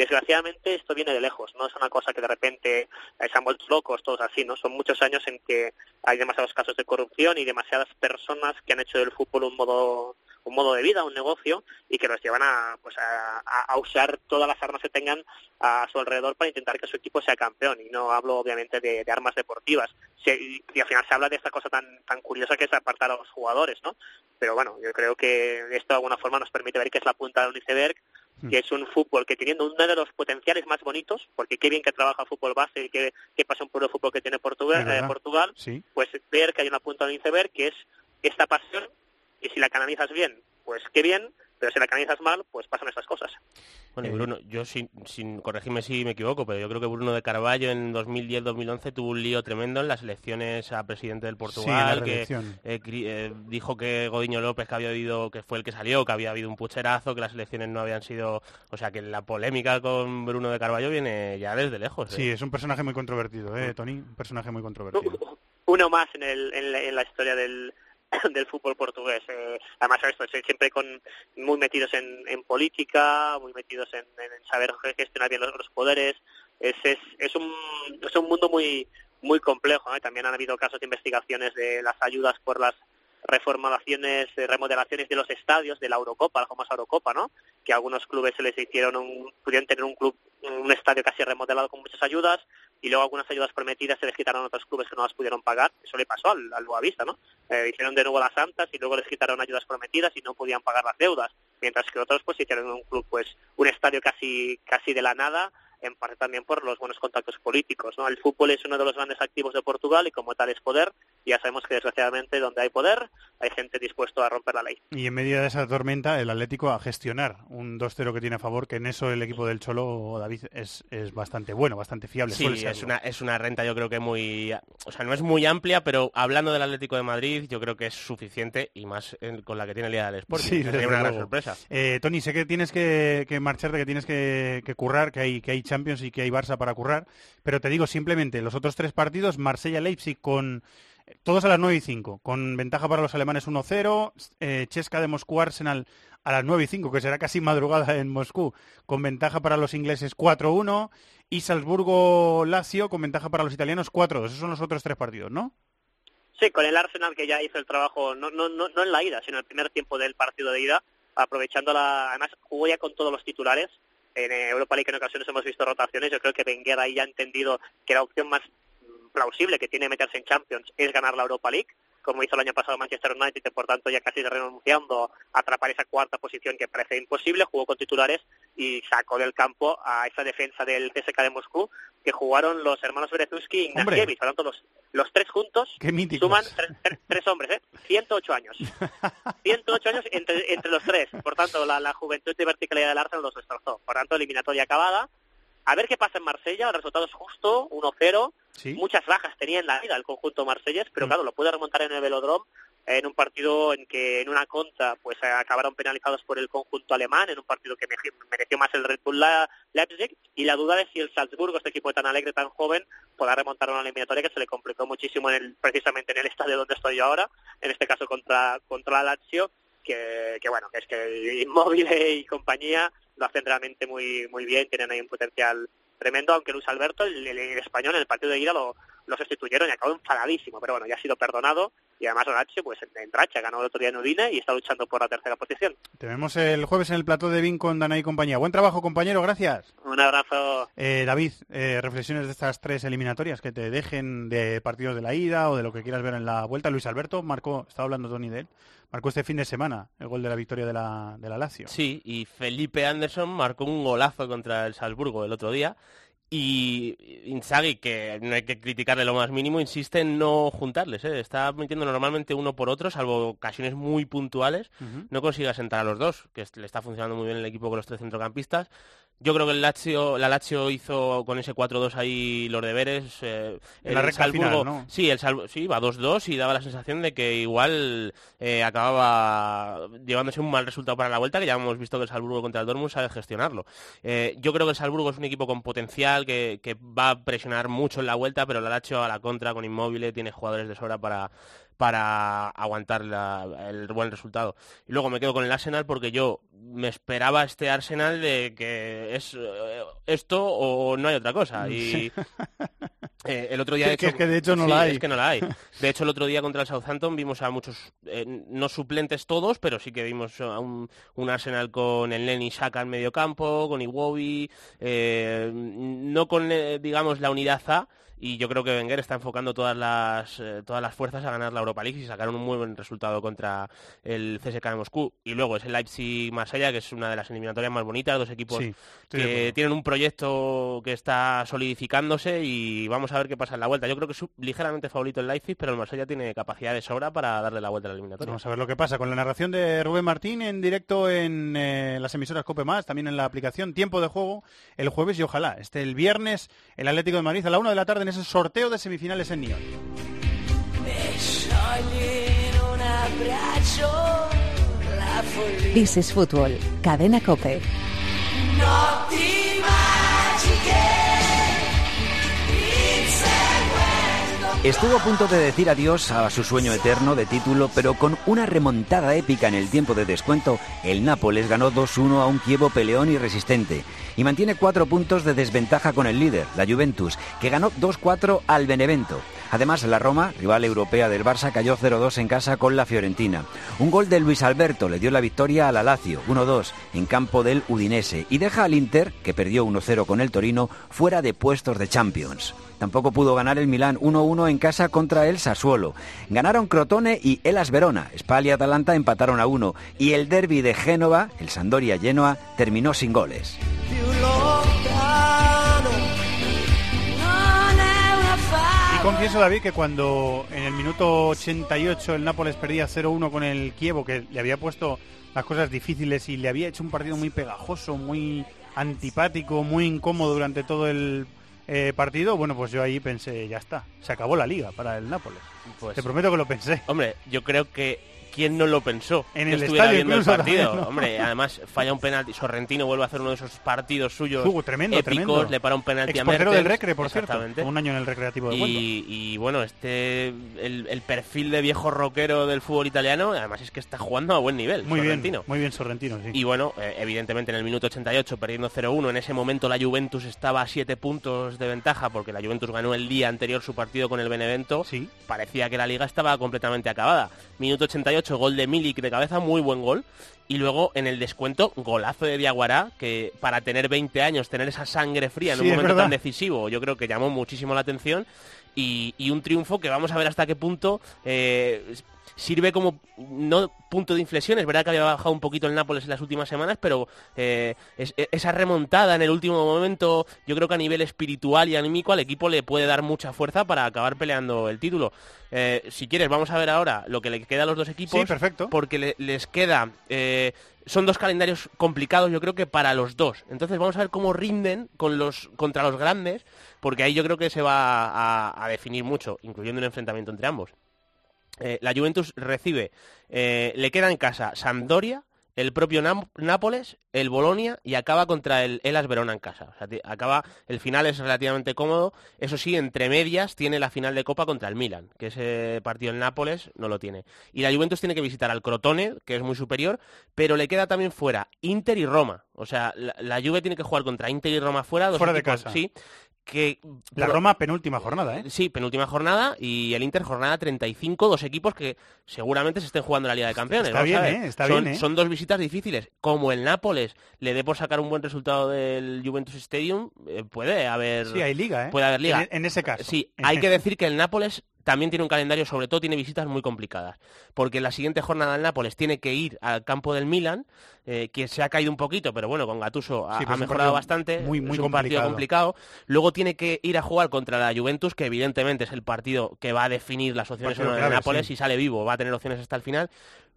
Speaker 22: Desgraciadamente esto viene de lejos, no es una cosa que de repente eh, se locos todos así, ¿no? Son muchos años en que hay demasiados casos de corrupción y demasiadas personas que han hecho del fútbol un modo un modo de vida, un negocio y que los llevan a pues a, usar todas las armas que tengan a su alrededor para intentar que su equipo sea campeón y no hablo obviamente de, de armas deportivas Se- y, al final se habla de esta cosa tan tan curiosa que es apartar a los jugadores, ¿no? Pero bueno, yo creo que esto de alguna forma nos permite ver que es la punta del iceberg que es un fútbol que teniendo uno de los potenciales más bonitos, porque qué bien que trabaja el fútbol base y qué, qué pasión por el fútbol que tiene Portugal, eh, Portugal
Speaker 2: Sí.
Speaker 22: pues ver que hay una punta del iceberg que es esta pasión y si la canalizas bien, pues qué bien, pero si la canalizas mal, pues pasan estas cosas.
Speaker 8: Bueno, y Bruno, yo sin, sin corregirme si me equivoco, pero yo creo que Bruno de Carballo en 2010-2011 tuvo un lío tremendo en las elecciones a presidente del Portugal, que eh, eh, dijo que Godiño López que había habido, que fue el que salió, que había habido un pucherazo, que las elecciones no habían sido, o sea, que la polémica con Bruno de Carballo viene ya desde lejos.
Speaker 2: Sí, es un personaje muy controvertido, ¿eh, Tony? Un personaje muy controvertido.
Speaker 22: Uno más en, el, en la historia del del fútbol portugués. Eh, además, esto, siempre con muy metidos en, en política, muy metidos en, en, saber gestionar bien los, poderes. Es, es, es, un, es un mundo muy muy complejo. También han habido casos de investigaciones de las ayudas por las reformulaciones, eh, remodelaciones de los estadios de la Eurocopa, la famosa Eurocopa, ¿no? Que algunos clubes se les hicieron un, pudieron tener un club, un estadio casi remodelado con muchas ayudas y luego algunas ayudas prometidas se les quitaron a otros clubes que no las pudieron pagar. Eso le pasó al, al Boavista, ¿no? Eh, hicieron de nuevo las santas y luego les quitaron ayudas prometidas y no podían pagar las deudas, mientras que otros pues hicieron un club, pues un estadio casi casi de la nada en parte también por los buenos contactos políticos. ¿no? El fútbol es uno de los grandes activos de Portugal y como tal es poder. Ya sabemos que desgraciadamente donde hay poder hay gente dispuesta a romper la ley.
Speaker 2: Y en medio de esa tormenta el Atlético a gestionar un 2-0 que tiene a favor, que en eso el equipo del Cholo, David, es, es bastante bueno, bastante fiable.
Speaker 8: Sí, es una, es una renta yo creo que muy... O sea, no es muy amplia, pero hablando del Atlético de Madrid yo creo que es suficiente y más con la que tiene el día del Sporting. Sí, sería una gran sorpresa.
Speaker 2: Eh, Tony, sé que tienes que, que marcharte, que tienes que, que currar, que hay, que hay Champions y que hay Barça para currar, pero te digo simplemente, los otros tres partidos, Marsella-Leipzig con todos a las 9 y 5, con ventaja para los alemanes 1-0, eh, Chesca de Moscú-Arsenal a las 9 y 5, que será casi madrugada en Moscú, con ventaja para los ingleses 4-1, y Salzburgo-Lazio con ventaja para los italianos 4-2. Esos son los otros tres partidos, ¿no?
Speaker 22: Sí, con el Arsenal que ya hizo el trabajo, no, no, no, no en la ida, sino en el primer tiempo del partido de ida, aprovechando la... Además, jugó ya con todos los titulares, en Europa League en ocasiones hemos visto rotaciones. Yo creo que Wenger ahí ha entendido que la opción más plausible que tiene meterse en Champions es ganar la Europa League, como hizo el año pasado Manchester United, y por tanto ya casi renunciando a atrapar esa cuarta posición que parece imposible, jugó con titulares y sacó del campo a esa defensa del CSK de Moscú que jugaron los hermanos Berezowski y Ignacievich. Por tanto, los, los tres juntos suman tres, hombres, ¿eh? 108 años. 108 años entre, entre los tres. Por tanto, la, la juventud y verticalidad del Arsenal los destrozó. Por tanto, eliminatoria acabada. A ver qué pasa en Marsella. El resultado es justo, 1-0. Muchas bajas tenía en la vida el conjunto marsellés, pero mm. claro, lo puede remontar en el velodrome en un partido en que en una contra pues acabaron penalizados por el conjunto alemán, en un partido que mereció más el Red Bull Leipzig, y la duda es si el Salzburgo, este equipo tan alegre, tan joven, podrá remontar una eliminatoria que se le complicó muchísimo en el, precisamente en el estadio donde estoy yo ahora, en este caso contra, contra la Lazio, que, que bueno, que es que Inmóvil y compañía lo hacen realmente muy, muy bien, tienen ahí un potencial tremendo, aunque Luis Alberto, el, español, en el partido de ida lo, lo sustituyeron y acabó enfadadísimo, pero bueno, ya ha sido perdonado y además pues en, racha, ganó el otro día en Udine y está luchando por la tercera posición.
Speaker 2: Te vemos el jueves en el plató de Vin con Dana y compañía. Buen trabajo, compañero, gracias.
Speaker 22: Un abrazo.
Speaker 2: Eh, David, eh, reflexiones de estas tres eliminatorias que te dejen de partidos de la ida o de lo que quieras ver en la vuelta. Luis Alberto marcó, estaba hablando Tony de él, marcó este fin de semana el gol de la victoria de la, de la Lazio.
Speaker 8: Sí, y Felipe Anderson marcó un golazo contra el Salzburgo el otro día y Inzaghi, que no hay que criticarle lo más mínimo, insiste en no juntarles. ¿eh? Está metiendo normalmente uno por otro, salvo ocasiones muy puntuales. No consigue sentar a los dos, que le está funcionando muy bien el equipo con los tres centrocampistas. Yo creo que el Lazio, la Lazio hizo con ese 4-2 ahí los deberes.
Speaker 2: Eh, el la Salzburgo, ¿no?
Speaker 8: Sí, el sí, va 2-2 y daba la sensación de que igual eh, acababa llevándose un mal resultado para la vuelta, que ya hemos visto que el Salzburgo contra el Dortmund sabe gestionarlo. Eh, yo creo que el Salzburgo es un equipo con potencial, que, que, va a presionar mucho en la vuelta, pero la Lazio a la contra con inmóvil tiene jugadores de sobra para, para aguantar el buen resultado. Y luego me quedo con el Arsenal porque yo me esperaba este Arsenal de que es eh, esto o no hay otra cosa. Y eh, el otro día...
Speaker 2: De hecho, es que de hecho no la hay.
Speaker 8: Es que no la hay. De hecho, el otro día contra el Southampton vimos a muchos, eh, no suplentes todos, pero sí que vimos a un, Arsenal con el Lenny Saka en medio campo, con Iwobi, no con, digamos, la unidad A, y yo creo que Wenger está enfocando todas las eh, todas las fuerzas a ganar la Europa League y sacaron un muy buen resultado contra el CSK de Moscú y luego es el Leipzig Marsella que es una de las eliminatorias más bonitas dos equipos que tienen un proyecto que está solidificándose y vamos a ver qué pasa en la vuelta. Yo creo que es ligeramente favorito el Leipzig, pero el Marsella tiene capacidad de sobra para darle la vuelta a la eliminatoria.
Speaker 2: Vamos a ver lo que pasa con la narración de Rubén Martín en directo en eh, las emisoras Cope Más, también en la aplicación Tiempo de Juego el jueves y ojalá esté el viernes el Atlético de Madrid a la una de la tarde en ese sorteo de semifinales en Nyon.
Speaker 1: This is Fútbol, Cadena Cope.
Speaker 11: Estuvo a punto de decir adiós a su sueño eterno de título, pero con una remontada épica en el tiempo de descuento, el Nápoles ganó 2-1 a un Kievo peleón y resistente y mantiene cuatro puntos de desventaja con el líder, la Juventus, que ganó 2-4 al Benevento. Además, la Roma, rival europea del Barça, cayó 0-2 en casa con la Fiorentina. Un gol de Luis Alberto le dio la victoria a la Lazio, 1-2, en campo del Udinese, y deja al Inter, que perdió 1-0 con el Torino, fuera de puestos de Champions. Tampoco pudo ganar el Milán 1-1 en casa contra el Sassuolo. Ganaron Crotone y Elas Verona. Spal y Atalanta empataron a 1. Y el derby de Génova, el Sandoria-Genoa, terminó sin goles.
Speaker 2: Y confieso, David, que cuando en el minuto 88 el Nápoles perdía 0-1 con el Kievo, que le había puesto las cosas difíciles y le había hecho un partido muy pegajoso, muy antipático, muy incómodo durante todo el eh, partido, bueno, pues yo ahí pensé, ya está, se acabó la liga para el Nápoles.
Speaker 8: Pues-
Speaker 2: Te prometo que lo pensé.
Speaker 8: Hombre, yo creo que quién no lo pensó
Speaker 2: En
Speaker 8: que
Speaker 2: el
Speaker 8: estuviera
Speaker 2: estadio
Speaker 8: viendo el partido.
Speaker 2: también, ¿no?
Speaker 8: Hombre, además falla un penalti. Sorrentino vuelve a hacer uno de esos partidos suyos
Speaker 2: tremendo,
Speaker 8: épicos,
Speaker 2: tremendo.
Speaker 8: le para un penalti a Mertens.
Speaker 2: del Recre, por cierto. Un año en el Recreativo de
Speaker 8: y, y, bueno, este el, el perfil de viejo rockero del fútbol italiano, además es que está jugando a buen nivel.
Speaker 2: Muy
Speaker 8: Sorrentino.
Speaker 2: bien, muy bien Sorrentino, sí.
Speaker 8: Y bueno, eh, evidentemente en el minuto 88, perdiendo 0-1, en ese momento la Juventus estaba a 7 puntos de ventaja porque la Juventus ganó el día anterior su partido con el Benevento. Parecía que la liga estaba completamente acabada. Minuto 88, gol de Milik de cabeza, muy buen gol. Y luego en el descuento, golazo de Diaguará, que para tener 20 años, tener esa sangre fría en
Speaker 2: Sí,
Speaker 8: un momento tan decisivo, yo creo que llamó muchísimo la atención. Y, y un triunfo que vamos a ver hasta qué punto eh, sirve como no punto de inflexión. Es verdad que había bajado un poquito el Nápoles en las últimas semanas, pero eh, es- esa remontada en el último momento, yo creo que a nivel espiritual y anímico al equipo le puede dar mucha fuerza para acabar peleando el título. Eh, si quieres, vamos a ver ahora lo que le queda a los dos equipos.
Speaker 2: Sí, perfecto.
Speaker 8: Porque le- les queda... eh, son dos calendarios complicados, yo creo que para los dos. Entonces vamos a ver cómo rinden con los, contra los grandes, porque ahí yo creo que se va a, a definir mucho, incluyendo un enfrentamiento entre ambos. Eh, la Juventus recibe, eh, le queda en casa Sampdoria, el propio Nam- Nápoles, el Bolonia y acaba contra el Elas Verona en casa. O sea, acaba, el final es relativamente cómodo. Eso sí, entre medias tiene la final de Copa contra el Milan, que ese partido en Nápoles no lo tiene. Y la Juventus tiene que visitar al Crotone, que es muy superior, pero le queda también fuera Inter y Roma. O sea, la, la Juve tiene que jugar contra Inter y Roma fuera. dos
Speaker 2: Fuera de
Speaker 8: equipos,
Speaker 2: casa.
Speaker 8: Sí, que
Speaker 2: La Roma penúltima jornada, ¿eh?
Speaker 8: Sí, penúltima jornada y el Inter jornada 35, dos equipos que seguramente se estén jugando la Liga de Campeones.
Speaker 2: Está bien. ¿eh? Está
Speaker 8: son,
Speaker 2: bien, ¿eh?
Speaker 8: son dos visitas difíciles. Como el Nápoles le dé por sacar un buen resultado del Juventus Stadium, eh, puede haber
Speaker 2: Sí, hay liga, ¿eh?
Speaker 8: Puede haber liga.
Speaker 2: En, en ese caso.
Speaker 8: Sí, hay que decir que el Nápoles también tiene un calendario, sobre todo tiene visitas muy complicadas, porque en la siguiente jornada el Nápoles tiene que ir al campo del Milan, eh, que se ha caído un poquito, pero bueno, con Gattuso ha,
Speaker 2: Sí,
Speaker 8: mejorado bastante,
Speaker 2: muy, muy
Speaker 8: es un partido
Speaker 2: complicado.
Speaker 8: complicado. Luego tiene que ir a jugar contra la Juventus, que evidentemente es el partido que va a definir las opciones o
Speaker 2: Partido
Speaker 8: no de Nápoles,
Speaker 2: sí.
Speaker 8: si sale vivo va a tener opciones hasta el final.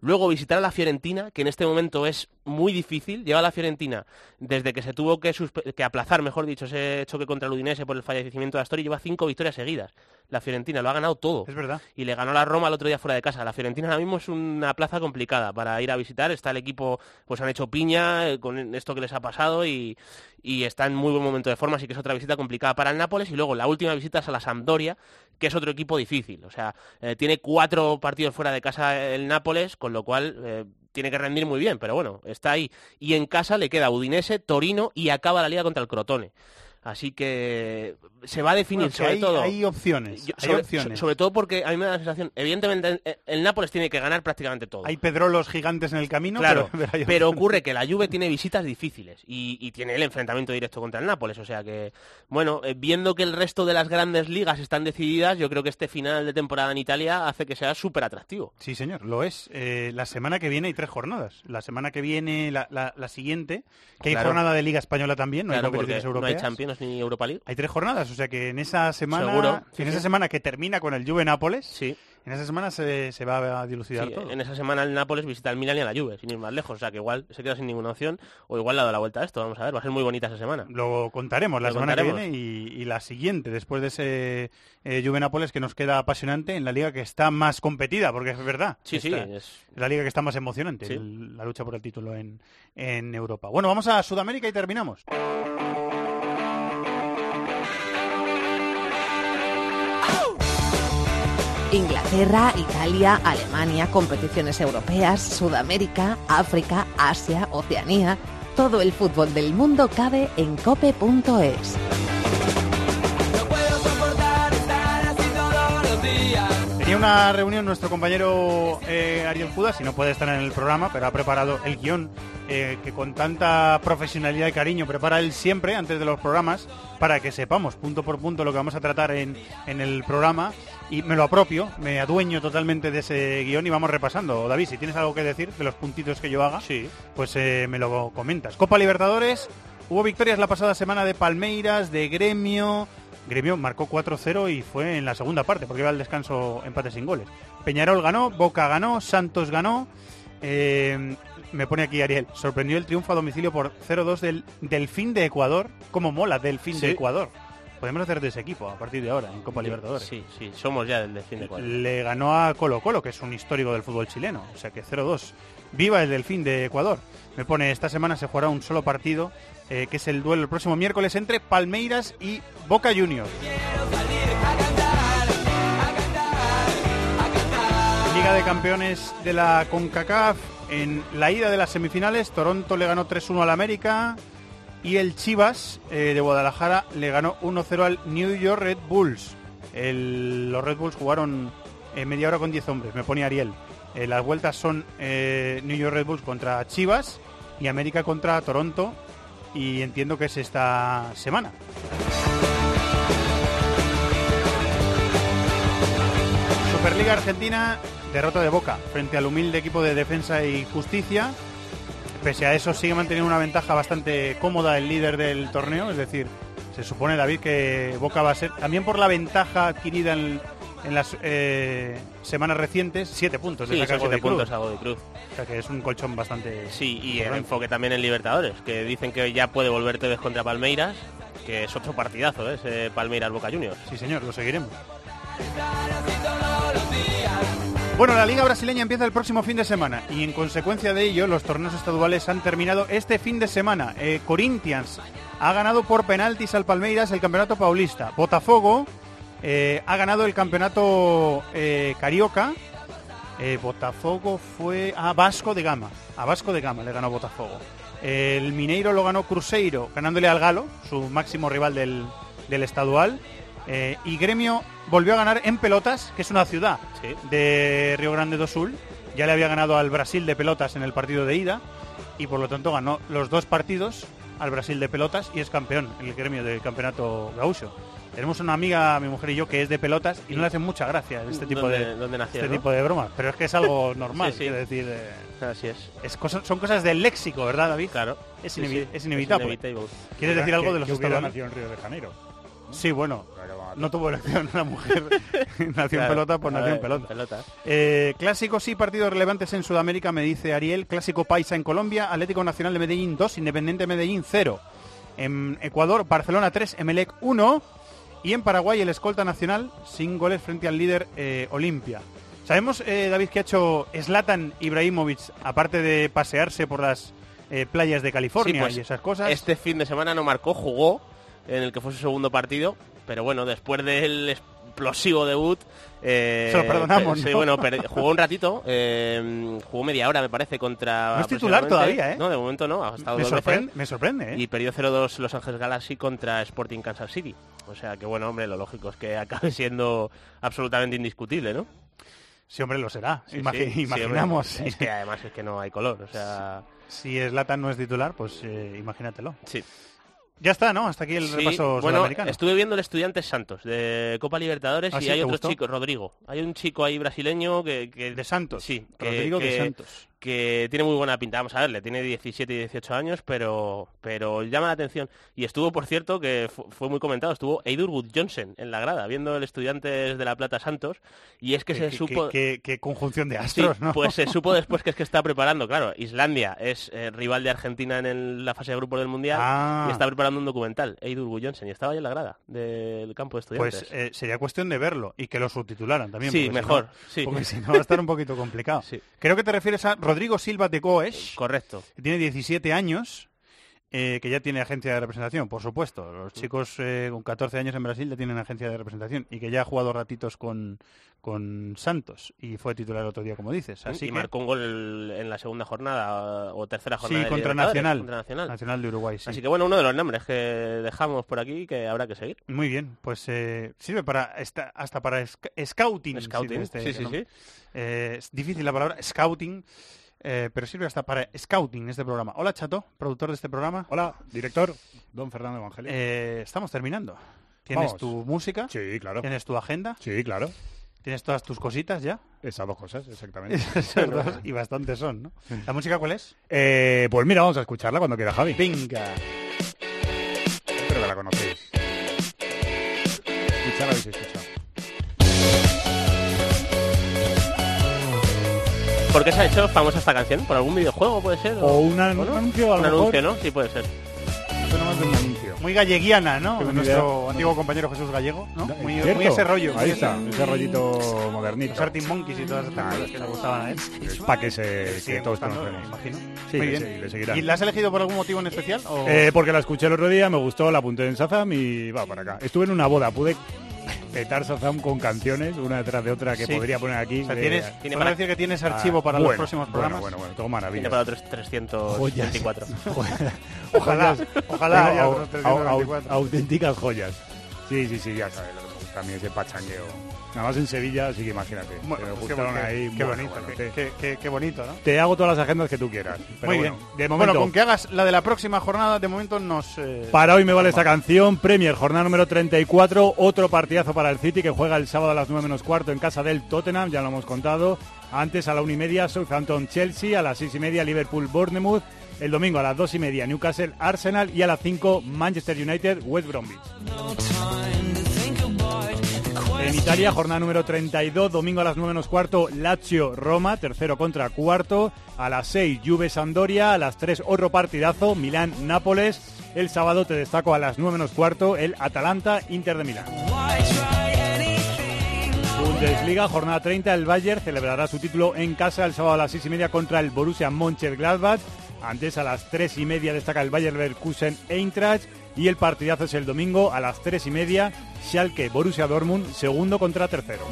Speaker 8: Luego visitar a la Fiorentina, que en este momento es muy difícil. Lleva a la Fiorentina desde que se tuvo que, que aplazar, mejor dicho, ese choque contra el Udinese por el fallecimiento de Astori, lleva cinco victorias seguidas. La Fiorentina lo ha ganado todo.
Speaker 2: Es verdad.
Speaker 8: Y le ganó a la Roma el otro día fuera de casa. La Fiorentina ahora mismo es una plaza complicada para ir a visitar. Está el equipo, pues han hecho piña eh, con esto que les ha pasado y, y está en muy buen momento de forma, así que es otra visita complicada para el Nápoles. Y luego la última visita es a la Sampdoria, que es otro equipo difícil. O sea, eh, tiene cuatro partidos fuera de casa el Nápoles, con lo cual eh, tiene que rendir muy bien, pero bueno, está ahí. Y en casa le queda Udinese, Torino y acaba la liga contra el Crotone. Así que se va a definir
Speaker 2: Bueno,
Speaker 8: sobre
Speaker 2: hay-
Speaker 8: todo.
Speaker 2: hay opciones,
Speaker 8: Yo-
Speaker 2: hay
Speaker 8: sobre,
Speaker 2: opciones.
Speaker 8: so- sobre todo porque a mí me da la sensación, evidentemente el, el Nápoles tiene que ganar prácticamente todo.
Speaker 2: Hay pedrolos gigantes en el camino,
Speaker 8: Claro,
Speaker 2: pero,
Speaker 8: ocurre que la Juve tiene visitas difíciles y, y tiene el enfrentamiento directo contra el Nápoles. O sea que, bueno, eh, viendo que el resto de las grandes ligas están decididas, yo creo que este final de temporada en Italia hace que sea súper atractivo.
Speaker 2: Sí, señor, lo es. Eh, la semana que viene hay tres jornadas. La semana que viene, la, la- la siguiente, que hay jornada de Liga Española también, no
Speaker 8: Claro,
Speaker 2: hay competiciones
Speaker 8: porque no hay
Speaker 2: europeas.
Speaker 8: Champions, ni Europa League.
Speaker 2: Hay tres jornadas, o sea que en esa semana,
Speaker 8: Seguro, sí,
Speaker 2: en esa semana que termina con el Juve Nápoles,
Speaker 8: Sí.
Speaker 2: en esa semana se, se va a dilucidar todo.
Speaker 8: en esa semana el Nápoles visita al Milan y a la Juve, sin ir más lejos. O sea que igual se queda sin ninguna opción o igual le ha dado la vuelta a esto. Vamos a ver, va a ser muy bonita esa semana.
Speaker 2: Lo contaremos la
Speaker 8: Lo
Speaker 2: semana
Speaker 8: contaremos.
Speaker 2: que viene y, y la siguiente, después de ese eh, Juve Nápoles que nos queda apasionante en la liga que está más competida, porque es verdad.
Speaker 8: Sí, sí, es-
Speaker 2: la liga que está más emocionante, el- la lucha por el título en, en Europa. Bueno, vamos a Sudamérica y terminamos.
Speaker 1: Inglaterra, Italia, Alemania, competiciones europeas, Sudamérica, África, Asia, Oceanía. Todo el fútbol del mundo cabe en cope.es.
Speaker 2: Tenía una reunión nuestro compañero eh, Ariel Judas, y no puede estar en el programa, pero ha preparado el guion eh, que con tanta profesionalidad y cariño prepara él siempre antes de los programas para que sepamos punto por punto lo que vamos a tratar en, en el programa y me lo apropio, me adueño totalmente de ese guion y vamos repasando. David, si tienes algo que decir de los puntitos que yo haga, pues eh, me lo comentas. Copa Libertadores, hubo victorias la pasada semana de Palmeiras, de Gremio, Gremio marcó 4-0 y fue en la segunda parte, porque iba al descanso empate sin goles. Peñarol ganó, Boca ganó, Santos ganó. eh, me pone aquí Ariel, sorprendió el triunfo a domicilio por 0-2 del Delfín de Ecuador. ¿Cómo mola Delfín de. Ecuador? Podemos hacer de ese equipo a partir de ahora en Copa Libertadores.
Speaker 8: Sí, sí, somos ya del Delfín de Ecuador.
Speaker 2: Le ganó a Colo Colo, que es un histórico del fútbol chileno. O sea que 0-2. Viva el Delfín de Ecuador. Me pone, esta semana se jugará un solo partido, eh, que es el duelo el próximo miércoles entre Palmeiras y Boca Juniors. Liga de Campeones de la CONCACAF. En la ida de las semifinales, Toronto le ganó 3-1 al América y el Chivas eh, de Guadalajara le ganó 1-0 al New York Red Bulls. Los Red Bulls jugaron eh, media hora con 10 hombres, me pone Ariel. Eh, las vueltas son New York Red Bulls contra Chivas y América contra Toronto y entiendo que es esta semana. Superliga Argentina, derrota de Boca frente al humilde equipo de Defensa y Justicia. Pese a eso sigue manteniendo una ventaja bastante cómoda el líder del torneo, es decir, se supone David que Boca va a ser, también por la ventaja adquirida en, en las eh, semanas recientes, siete puntos de
Speaker 8: Sí,
Speaker 2: saca
Speaker 8: son siete
Speaker 2: Godoy Cruz.
Speaker 8: puntos a Godoy Cruz.
Speaker 2: O sea que es un colchón bastante...
Speaker 8: Sí, y el enfoque también en Libertadores, que dicen que ya puede volver Tevez contra Palmeiras, que es otro partidazo, ¿eh? ese Palmeiras Boca Juniors.
Speaker 2: Sí, señor, lo seguiremos. Bueno, la Liga Brasileña empieza el próximo fin de semana y en consecuencia de ello los torneos estaduales han terminado este fin de semana. Eh, Corinthians ha ganado por penaltis al Palmeiras el campeonato paulista. Botafogo eh, ha ganado el campeonato eh, carioca. Eh, Botafogo fue a Vasco de Gama. A Vasco de Gama le ganó Botafogo. El Mineiro lo ganó Cruzeiro, ganándole al Galo, su máximo rival del, del estadual. Y Gremio volvió a ganar en pelotas, que es una ciudad de Río Grande do Sul. Ya le había ganado al Brasil de pelotas en el partido de ida y por lo tanto ganó los dos partidos al Brasil de pelotas y es campeón en el gremio del campeonato gaúcho. Tenemos una amiga, mi mujer y yo, que es de pelotas y no le hace mucha gracia este tipo
Speaker 8: ¿Dónde-
Speaker 2: de
Speaker 8: dónde nació,
Speaker 2: este
Speaker 8: no?
Speaker 2: tipo de bromas, pero es que es algo normal,
Speaker 8: Sí, sí.
Speaker 2: quiero decir. eh,
Speaker 8: Así es.
Speaker 2: es cosa- son cosas del léxico, ¿verdad, David?
Speaker 8: Claro.
Speaker 2: Es,
Speaker 8: Sí,
Speaker 2: inevi-
Speaker 8: sí,
Speaker 2: es inevitable.
Speaker 8: es inevitable.
Speaker 2: ¿Quieres decir algo de los estaduales?
Speaker 10: nacido en Río de Janeiro.
Speaker 2: Sí, bueno, no tuvo elección la mujer. nació en pelota, pues nació en pelota.
Speaker 8: pelota.
Speaker 2: Eh, clásicos y partidos relevantes en Sudamérica, me dice Ariel. Clásico Paisa en Colombia, Atlético Nacional de Medellín 2, Independiente Medellín 0. En Ecuador, Barcelona 3, Emelec 1. Y en Paraguay, el escolta nacional sin goles frente al líder eh, Olimpia. Sabemos, eh, David, que ha hecho Zlatan Ibrahimovic, aparte de pasearse por las eh, playas de California
Speaker 8: Sí, pues,
Speaker 2: y esas cosas.
Speaker 8: Este fin de semana no marcó, jugó en el que fue su segundo partido, pero bueno, después del explosivo debut... eh,
Speaker 2: Se lo perdonamos,
Speaker 8: Sí,
Speaker 2: ¿no?
Speaker 8: bueno, jugó un ratito, eh, jugó media hora, me parece, contra...
Speaker 2: No es titular todavía, ¿eh?
Speaker 8: No, de momento no, ha estado
Speaker 2: me,
Speaker 8: veces.
Speaker 2: sorprende, me sorprende, ¿eh?
Speaker 8: Y perdió 0-2 Los Ángeles Galaxy contra Sporting Kansas City. O sea que bueno, hombre, lo lógico es que acabe siendo absolutamente indiscutible, ¿no?
Speaker 2: Sí, hombre, lo será.
Speaker 8: Sí,
Speaker 2: Imagi-
Speaker 8: sí, sí,
Speaker 2: imaginamos.
Speaker 8: es que además es que no hay color, o sea...
Speaker 2: Si Zlatan no es titular, pues eh, imagínatelo.
Speaker 8: Sí.
Speaker 2: Ya está, ¿no? Hasta aquí el
Speaker 8: Sí,
Speaker 2: repaso
Speaker 8: bueno,
Speaker 2: sudamericano.
Speaker 8: estuve viendo el Estudiantes Santos de Copa Libertadores
Speaker 2: ¿Ah,
Speaker 8: y
Speaker 2: sí?
Speaker 8: hay
Speaker 2: ¿Te
Speaker 8: otro
Speaker 2: gustó?
Speaker 8: chico, Rodrigo. Hay un chico ahí brasileño que... que-
Speaker 2: De Santos.
Speaker 8: Sí, que,
Speaker 2: Rodrigo de
Speaker 8: que-
Speaker 2: Santos.
Speaker 8: Que tiene muy buena pinta. Vamos a ver, le tiene 17 y 18 años, pero, pero llama la atención. Y estuvo, por cierto, que fu- fue muy comentado, estuvo Eidur Wood Johnson en la grada, viendo el Estudiantes de La Plata Santos, y es que se supo...
Speaker 2: qué- qué conjunción de
Speaker 8: Sí,
Speaker 2: astros, ¿no?
Speaker 8: Pues se supo después que es que está preparando, claro, Islandia es eh, rival de Argentina en el- la fase de grupos del Mundial
Speaker 2: Ah.
Speaker 8: y está preparando un documental, Eidur Wood Johnson, y estaba ahí en la grada del campo de estudiantes.
Speaker 2: Pues eh, sería cuestión de verlo y que lo subtitularan también.
Speaker 8: Sí,
Speaker 2: si
Speaker 8: mejor,
Speaker 2: no-
Speaker 8: sí.
Speaker 2: Porque si no va a estar un poquito complicado. Creo que te refieres a Rodrigo Silva de Goes.
Speaker 8: Correcto.
Speaker 2: Que tiene 17 años, eh, que ya tiene agencia de representación, por supuesto. Los chicos eh, con 14 años en Brasil ya tienen agencia de representación y que ya ha jugado ratitos con, con Santos y fue titular el otro día, como dices. Así
Speaker 8: y
Speaker 2: que-
Speaker 8: marcó un gol en la segunda jornada o tercera jornada.
Speaker 2: Sí,
Speaker 8: de
Speaker 2: contra Nacional.
Speaker 8: contra Nacional.
Speaker 2: Nacional de Uruguay, sí.
Speaker 8: Así que bueno, uno de los nombres que dejamos por aquí que habrá que seguir.
Speaker 2: Muy bien, pues eh, sirve para esta- hasta para sc- scouting.
Speaker 8: Scouting,
Speaker 2: este
Speaker 8: sí, sí, sí.
Speaker 2: Es difícil la palabra scouting, eh, pero sirve hasta para scouting este programa. Hola Chato, productor de este programa.
Speaker 10: Hola, director, don Fernando Evangelio.
Speaker 2: Eh, estamos terminando. ¿Tienes
Speaker 10: Vamos.
Speaker 2: tu música?
Speaker 10: Sí, claro.
Speaker 2: ¿Tienes tu agenda?
Speaker 10: Sí, claro.
Speaker 2: ¿Tienes todas tus cositas ya?
Speaker 10: Esas dos cosas, exactamente.
Speaker 2: Esas dos, y bastantes son, ¿no? ¿La música cuál es?
Speaker 10: Eh, pues mira, vamos a escucharla cuando quiera Javi.
Speaker 2: Venga.
Speaker 10: Espero que la conocéis. Escucharla habéis escuchado.
Speaker 8: ¿Por qué se ha hecho famosa esta canción? ¿Por algún videojuego puede ser?
Speaker 10: O un an-
Speaker 8: no?
Speaker 10: un anuncio, a lo
Speaker 8: Un
Speaker 10: mejor.
Speaker 8: anuncio, ¿no? Sí, puede ser.
Speaker 10: Suena más de un anuncio.
Speaker 2: Muy galleguiana, ¿no?
Speaker 10: Qué
Speaker 2: Nuestro
Speaker 10: idea.
Speaker 2: antiguo compañero Jesús Gallego, ¿no? Muy, muy ese rollo.
Speaker 10: Ahí está,
Speaker 2: ese-
Speaker 10: rollito modernito.
Speaker 2: Los Arctic Monkeys y todas estas cosas que le gustaban a él.
Speaker 10: Para que, se, que todos
Speaker 2: gustando,
Speaker 10: conocemos.
Speaker 2: imagino.
Speaker 10: Sí,
Speaker 2: Muy
Speaker 10: le
Speaker 2: bien.
Speaker 10: se- le seguirán.
Speaker 2: ¿Y la has elegido por algún motivo en especial? o-
Speaker 10: Eh, porque la escuché el otro día, me gustó, la apunté en Sazam y va para acá. Estuve en una boda, pude petar Sazam con canciones, una detrás de otra que
Speaker 2: Sí.
Speaker 10: podría poner aquí.
Speaker 2: O sea,
Speaker 10: de-
Speaker 2: tienes-
Speaker 10: Ah,
Speaker 2: podemos decir que tienes archivo para los
Speaker 10: bueno,
Speaker 2: próximos
Speaker 10: bueno,
Speaker 2: programas.
Speaker 10: Bueno, bueno, todo maravilla.
Speaker 8: Tiene para otros 324.
Speaker 2: Ojalá, ojalá haya
Speaker 10: Tengo
Speaker 2: otros
Speaker 10: au-
Speaker 2: 324.
Speaker 10: au- auténticas joyas. Sí, sí, sí, ya sabes mí ese pachangueo. Nada más en Sevilla, así que imagínate.
Speaker 2: Bueno,
Speaker 10: que me
Speaker 2: qué
Speaker 10: ahí.
Speaker 2: qué
Speaker 10: bueno,
Speaker 2: bonito,
Speaker 10: bueno,
Speaker 2: qué-
Speaker 10: te-
Speaker 2: qué- qué- qué bonito, ¿no?
Speaker 10: Te hago todas las agendas que tú quieras. Pero
Speaker 2: Muy
Speaker 10: bueno,
Speaker 2: bien.
Speaker 10: De momento,
Speaker 2: Bueno, con que hagas la de la próxima jornada, de momento nos... eh,
Speaker 10: Para hoy me vale esta canción, Premier, jornada número 34, otro partidazo para el City que juega el sábado a las 9 menos cuarto en casa del Tottenham, ya lo hemos contado. Antes a la 1 y media Southampton-Chelsea, a las 6 y media Liverpool-Bournemouth, el domingo a las 2 y media Newcastle-Arsenal y a las 5 Manchester United-West Bromwich. En Italia, jornada número 32, domingo a las 9 menos cuarto, Lazio-Roma, tercero contra cuarto. A las 6, Juve-Sandoria. A las 3, otro partidazo, Milán-Nápoles. El sábado te destaco a las 9 menos cuarto, el Atalanta-Inter de Milán. Bundesliga, jornada 30, el Bayern celebrará su título en casa el sábado a las 6 y media contra el Borussia Mönchengladbach. Antes a las 3 y media destaca el Bayern Leverkusen Eintracht y el partidazo es el domingo a las 3 y media Schalke Borussia Dortmund, segundo contra tercero.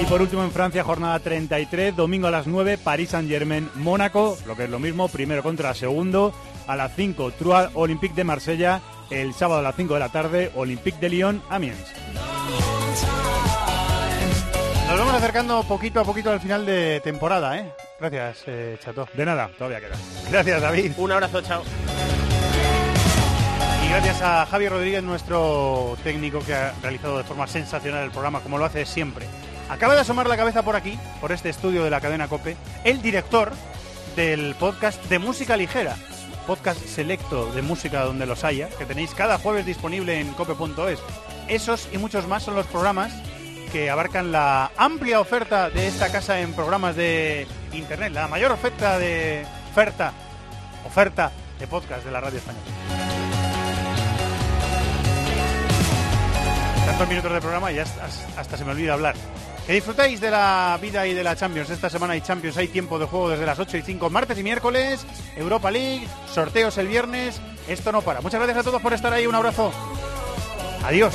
Speaker 10: Y por último en Francia, jornada 33, domingo a las 9, París Saint-Germain, Mónaco, lo que es lo mismo, primero contra segundo, a las 5, Trois Olympique de Marsella, el sábado a las 5 de la tarde, Olympique de Lyon, Amiens.
Speaker 2: Nos vamos acercando poquito a poquito al final de temporada, ¿eh? Gracias, eh, Chato.
Speaker 10: De nada, todavía queda.
Speaker 2: Gracias, David.
Speaker 8: Un abrazo, chao.
Speaker 2: Y gracias a Javier Rodríguez, nuestro técnico que ha realizado de forma sensacional el programa, como lo hace siempre. Acaba de asomar la cabeza por aquí, por este estudio de la cadena Cope, el director del podcast de música ligera, podcast selecto de música donde los haya, que tenéis cada jueves disponible en cope.es. Esos y muchos más son los programas que abarcan la amplia oferta de esta casa en programas de internet, la mayor oferta de oferta, oferta de podcast de la radio española. Tantos minutos de programa y hasta se me olvida hablar. Que disfrutéis de la vida y de la Champions. Esta semana hay Champions, hay tiempo de juego desde las 8 y 5, martes y miércoles, Europa League, sorteos el viernes. Esto no para. Muchas gracias a todos por estar ahí. Un abrazo. Adiós.